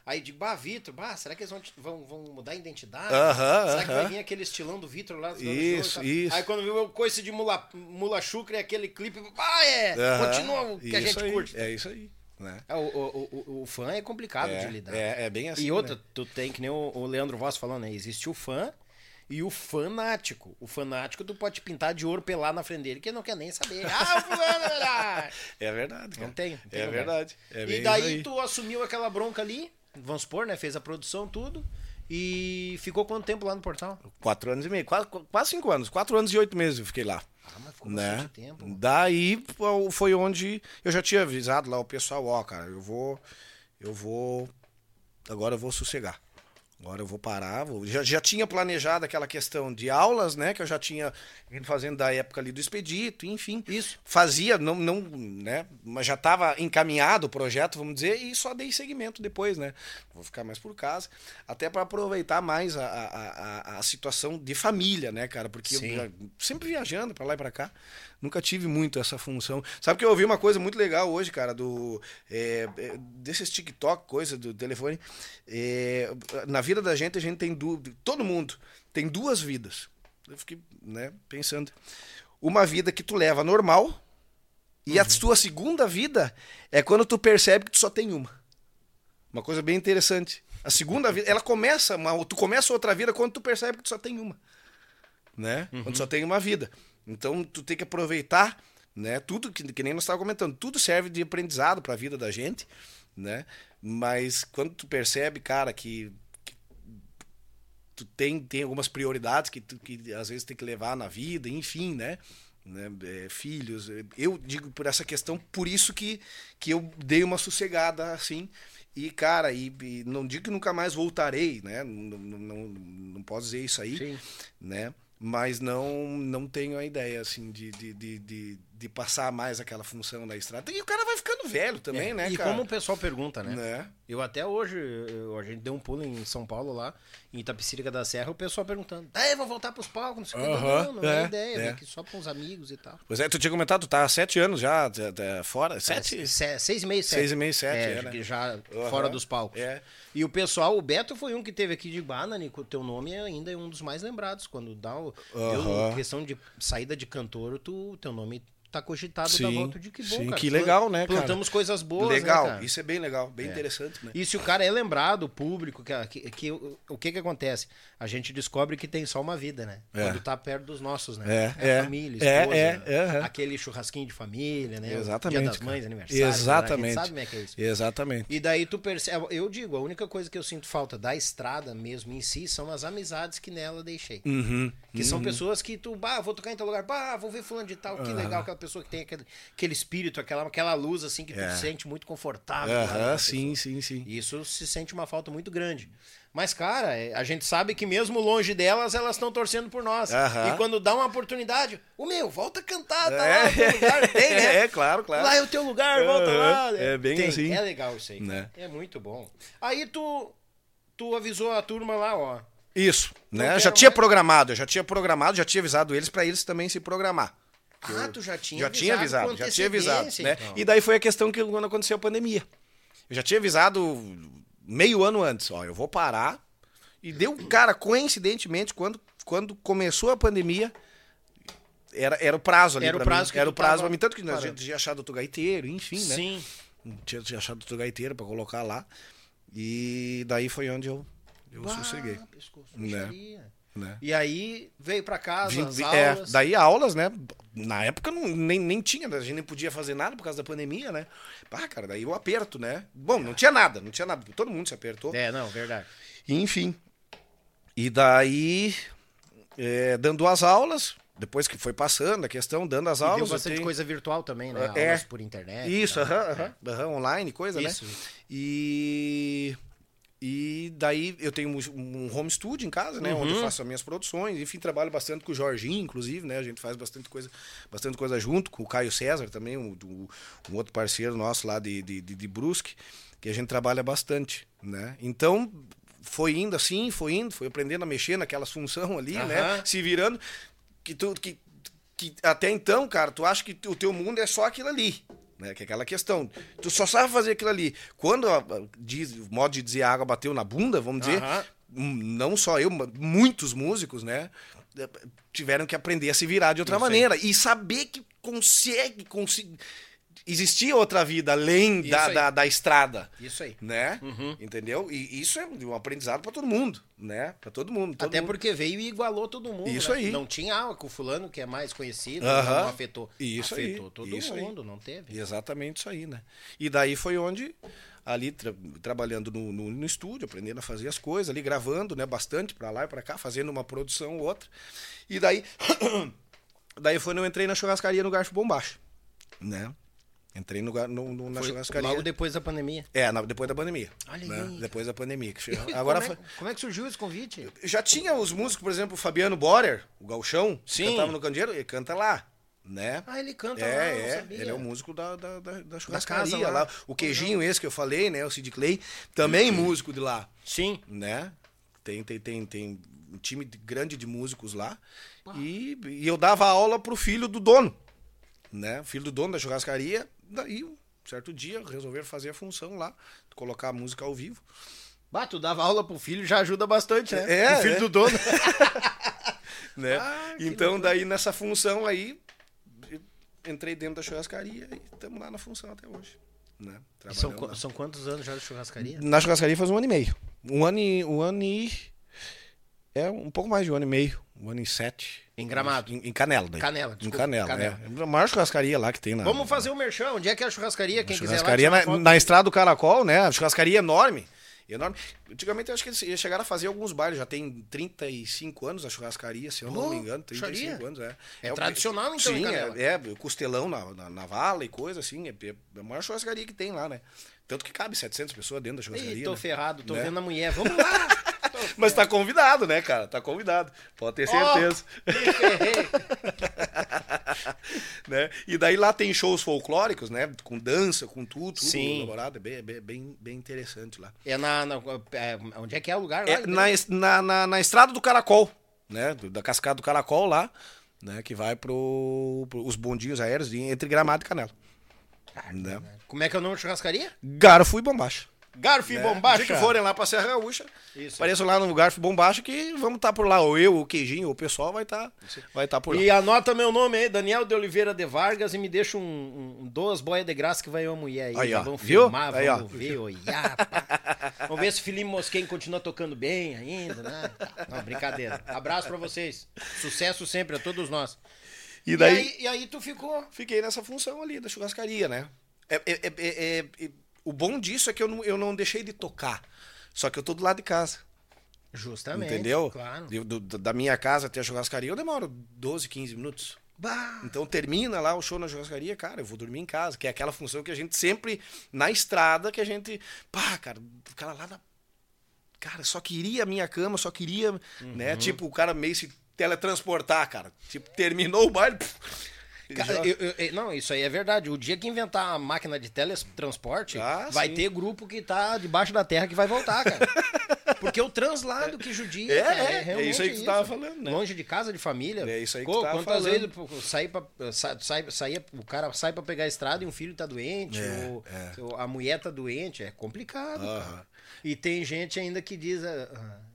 aí de bah, Vitor, bah, será que eles vão, vão, vão mudar a identidade? Será que vai vir aquele estilão do Vitor lá? Isso, anos 80? isso. Aí quando viu o coice de mula, mula chucra e aquele clipe, ah, é! Continua o que a gente aí, curte. É isso aí, né? É, o, o, o, o fã é complicado É, de lidar. é, é bem assim, E outra, né? tu tem que nem o, o Leandro Voss falando, né? Existe o fã e o fanático. O fanático, tu pode pintar de ouro pelar na frente dele, que ele não quer nem saber. Ah, fulano é. É verdade. Cara. Não tem. não tem É lugar. verdade. É e daí tu assumiu aquela bronca ali, vamos supor, né? Fez a produção, tudo. E ficou quanto tempo lá no portal? Quatro anos e meio, quase, quase cinco anos. Quatro anos e oito meses eu fiquei lá. Ah, mas ficou né? tempo. Daí foi onde eu já tinha avisado lá o pessoal, ó, cara, eu vou. Eu vou. Agora eu vou sossegar. Agora eu vou parar. Vou... Já, já tinha planejado aquela questão de aulas, né? Que eu já tinha vindo fazendo da época ali do expedito, enfim. Isso. Fazia, não, não, né? Mas já estava encaminhado o projeto, vamos dizer, e só dei seguimento depois, né? Vou ficar mais por casa. Até para aproveitar mais a, a, a, a situação de família, né, cara? Porque Sim. eu sempre viajando para lá e para cá. Nunca tive muito essa função. Sabe que eu ouvi uma coisa muito legal hoje, cara, do é, desses TikTok, coisa do telefone. É, na vida da gente, a gente tem duas. Todo mundo tem duas vidas. Eu fiquei né, pensando. Uma vida que tu leva normal, e a tua segunda vida é quando tu percebe que tu só tem uma. Uma coisa bem interessante. A segunda vida, ela começa, uma, tu começa outra vida quando tu percebe que tu só tem uma né? Quando só tem uma vida. Então tu tem que aproveitar, né? Tudo que, que nem nós estávamos comentando, tudo serve de aprendizado para a vida da gente, né? Mas quando tu percebe, cara, que tu tem, tem algumas prioridades que tu que às vezes tem que levar na vida, enfim, né? Né, é, filhos, é, eu digo por essa questão, por isso que, que eu dei uma sossegada assim. E, cara, e, e não digo que nunca mais voltarei, né? Não, não, não, posso dizer isso aí Sim. né? Mas não não tenho a ideia assim de, de, de, de, de passar mais aquela função da estrada. E o cara vai velho também, É, né, e cara? como o pessoal pergunta, né? Né? Eu até hoje, eu- a gente deu um pulo em São Paulo lá, em Itapecirica da Serra, o pessoal perguntando, é, vou voltar pros palcos, não sei o que. Aham, Não, não é, é, ideia, é. aqui só com os amigos e tal. Pois é, tu tinha comentado, tu tá há sete anos já tá- tá fora? Sete? É, se- seis e meio, sete. Seis e meio, sete, É, é, né? que já Aham, fora dos palcos. é. E o pessoal, o Beto foi um que teve aqui de Banani, o teu nome ainda é um dos mais lembrados. Quando dá o, Aham. deu questão de saída de cantor, tu, teu nome tá cogitado da Sim, volta de que bom, sim, cara. que legal, né, cara? Plantamos coisas boas, legal, né, isso é bem legal, bem interessante, né? E se o cara é lembrado, o público, que, que, que- o, que que acontece? A gente descobre que tem só uma vida, né? É. Quando tá perto dos nossos, né? É, a é. família, É, esposa, é, é, é. aquele churrasquinho de família, né? Exatamente. Dia das cara. mães, aniversário. né? Exatamente. sabe como é que é isso. Exatamente. E daí tu percebe, eu digo, a única coisa que eu sinto falta da estrada mesmo em si são as amizades que nela deixei. Uhum. Que são pessoas que tu, bah, vou tocar em tal lugar, bah, vou ver fulano de tal, que legal, aquela pessoa que tem aquele, aquele espírito, aquela, aquela luz assim que tu É. se sente muito confortável. naquela sim, pessoa. sim, sim. E Isso se sente uma falta muito grande. Mas, cara, é, a gente sabe que mesmo longe delas, elas estão torcendo por nós. Aham. E quando dá uma oportunidade, o meu, volta a cantar, tá É. lá teu lugar, tem, né? É, claro, claro. Lá é o teu lugar, volta lá. É bem Tem, assim. É legal isso aí. Né? É muito bom. Aí tu, tu avisou a turma lá, ó. Isso, né? Já tinha mais. programado, eu já tinha programado, já tinha avisado eles pra eles também se programar. Ah, tu já tinha já tinha avisado, já tinha avisado, né? então. E daí foi a questão que quando aconteceu a pandemia. Eu já tinha avisado meio ano antes, ó, eu vou parar. E deu, cara, coincidentemente, quando, quando começou a pandemia, era, era o prazo ali Era o pra prazo mim. que era o prazo pra mim, tanto que a parando. gente tinha achado outro gaiteiro, enfim, né? Sim. Tinha, tinha achado outro gaiteiro pra colocar lá. E daí foi onde eu, eu sosseguei. Ah, pescoço, Né? bicharia. Né? E aí veio pra casa, Vim- as é, aulas. daí aulas, né? Na época não, nem, nem tinha, né? a gente nem podia fazer nada por causa da pandemia, né? Ah, cara, daí o aperto, né? Bom, não tinha nada, não tinha nada, todo mundo se apertou. É, não, verdade. Enfim. E daí, é, dando as aulas, depois que foi passando a questão, dando as E deu aulas. eu bastante tenho- coisa virtual também, né? É. Aulas por internet. Isso, tá? aham, aham, online, coisa, Isso, né? isso. E. E daí eu tenho um, home studio em casa, né? Uhum. Onde eu faço as minhas produções. Enfim, trabalho bastante com o Jorginho, inclusive, né? A gente faz bastante coisa, bastante coisa junto, com o Caio César também, um, um outro parceiro nosso lá de, de, de, de Brusque, que a gente trabalha bastante, né? Então, foi indo assim, foi indo, foi aprendendo a mexer naquelas funções ali, né? Aham. Se virando. Que tu. Que, que até então, cara, tu acha que o teu mundo é só aquilo ali. Né? Que é aquela questão. Tu só sabe fazer aquilo ali. Quando, a- a- diz, o modo de dizer, a água bateu na bunda, vamos dizer, Aham. hum, não só eu, muitos músicos, né? eh, Tiveram que aprender a se virar de outra maneira. E saber que consegue, consegue. Existia outra vida além da, aí. da, da estrada. Isso aí. Né? Entendeu? E isso é um aprendizado para todo mundo, né? Para todo mundo. todo Até mundo. porque veio e igualou todo mundo. Isso né? aí. Não tinha ah, com o fulano que é mais conhecido, Aham. não afetou. Isso aí, afetou todo isso aí. mundo, não teve. Exatamente isso aí, né? E daí foi onde, ali tra- trabalhando no, no, no estúdio, aprendendo a fazer as coisas, ali gravando, né? Bastante pra lá e pra cá, fazendo uma produção ou outra. E daí, daí foi quando eu entrei na churrascaria no Garfo Bombacho, né? Entrei no, no- no- na Foi churrascaria. logo depois da pandemia. É, na- depois da pandemia. Olha né? aí. Depois da pandemia. que chegou. Como Agora é- como é que surgiu esse convite? já tinha os músicos, por exemplo, o Fabiano Borer, o Galchão, que Sim. cantava no Candeeiro, ele canta lá, né? Ah, ele canta é, lá, é, sabia. ele é o músico da, da, da, da churrascaria lá. lá. O queijinho esse que eu falei, né? O Sid Clay, também músico de lá, Sim. né? Tem, tem, tem, tem um time de- grande de músicos lá. E, e eu dava aula pro filho do dono, né? Filho do dono da churrascaria. Daí, um certo dia, resolveram fazer a função lá, colocar a música ao vivo. Bah, tu dava aula pro filho, já ajuda bastante, né? É, o filho é. do dono. né? Ah, então, daí nessa função aí, entrei dentro da churrascaria e estamos lá na função até hoje. Né? são, são quantos anos já de churrascaria? Na churrascaria faz um ano e meio. Um ano e. Um ano e. É um pouco mais de um ano e meio. Um ano e sete. Em Gramado? Em, em Canela. Daí. Canela, Em desculpa, Canela, Canela. é. A maior churrascaria lá que tem na. Vamos fazer o merchan. Onde é que é a churrascaria? Quem quiser churrascaria lá, na, na estrada do Caracol, né? A churrascaria enorme. Enorme. Antigamente eu acho que eles chegaram a fazer alguns bailes, já tem 35 anos a churrascaria, se eu não Oh, me engano, 35 puxaria. anos, é. É o- tradicional, então, em Sim, Canela. é, é, costelão na, na, na vala e coisa assim, é, é a maior churrascaria que tem lá, né? Tanto que cabe 700 pessoas dentro da churrascaria. Ih, tô né? ferrado, tô Né? vendo a mulher. Vamos lá! Mas tá convidado, né, cara? Tá convidado. Pode ter certeza. ferrei. né? E daí lá tem shows folclóricos, né? Com dança, com tudo, tudo Sim. elaborado. É bem, bem, bem, interessante lá. É na, na- é, onde é que é o lugar lá? É na, na, na, na estrada do Caracol, né? Da cascada do Caracol lá, né? Que vai pro, pro- os bondinhos aéreos de- entre Gramado e Canela. né? Como é que é o nome da churrascaria? Garfo e Bombacha. Garfo e né? Bombacha. Se que forem lá pra Serra Gaúcha, Isso. apareçam lá no Garfo e Bombacha que vamos estar por lá. Ou eu, o Queijinho, ou o pessoal vai estar vai tá por lá. E anota meu nome aí, Daniel de Oliveira de Vargas, e me deixa um, um- duas boias de graça que vai uma mulher aí. Aí, ó. Vamos Viu? filmar, Aí, ó. vamos ver, olhar. pá. Vamos ver se o Felipe Mosquen continua tocando bem ainda, né? Tá. Não, brincadeira. Abraço pra vocês. Sucesso sempre a todos nós. E daí, aí, e aí tu ficou. fiquei nessa função ali da churrascaria, né? É, é- é- é- é- o bom disso é que eu não, eu não deixei de tocar. Só que eu tô do lado de casa. Justamente. Entendeu? Claro. Eu- do- da minha casa até a churrascaria eu demoro 12, 15 minutos. Então termina lá o show na churrascaria, cara, eu vou dormir em casa, que é aquela função que a gente sempre, na estrada, que a gente. Pá, cara, o cara lá na. Cara, só queria a minha cama, só queria. Uhum. Né? Tipo, o cara meio se teletransportar, cara. Tipo, terminou o baile. puf, Cara, eu- eu- eu- não, isso aí é verdade. O dia que inventar a máquina de teletransporte, Ah, vai sim. ter grupo que tá debaixo da terra que vai voltar, cara. Porque o translado que judia, É, cara, é, é realmente isso aí que tu tava falando, né? Longe de casa, de família. É isso aí que Pô, tu tava quantas falando. vezes pô, saí pra, sa, sai, saía, o cara sai pra pegar a estrada e um filho tá doente, É, ou, ou a mulher tá doente, é complicado. Aham. cara. E tem gente ainda que diz... ah, ah, é,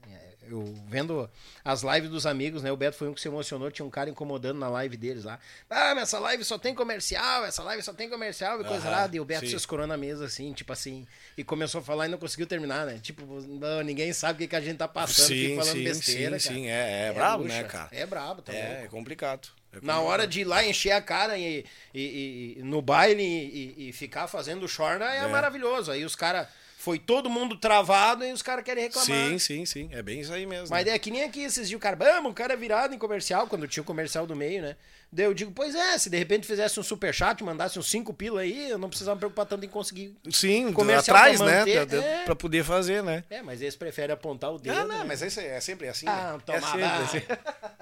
eu vendo as lives dos amigos, né? O Beto foi um que se emocionou, tinha um cara incomodando na live deles lá. Ah, mas essa live só tem comercial, essa live só tem comercial e coisa Aham, lá. E o Beto sim. se escorou na mesa, assim, tipo assim, e começou a falar e não conseguiu terminar, né? Tipo, não, ninguém sabe o que, que a gente tá passando, fica falando sim, besteira. sim, cara. sim, é, é brabo, bucha. né, cara? É brabo, tá É, é complicado. É Na hora de ir lá encher a cara e, e- e- no baile e, e ficar fazendo chorna é, maravilhoso. Aí os caras. Foi todo mundo travado e os caras querem reclamar. Sim, sim, sim. É bem isso aí mesmo. Mas né? é que nem aqui esses dias, o cara, vamos, o cara é virado em comercial, quando tinha o comercial do meio, né? Daí eu digo, pois é, se de repente fizesse um superchat, mandasse uns 5 pila aí, eu não precisava me preocupar tanto em conseguir. Sim, comercial atrás, pra né? manter, da- é. Pra poder fazer, né? É, mas eles preferem apontar o dedo. Ah, não, né? mas isso é sempre assim. Ah, né? toma é sempre assim.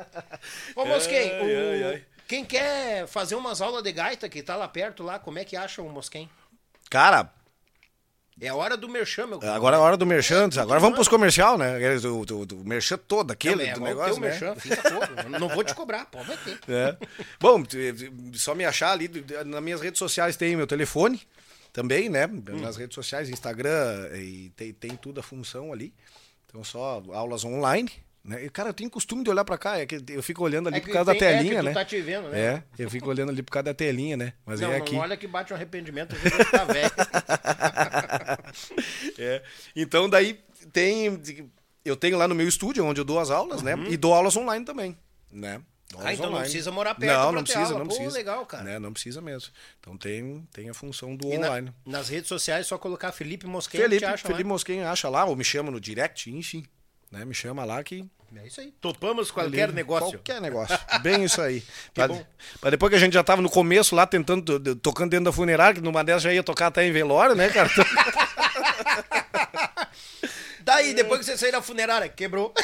Ô, Mosquen, Ai, o- ai, ai. quem quer fazer umas aulas de gaita que tá lá perto, lá, como é que acha o Mosquen? Cara, É a hora do merchan, meu. agora é a hora do merchan. Agora vamos pros comercial, né? Do, do, do merchan todo, aquele é, do negócio, o né? merchan, fica todo. Não vou te cobrar, pô, vai ter. É. Bom, só me achar ali, nas minhas redes sociais tem meu telefone também, né? Hum. Nas redes sociais, Instagram, e tem, tem tudo a função ali. Então só aulas online. Né? E, cara, eu tenho costume de olhar pra cá, é que eu fico olhando ali É por causa tem- da é telinha, tu né? tá te vendo, né? É, eu fico olhando ali por causa da telinha, né? Mas Não, é aqui. não olha que bate um arrependimento, tá velho. É. Então daí tem. Eu tenho lá no meu estúdio, onde eu dou as aulas, né? E dou aulas online também, né? Uhum. Ah, aulas então não online. precisa morar perto Não, não precisa, aula. não Pô, precisa. legal, cara. Né? Não precisa mesmo. Então tem, tem a função do E na- online. nas redes sociais, só colocar Felipe Mosqueira Felipe, acha Felipe lá. Mosquinha acha lá, ou me chama no direct, enfim. Né? Me chama lá que. É isso aí. Topamos qualquer negócio. Qualquer negócio. Bem isso aí. pra depois que a gente já tava no começo lá, tentando, to- to- tocando dentro da funerária, que numa dessas já ia tocar até em velório, né, cara? Daí, depois que você sair da funerária, quebrou.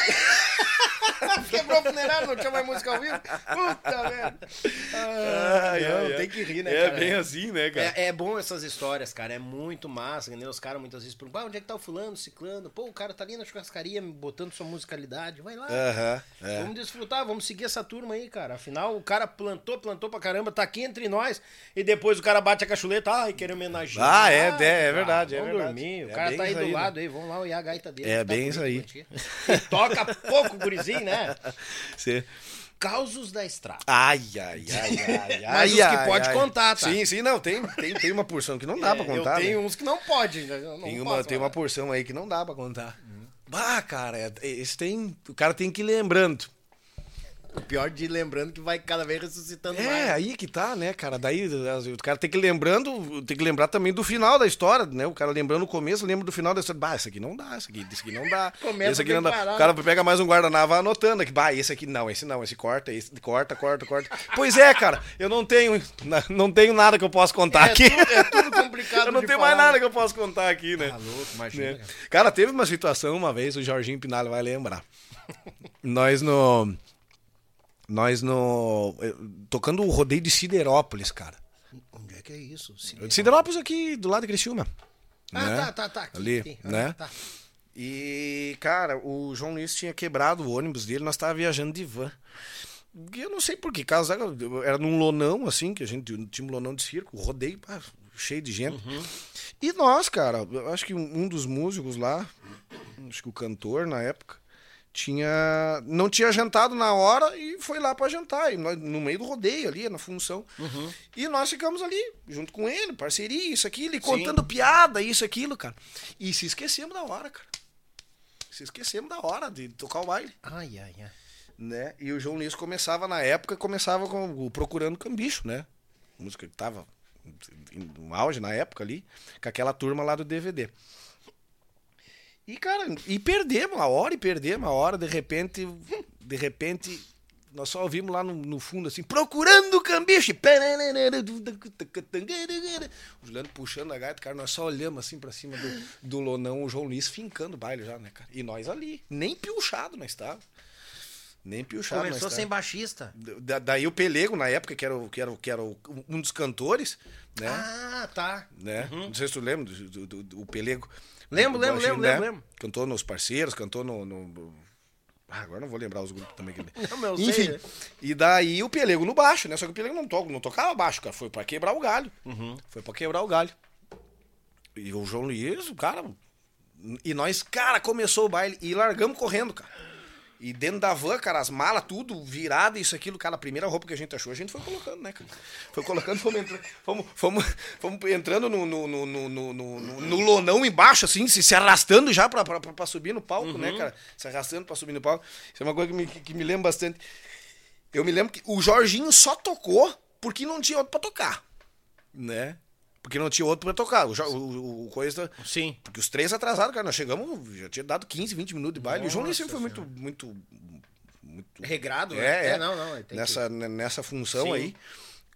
quebrou a funerária, não tinha mais música ao vivo. Puta merda. Ah, Ai, não, ai, tem que rir, né, É cara? bem assim, né, cara? É, é bom essas histórias, cara. É muito massa. Nem os caras muitas vezes perguntam: ah, onde é que tá o fulano, ciclano? Pô, o cara tá ali na churrascaria botando sua musicalidade. Vai lá. Aham, é. Vamos desfrutar, vamos seguir essa turma aí, cara. Afinal, o cara plantou, plantou pra caramba, tá aqui entre nós. E depois o cara bate a cachuleta, ai, quer homenagear. Ah, é, Ah, é, é verdade, é vamos verdade. dormir. O É cara tá aí do aí, né? lado aí, vamos lá olhar a gaita dele. É tá bem isso aí. toca pouco, gurizinho, né? Você- Causos da estrada. Ai, ai, ai, ai, ai. Mas os que ai, pode ai. contar, tá? Sim, sim, não, tem, tem, tem uma porção que não dá pra contar. É, Eu tenho né? uns que não pode. né? Não Tem posso uma, tem uma porção aí que não dá pra contar. Bah, cara, é- esse tem. O cara tem que ir lembrando. O pior de ir lembrando que vai cada vez ressuscitando É, mais. aí que tá, né, cara? Daí o cara tem que ir lembrando, tem que lembrar também do final da história, né? O cara lembrando o começo, lembra do final da história. Bah, esse aqui não dá, esse aqui, esse aqui não dá. Começa esse aqui não dá. parado. O cara pega mais um guardanapo anotando aqui. Bah, esse aqui não, esse não, esse corta, esse corta, corta, corta. pois é, cara, eu não tenho, não tenho nada que eu possa contar É aqui. tudo- é tudo complicado eu não de tenho falar, mais nada né? que eu possa contar aqui, né? Tá louco, imagina. né? cara. Cara, teve uma situação uma vez, o Jorginho Pinalho vai lembrar. Nós no. Nós no. eh, Tocando o rodeio de Siderópolis, cara. Onde é que é isso? Siderópolis aqui do lado de Criciúma. Ah, né? tá, tá, tá. aqui, Ali, aqui. Ah, né? tá. E, cara, o João Luiz tinha quebrado o ônibus dele, nós tava viajando de van. E eu não sei por que, caso era num lonão, assim, que a gente tinha um lonão de circo, rodeio, pá, cheio de gente. E nós, cara, eu acho que um um dos músicos lá, acho que o cantor na época, tinha não tinha jantado na hora e foi lá pra jantar, e nós, no meio do rodeio ali, na função. E nós ficamos ali, junto com ele, parceria, isso, aquilo, e contando piada, isso, aquilo, cara. E se esquecemos da hora, cara. Se esquecemos da hora de tocar o baile Ai, ai, ai. né? E o João Luiz começava na época, começava com o Procurando Cambicho, né? Música que tava no auge na época ali, com aquela turma lá do DVD. E, cara, e perdemos a hora, e perdemos a hora, de repente, de repente, nós só ouvimos lá no, no fundo assim, procurando cambicho. e O Juliano puxando a gaita, cara, nós só olhamos assim pra cima do, do lonão, o João Luiz fincando o baile já, né, cara? E nós ali, nem piochado nós tava. Nem piochado Começou sem baixista. Da- daí o Pelego, na época, que era, o- que era, o- que era o- um dos cantores, né? Ah, tá. né? Não sei se tu lembra do, do, do- do Pelego. Lembro, Do lembro, lembro, lembro, lembro. Cantou nos parceiros, cantou no. no- Ah, agora não vou lembrar os grupos também que ele. Não, Enfim. sei. E daí o Pelego no baixo, né? Só que o Pelego não, to não tocava baixo, cara. Foi pra quebrar o galho. Uhum. Foi pra quebrar o galho. E o João Luiz, o cara. E nós, cara, começou o baile e largamos correndo, cara. E dentro da van, cara, as malas, tudo virado, isso, aquilo, cara, a primeira roupa que a gente achou, a gente foi colocando, né, cara? Foi colocando, fomos entrando, fomos, fomos, fomos entrando no, no, no, no, no, no- lonão embaixo, assim, se, se arrastando já pra, pra, pra- subir no palco, né, cara? Se arrastando pra subir no palco. Isso é uma coisa que me, que, que me lembra bastante. Eu me lembro que o Jorginho só tocou porque não tinha outro pra tocar, né? Porque não tinha outro pra tocar. O, o, o coisa. Sim. Porque os três atrasados, cara, nós chegamos, já tinha dado 15, 20 minutos de baile. o João sempre foi muito, muito, muito. Regrado, É, né? é. não, não. tem nessa, né, nessa função Sim. aí.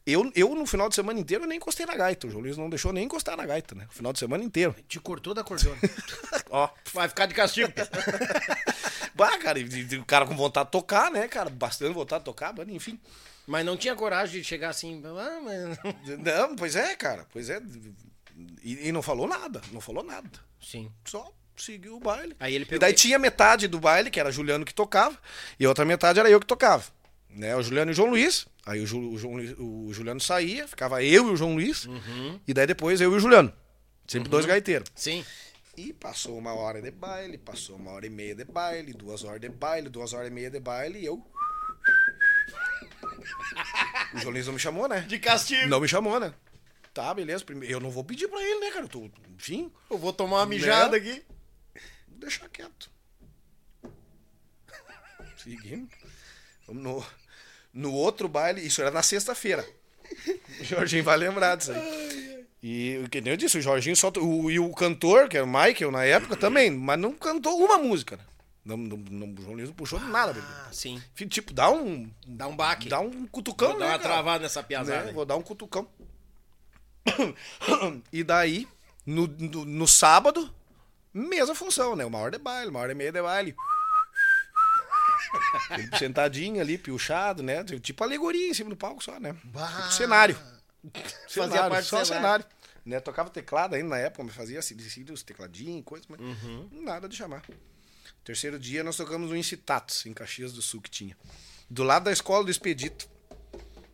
Eu, eu, no final de semana inteiro, eu nem encostei na gaita. O João Luiz não deixou nem encostar na gaita, né? O final de semana inteiro. que Te cortou da cordona. Ó. Vai ficar de castigo. Bah, cara, e, e o cara com vontade de tocar, né, cara? Bastante vontade de tocar, mas enfim. Mas não tinha coragem de chegar assim. Ah, mas... Não, pois é, cara. Pois é. E, e não falou nada. Não falou nada. Sim. Só seguiu o baile. Aí ele E pegou- daí tinha metade do baile, que era Juliano que tocava, e a outra metade era eu que tocava. Né? O Juliano e o João Luiz. Aí o, Ju- o João o Juliano saía, ficava eu e o João Luiz. Uhum. E daí depois eu e o Juliano. Sempre dois gaiteiros. Sim. E passou uma hora de baile, passou uma hora e meia de baile, duas horas de baile, duas horas e meia de baile, e eu. O João Luiz não me chamou, né? De castigo. Não me chamou, né? Tá, beleza. Primeiro, eu não vou pedir pra ele, né, cara? Eu tô, enfim, Eu vou tomar uma mijada Né? aqui. vou deixar quieto. Seguimos. Vamos no, no outro baile, isso era na sexta-feira. O Jorginho vai lembrar disso aí. E o que nem eu disse, o Jorginho só. O, e o cantor, que era o Michael na época, também, mas não cantou uma música, né? Não, não, não, João Luiz não puxou nada. Ah, sim. Tipo, dá um. Dá um baque. Dá um cutucão, Vou né? dar uma cara? travada nessa piazada. né? Vou dar um cutucão. e daí, no, no, no sábado, mesma função, né? Uma hora de baile, uma hora e meia de baile. Ele sentadinho ali, piochado, né? Tipo alegoria em cima do palco só, né? Tipo cenário. Fazia Cenário, parte do só cenário. cenário. Né? Tocava teclado ainda na época, mas fazia assim, os tecladinhos, coisa, mas Uhum. nada de chamar. Terceiro dia nós tocamos no Incitatos, em Caxias do Sul, que tinha. Do lado da escola do Expedito.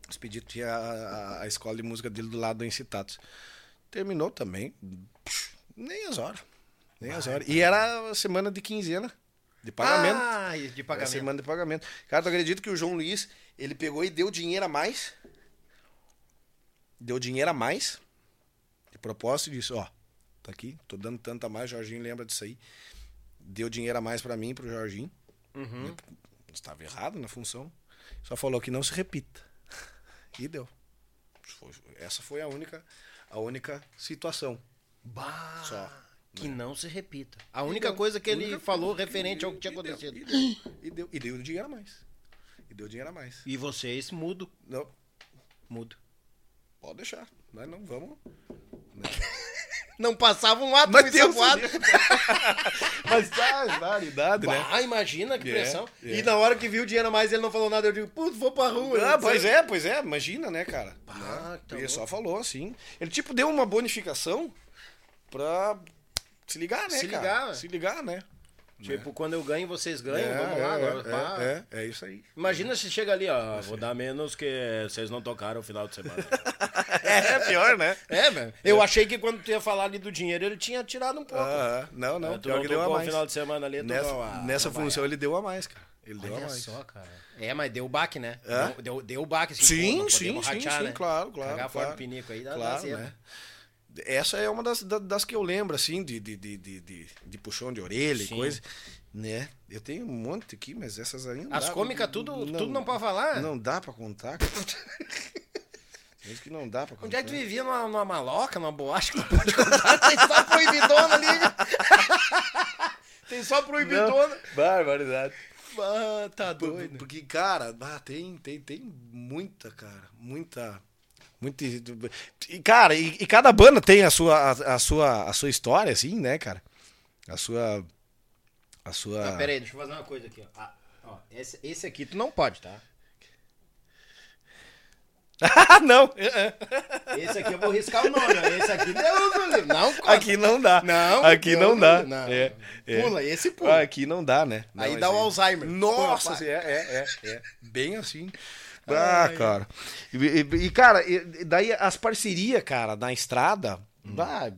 O Expedito tinha a, a- escola de música dele do lado do Incitatos. Terminou também. nem as horas. Nem as horas. E era semana de quinzena. De pagamento. Ah, de Era pagamento. semana de pagamento. Cara, tu acredita que o João Luiz, ele pegou e deu dinheiro a mais? Deu dinheiro a mais. De propósito e disse, ó, tá aqui, tô dando tanto a mais, Jorginho lembra disso aí. Deu dinheiro a mais pra mim pro Jorginho. Uhum. Estava errado na função. Só falou que não se repita. E deu. Essa foi a única, a única situação. Bah, Só. Que não se repita. A única deu. coisa que ele falou referente ao que tinha acontecido. E deu, e deu, e deu dinheiro a mais. E deu dinheiro a mais. E vocês, mudo. Não, Mudo. pode deixar. Nós não vamos. né? Não passava um ato Mas ensaboado. Mas tá, validade, né? Ah, imagina que É, pressão. é. E na hora que viu o dinheiro a mais, ele não falou nada. Eu digo, putz, vou pra rua. Ah, pois é, pois é, imagina, né, cara? Ah, tá ele só falou assim. Ele, tipo, deu uma bonificação pra se ligar, né, Se cara? ligar, né? Se ligar, né? Tipo, quando eu ganho, vocês ganham. é, vamos lá é, agora. é, é, é isso aí. Imagina se chega ali, ó. Vou dar menos que vocês não tocaram o final de semana. É, pior, né? é, velho. Eu achei que quando tu ia falar ali do dinheiro, ele tinha tirado um pouco. Ah, não, não, É, tu pior não que deu a mais. final de semana ali, Nessa, não, nessa não vai. função ele deu a mais, cara. Ele deu a Olha mais. só, cara. É, mas deu o baque, né? É? Deu, deu, deu o baque. assim, Sim, pô, sim, sim, ratear, sim, né? claro, claro. Cagar claro. fora do pinico aí, dá, Claro, né? Essa é uma das, da- das que eu lembro, assim, de, de, de, de, de, puxão de orelha e coisa. Né? Eu tenho um monte aqui, mas essas aí não As dá- cômicas, tudo tudo não pode falar? Não dá pra contar. Isso que não dá pra contar. Onde é que tu vivia? Numa, numa maloca, numa boate que não pode contar? Tem só proibidona ali. Tem só proibidona. Barbaridade. Ah, tá doido. Porque, cara, ah, tem, tem, tem muita, cara. Muita. Muita. E, cara, e, e cada banda tem a sua, a, a sua, a sua história, assim, né, cara? A sua. A sua. Ah, pera aí, deixa eu fazer uma coisa aqui, ó. Ah, ó, esse, esse aqui tu não pode, tá? Ah, não! Esse aqui eu vou riscar o nome. Esse aqui Deus. Não conta. Aqui não dá. Não, Aqui não me dá. Não. É, é. Pula, esse pula. Aqui não dá, né? Aí Não, dá o Alzheimer. Nossa, Pô, é, é, é, é. Bem assim. Ah, cara. E, e- e, cara, e- daí as parcerias, cara, na estrada, Hum. ah,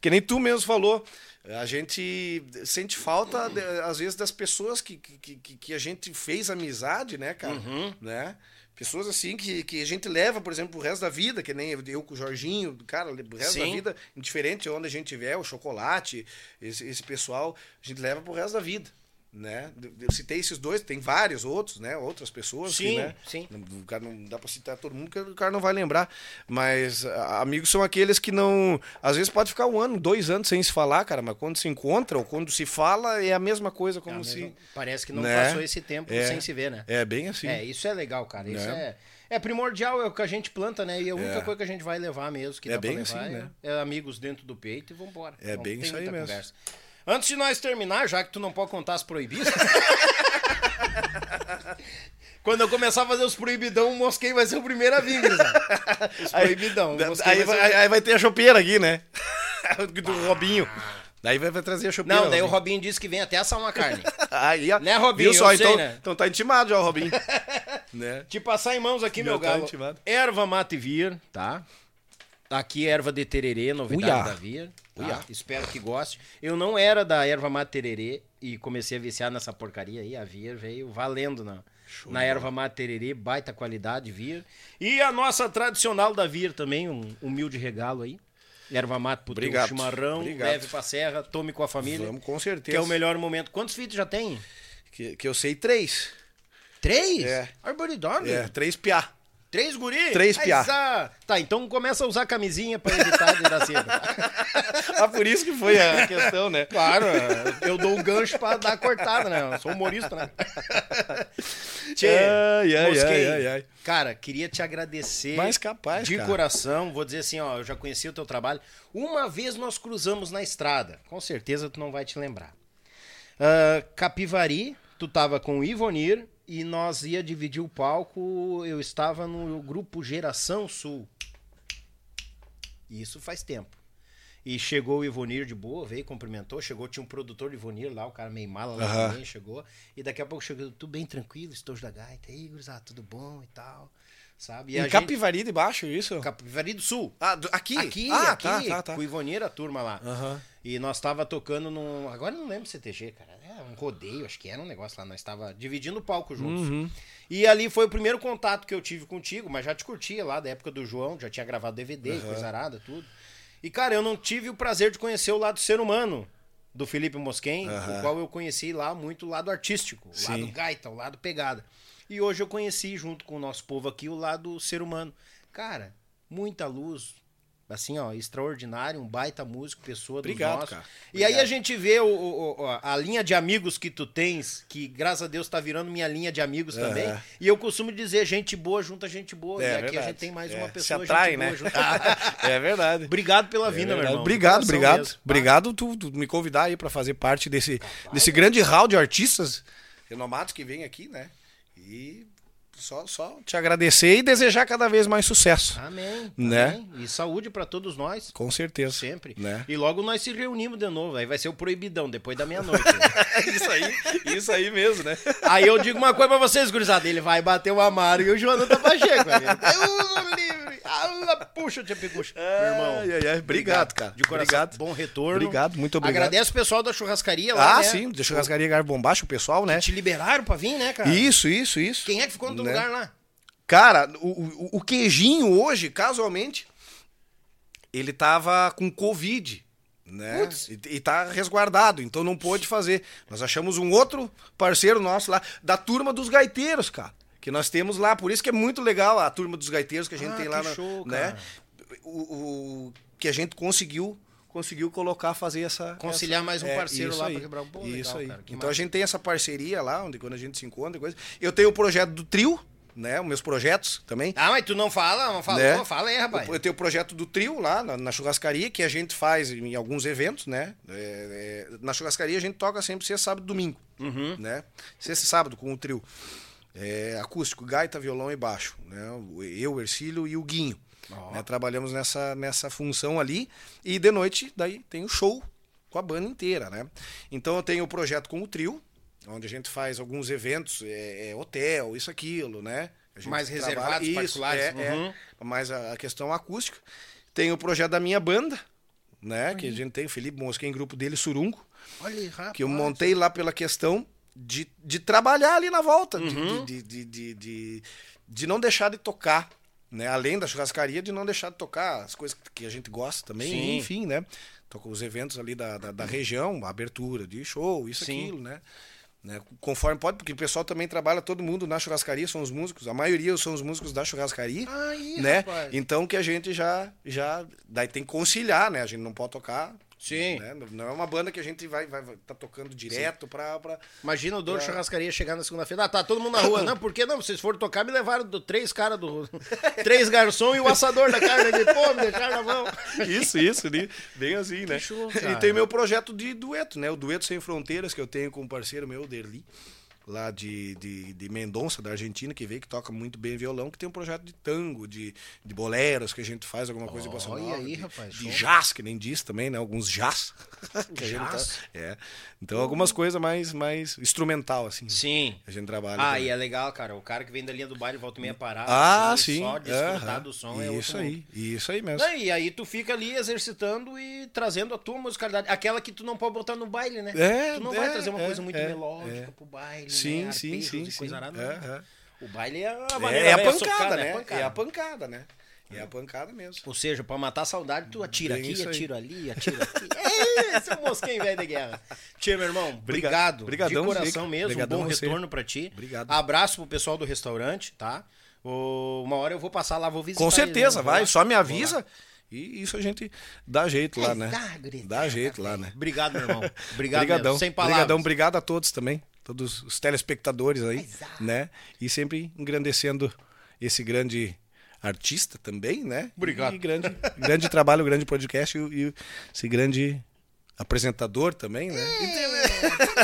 que nem tu mesmo falou, a gente sente falta, às vezes, das pessoas que, que, que, que a gente fez amizade, né, cara? Uhum. Né? Pessoas assim que, que a gente leva, por exemplo, o resto da vida, que nem eu com o Jorginho, cara, o resto da Sim. vida, indiferente de onde a gente tiver, o chocolate, esse, esse pessoal, a gente leva pro resto da vida. Né? Eu citei esses dois, tem vários outros, né? Outras pessoas. que, Sim, né? sim. O cara não dá pra citar todo mundo, porque o cara não vai lembrar. Mas amigos são aqueles que não. Às vezes pode ficar um ano, dois anos sem se falar, cara, mas quando se encontra ou quando se fala, é a mesma coisa, como É se. mesma- Parece que não né? passou esse tempo É. sem se ver, né? É bem assim. É, isso é legal, cara. Isso Né? é, é primordial, é o que a gente planta, né? E a única É. coisa que a gente vai levar mesmo, que É dá bem levar, assim, é, né? é amigos dentro do peito e vambora. É Não bem isso aí mesmo. conversa. Antes de nós terminar, já que tu não pode contar as proibidas. Quando eu começar a fazer os proibidão, o Mosquei vai ser o primeiro a vir. Os proibidão. Mosquei Aí, vai ser aí vai ter a chopeira aqui, né? Do Robinho. Daí vai, vai trazer a chopeira. Não, daí o Robinho. Disse que vem até assar uma carne. Aí, ó. Né, Robinho? Viu só? Eu sei, então, né? então tá intimado já o Robinho. né? Te passar em mãos aqui, Já meu tá galo. intimado. Erva mate vir, tá? Aqui erva de tererê, novidade Uiá. da Vir. Tá? Uiá. Espero que goste. Eu não era da erva mate tererê e comecei a viciar nessa porcaria aí. A Vir veio valendo na, na erva mate tererê, baita qualidade, Vir. E a nossa tradicional da Vir também, um humilde regalo aí. Erva mate pro Obrigado. teu chimarrão, Obrigado. leve pra serra, tome com a família. Vamos, com certeza. Que é o melhor momento. Quantos filhos já tem? Que, que eu sei três. Três? É. Arboridade? É, três piá. Três guri? Três piá. zá. Tá, então começa a usar camisinha pra evitar de dar cedo. Ah, por isso que foi a questão, né? Claro, eu dou o gancho pra dar a cortada, né? Eu sou humorista, né? Tchê, Ai, ai, Mosquei. ai, ai, ai. Cara, queria te agradecer. Mais capaz, De cara. coração, vou dizer assim, ó, eu já conheci o teu trabalho. Uma vez nós cruzamos na estrada, com certeza tu não vai te lembrar. Ah, Capivari, tu tava com o Ivonir e nós ia dividir o palco, eu estava no grupo Geração Sul. Isso faz tempo. E chegou o Ivonir de boa, veio, cumprimentou, chegou, tinha um produtor de Ivonir lá, o cara meio mala lá Aham. também, chegou. E daqui a pouco chegou, tudo bem tranquilo, estou da gaita, aí, gurizada, tudo bom e tal, sabe? E Em a gente- Capivari de baixo, isso? Capivari do Sul. Ah, do- aqui? Aqui, ah, aqui, tá, tá, tá. com o Ivonir, a turma lá. Aham. E nós tava tocando num. Agora eu não lembro CTG, cara. Um rodeio, acho que era um negócio lá. Nós tava dividindo o palco juntos. Uhum. E ali foi o primeiro contato que eu tive contigo, mas já te curtia lá da época do João, já tinha gravado DVD, coisa arada, tudo. E, cara, eu não tive o prazer de conhecer o lado ser humano do Felipe Mosquen, Aham. o qual eu conheci lá muito o lado artístico, o Sim. lado gaita, o lado pegada. E hoje eu conheci, junto com o nosso povo aqui, o lado ser humano. Cara, muita luz, assim, ó, extraordinário, um baita músico, pessoa dos Obrigado, nossos. cara. E aí a gente vê o, o- a linha de amigos que tu tens, que graças a Deus tá virando minha linha de amigos também. É. E eu costumo dizer, gente boa junta gente boa. É e aqui a verdade. gente tem mais É, uma se pessoa atrai, gente né? boa junto. É verdade. Obrigado pela É vinda, meu verdade. irmão. de Obrigado, obrigado. mesmo. Obrigado tu, tu me convidar aí pra fazer parte desse, desse grande hall de artistas renomados que vem aqui, né? E só, só te agradecer e desejar cada vez mais sucesso. Amém. Né? amém. E saúde pra todos nós. Com certeza. Sempre. Né? E logo nós se reunimos de novo. Aí vai ser o proibidão, depois da meia-noite. né? isso aí, isso aí mesmo, né? Aí eu digo uma coisa pra vocês, gurizada. Ele vai bater o Amaro e o Jonathan Pacheco. amigo. Deus livre. Ah, puxa, tia Picucha. Meu irmão. Ai, ai. Obrigado, cara. De coração. Obrigado. Bom retorno. Obrigado, muito obrigado. Agradece o pessoal da churrascaria lá, Ah, né? sim, da churrascaria Garbo Bombacho, o pessoal, né? Te liberaram pra vir, né, cara? Isso, isso, isso. Quem é que ficou no Né? lugar lá? Cara, o, o, o queijinho hoje, casualmente, ele tava com Covid, né? E, e tá resguardado, então não pôde fazer. Nós achamos um outro parceiro nosso lá, da turma dos gaiteiros, cara. Que nós temos lá, por isso que é muito legal a turma dos gaiteiros que a gente Ah, tem lá, na- show, né? O, o- que a gente conseguiu conseguiu colocar, fazer essa... Conciliar essa- mais um é, parceiro isso lá pra quebrar pô, legal, Isso aí. cara, então a gente tem essa parceria lá, onde quando a gente se encontra e coisa. Eu tenho o projeto do trio, né? Os meus projetos também. Ah, mas tu não fala, não falou? Né? Fala aí, rapaz. Eu, eu tenho o projeto do trio lá na, na churrascaria, que a gente faz em alguns eventos, né? É, é, na churrascaria a gente toca sempre sexta, sábado e domingo, Uhum. né? Sexta e sábado com o trio. É, acústico, gaita, violão e baixo. Né? Eu, o Ercílio e o Guinho. né? Trabalhamos nessa, nessa função ali. E de noite, daí tem o show com a banda inteira, né? Então eu tenho o projeto com o trio, onde a gente faz alguns eventos, é, é, hotel, isso, aquilo, né? Mais reservados, particulares. É, é. Uhum. mais a, a questão acústica. Tem o projeto da minha banda, né? Que a gente tem o Felipe Mosquem, grupo dele, Surungo, Olha aí, rapaz. que eu montei lá pela questão de, de trabalhar ali na volta, de- Uhum. de, de, de, de, de não deixar de tocar. Né? Além da churrascaria, de não deixar de tocar as coisas que a gente gosta também, Sim. enfim, né? Toca os eventos ali da, da, da região, a abertura de show, isso, Sim. aquilo, né? né? Conforme pode, porque o pessoal também trabalha, todo mundo na churrascaria, são os músicos, a maioria são os músicos da churrascaria, né? rapaz. Então que a gente já, já, daí tem que conciliar, né? A gente não pode tocar, Sim. né? Não é uma banda que a gente vai, vai, vai tá tocando direto pra, pra... Imagina o dono de churrascaria chegar na segunda-feira. Ah, tá todo mundo na rua. Não, por que não? Vocês foram tocar, me levaram do, três caras do. três garçom e o assador da carne aqui. Pô, me deixaram na mão. Isso, isso, né? bem assim, né? show, e tem meu projeto de dueto, né? O Dueto Sem Fronteiras, que eu tenho com um parceiro meu, Derli, lá de, de, de Mendonça, da Argentina, que veio, que toca muito bem violão, que tem um projeto de tango, de, de boleros, que a gente faz alguma coisa de bossa nova, aí, de, rapaz, de jazz, que nem diz também, né? Alguns jazz. que a gente tá- Jazz? é. Então, algumas coisas mais, mais instrumental, assim. Sim. A gente trabalha. Ah, também. e é legal, cara. O cara que vem da linha do baile volta meia parada. Ah, assim, sim. Só desfrutar aham. do som é Isso aí, mundo. isso aí mesmo. Não, e aí tu fica ali exercitando e trazendo a tua musicalidade. Aquela que tu não pode botar no baile, né? É, tu não é, vai trazer uma é, coisa muito é, melódica é. pro baile, Sim, né? sim, sim, e sim. arada, É, não. é. O baile é a É, maneira é a pancada, socada, né? pancada. É a pancada, né? É a pancada mesmo. Ou seja, pra matar a saudade, tu atira Bem aqui, atira ali, atira aqui. É, esse é o mosquinho velho da guerra. Tia, meu irmão, obrigado. Brigadão, de coração mesmo. Brigadão um bom você. retorno pra ti. Obrigado. Abraço pro pessoal do restaurante, tá? Uma hora eu vou passar lá, vou visitar. Com eles, certeza, né? Vou vai, lá. só me avisa. E isso a gente dá jeito lá, né? Dá, grita. Dá jeito lá, né? Obrigado, meu irmão. Obrigado Obrigadão. mesmo. Sem palavras. Obrigadão, obrigado a todos também, todos os telespectadores aí, né? E sempre engrandecendo esse grande artista também, né? Obrigado. E grande, grande trabalho, grande podcast e, e esse grande apresentador também, né?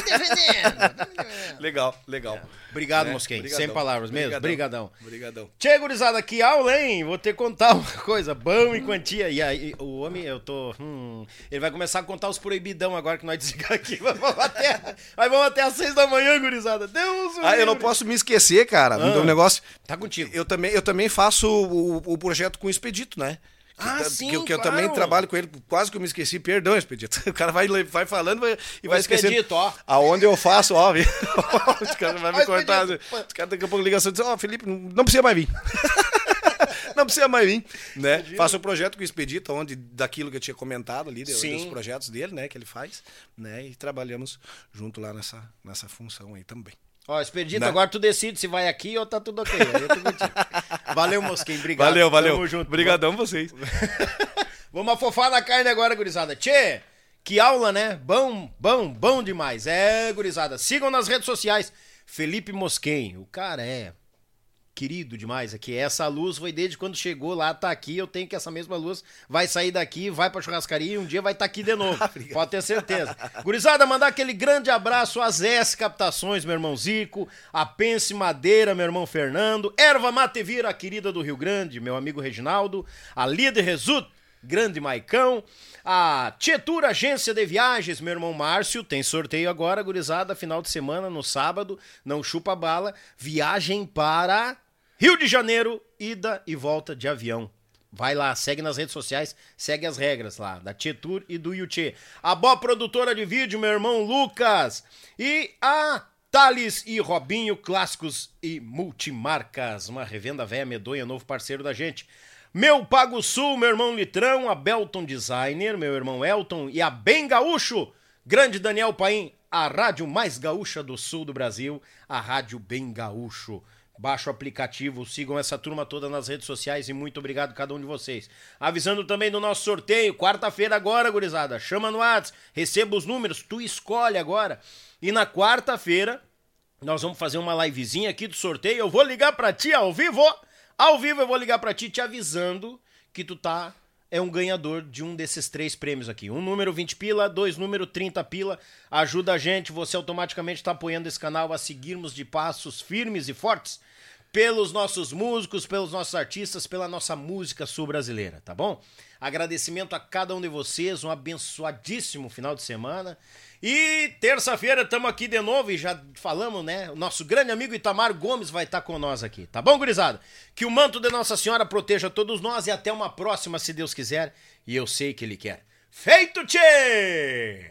Defendendo. Legal, legal. Obrigado, Né? Sem palavras mesmo. Obrigadão. Obrigadão. Tchê, gurizada, aula, hein? Vou ter que contar uma coisa. Bom em quantia. E aí, o homem, eu tô... hum, ele vai começar a contar os proibidão agora que nós desligar aqui. Mas vamos até, mas vamos até às seis da manhã, gurizada. Deus Ah, eu não posso me esquecer, cara, Ah. do negócio. Tá contigo. Eu também, eu também faço o, o projeto com o Expedito, né? Que Ah, sim, que, eu- que eu claro. também trabalho com ele, quase que eu me esqueci, perdão, Expedito. O cara vai, vai falando vai- e vai esquecendo. Expedito, ó. Aonde eu faço, ó? Os caras vão me cortar. Expedito. Os caras daqui a pouco ligação e dizem, ó, Felipe, não precisa mais vir. não precisa mais vir, né? Faço o projeto com o Expedito, onde daquilo que eu tinha comentado ali, Sim. dos projetos dele, né, que ele faz, né? E trabalhamos junto lá nessa, nessa função aí também. Ó, Expedito, Né? agora tu decide se vai aqui ou tá tudo ok. Valeu, Mosquinho. Obrigado. Valeu, valeu. Tamo junto. Obrigadão vocês. Vamos afofar na carne agora, gurizada. Tchê, que aula, né? Bom, bom, bom demais. É, gurizada. Sigam nas redes sociais. Felipe Mosquen, o cara é querido demais aqui. Essa luz foi desde quando chegou lá, tá aqui. Eu tenho que essa mesma luz vai sair daqui, vai pra churrascaria e um dia vai estar tá aqui de novo. Pode ter certeza. Gurizada, mandar aquele grande abraço às S Captações, meu irmão Zico, a Pense Madeira, meu irmão Fernando, Erva Matevira, a querida do Rio Grande, meu amigo Reginaldo, a Líder Resut, grande Maicão. A Tietur Agência de Viagens, meu irmão Márcio, tem sorteio agora, gurizada, final de semana, no sábado, não chupa bala, viagem para Rio de Janeiro, ida e volta de avião. Vai lá, segue nas redes sociais, segue as regras lá, da Tietur e do Yuchê. A boa produtora de vídeo, meu irmão Lucas. E a Thales e Robinho, clássicos e multimarcas. Uma revenda velha medonha, novo parceiro da gente. Meu Pago Sul, meu irmão Litrão, a Belton Designer, meu irmão Elton e a Bem Gaúcho, grande Daniel Paim, a rádio mais gaúcha do sul do Brasil, a Rádio Bem Gaúcho. Baixa o aplicativo, sigam essa turma toda nas redes sociais e muito obrigado a cada um de vocês. Avisando também do nosso sorteio, quarta-feira agora, gurizada. Chama no WhatsApp, receba os números, tu escolhe agora. E na quarta-feira, nós vamos fazer uma livezinha aqui do sorteio. Eu vou ligar pra ti ao vivo ao vivo eu vou ligar para ti te avisando que tu tá é um ganhador de um desses três prêmios aqui. Um número 20 pila, dois número 30 pila. Ajuda a gente, você automaticamente está apoiando esse canal a seguirmos de passos firmes e fortes pelos nossos músicos, pelos nossos artistas, pela nossa música sul-brasileira, tá bom? Agradecimento a cada um de vocês, um abençoadíssimo final de semana. E terça-feira estamos aqui de novo e já falamos, né? O nosso grande amigo Itamar Gomes vai estar tá com nós aqui, tá bom, gurizada? Que o manto de Nossa Senhora proteja todos nós e até uma próxima, se Deus quiser. E eu sei que Ele quer. Feito, tchê!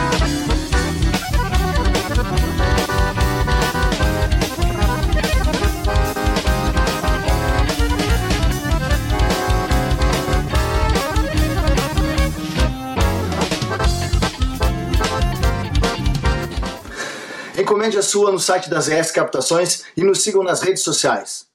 Encomende a sua no site das ES Captações e nos sigam nas redes sociais.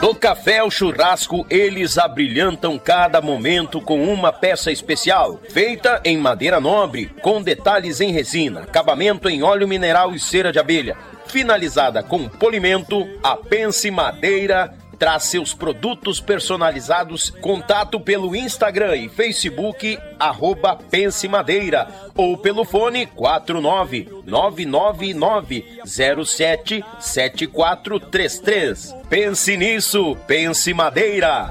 Do café ao churrasco, eles abrilhantam cada momento com uma peça especial, feita em madeira nobre, com detalhes em resina, acabamento em óleo mineral e cera de abelha, finalizada com polimento, a Pense Madeira traz seus produtos personalizados. Contato pelo Instagram e Facebook, arroba Pense Madeira, ou pelo fone 49999077433. Pense nisso, Pense Madeira.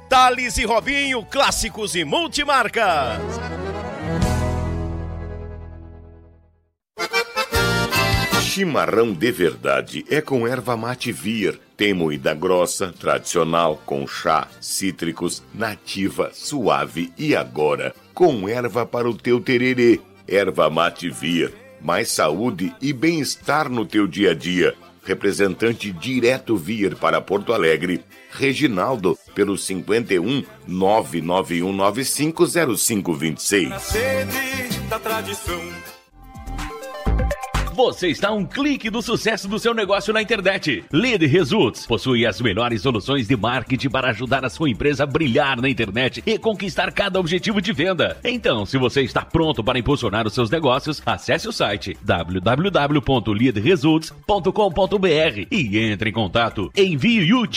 Thales e Robinho, clássicos e multimarcas. Chimarrão de verdade é com erva mate vir, tem moída grossa, tradicional, com chá, cítricos, nativa, suave e agora com erva para o teu tererê. Erva mate vir, mais saúde e bem-estar no teu dia a dia. Representante direto vir para Porto Alegre, Reginaldo, pelo 51 991950526. Você está a um clique do sucesso do seu negócio na internet. Lead Results possui as melhores soluções de marketing para ajudar a sua empresa a brilhar na internet e conquistar cada objetivo de venda. Então, se você está pronto para impulsionar os seus negócios, acesse o site www.leadresults.com.br e entre em contato. Envie o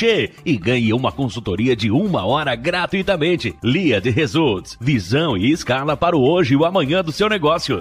e ganhe uma consultoria de uma hora gratuitamente. Lead Results, visão e escala para o hoje e o amanhã do seu negócio.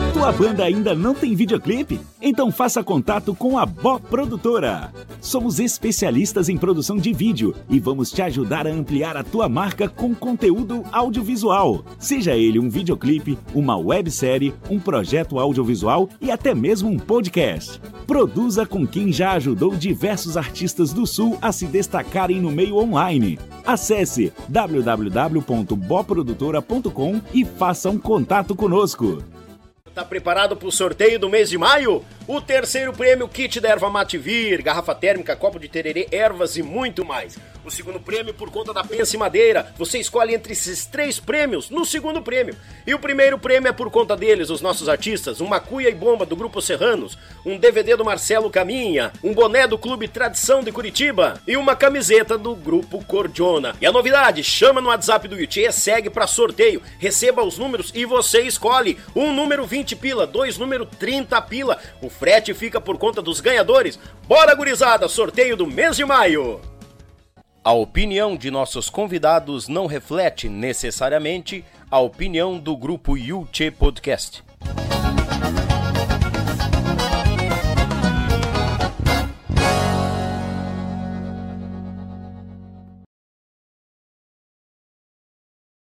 Tua banda ainda não tem videoclipe? Então faça contato com a Bó Produtora. Somos especialistas em produção de vídeo e vamos te ajudar a ampliar a tua marca com conteúdo audiovisual. Seja ele um videoclipe, uma websérie, um projeto audiovisual e até mesmo um podcast. Produza com quem já ajudou diversos artistas do Sul a se destacarem no meio online. Acesse www.boprodutora.com e faça um contato conosco. Tá preparado para o sorteio do mês de maio? O terceiro prêmio kit da erva Mativir, garrafa térmica, copo de tererê, ervas e muito mais. O segundo prêmio por conta da Pense Madeira. Você escolhe entre esses três prêmios no segundo prêmio. E o primeiro prêmio é por conta deles, os nossos artistas, uma cuia e bomba do Grupo Serranos, um DVD do Marcelo Caminha, um boné do Clube Tradição de Curitiba e uma camiseta do Grupo Cordiona. E a novidade, chama no WhatsApp do Yuchê, segue para sorteio, receba os números e você escolhe um número 20 pila, dois número 30 pila. O frete fica por conta dos ganhadores. Bora, gurizada! Sorteio do mês de maio! A opinião de nossos convidados não reflete necessariamente a opinião do grupo Yuchê Podcast.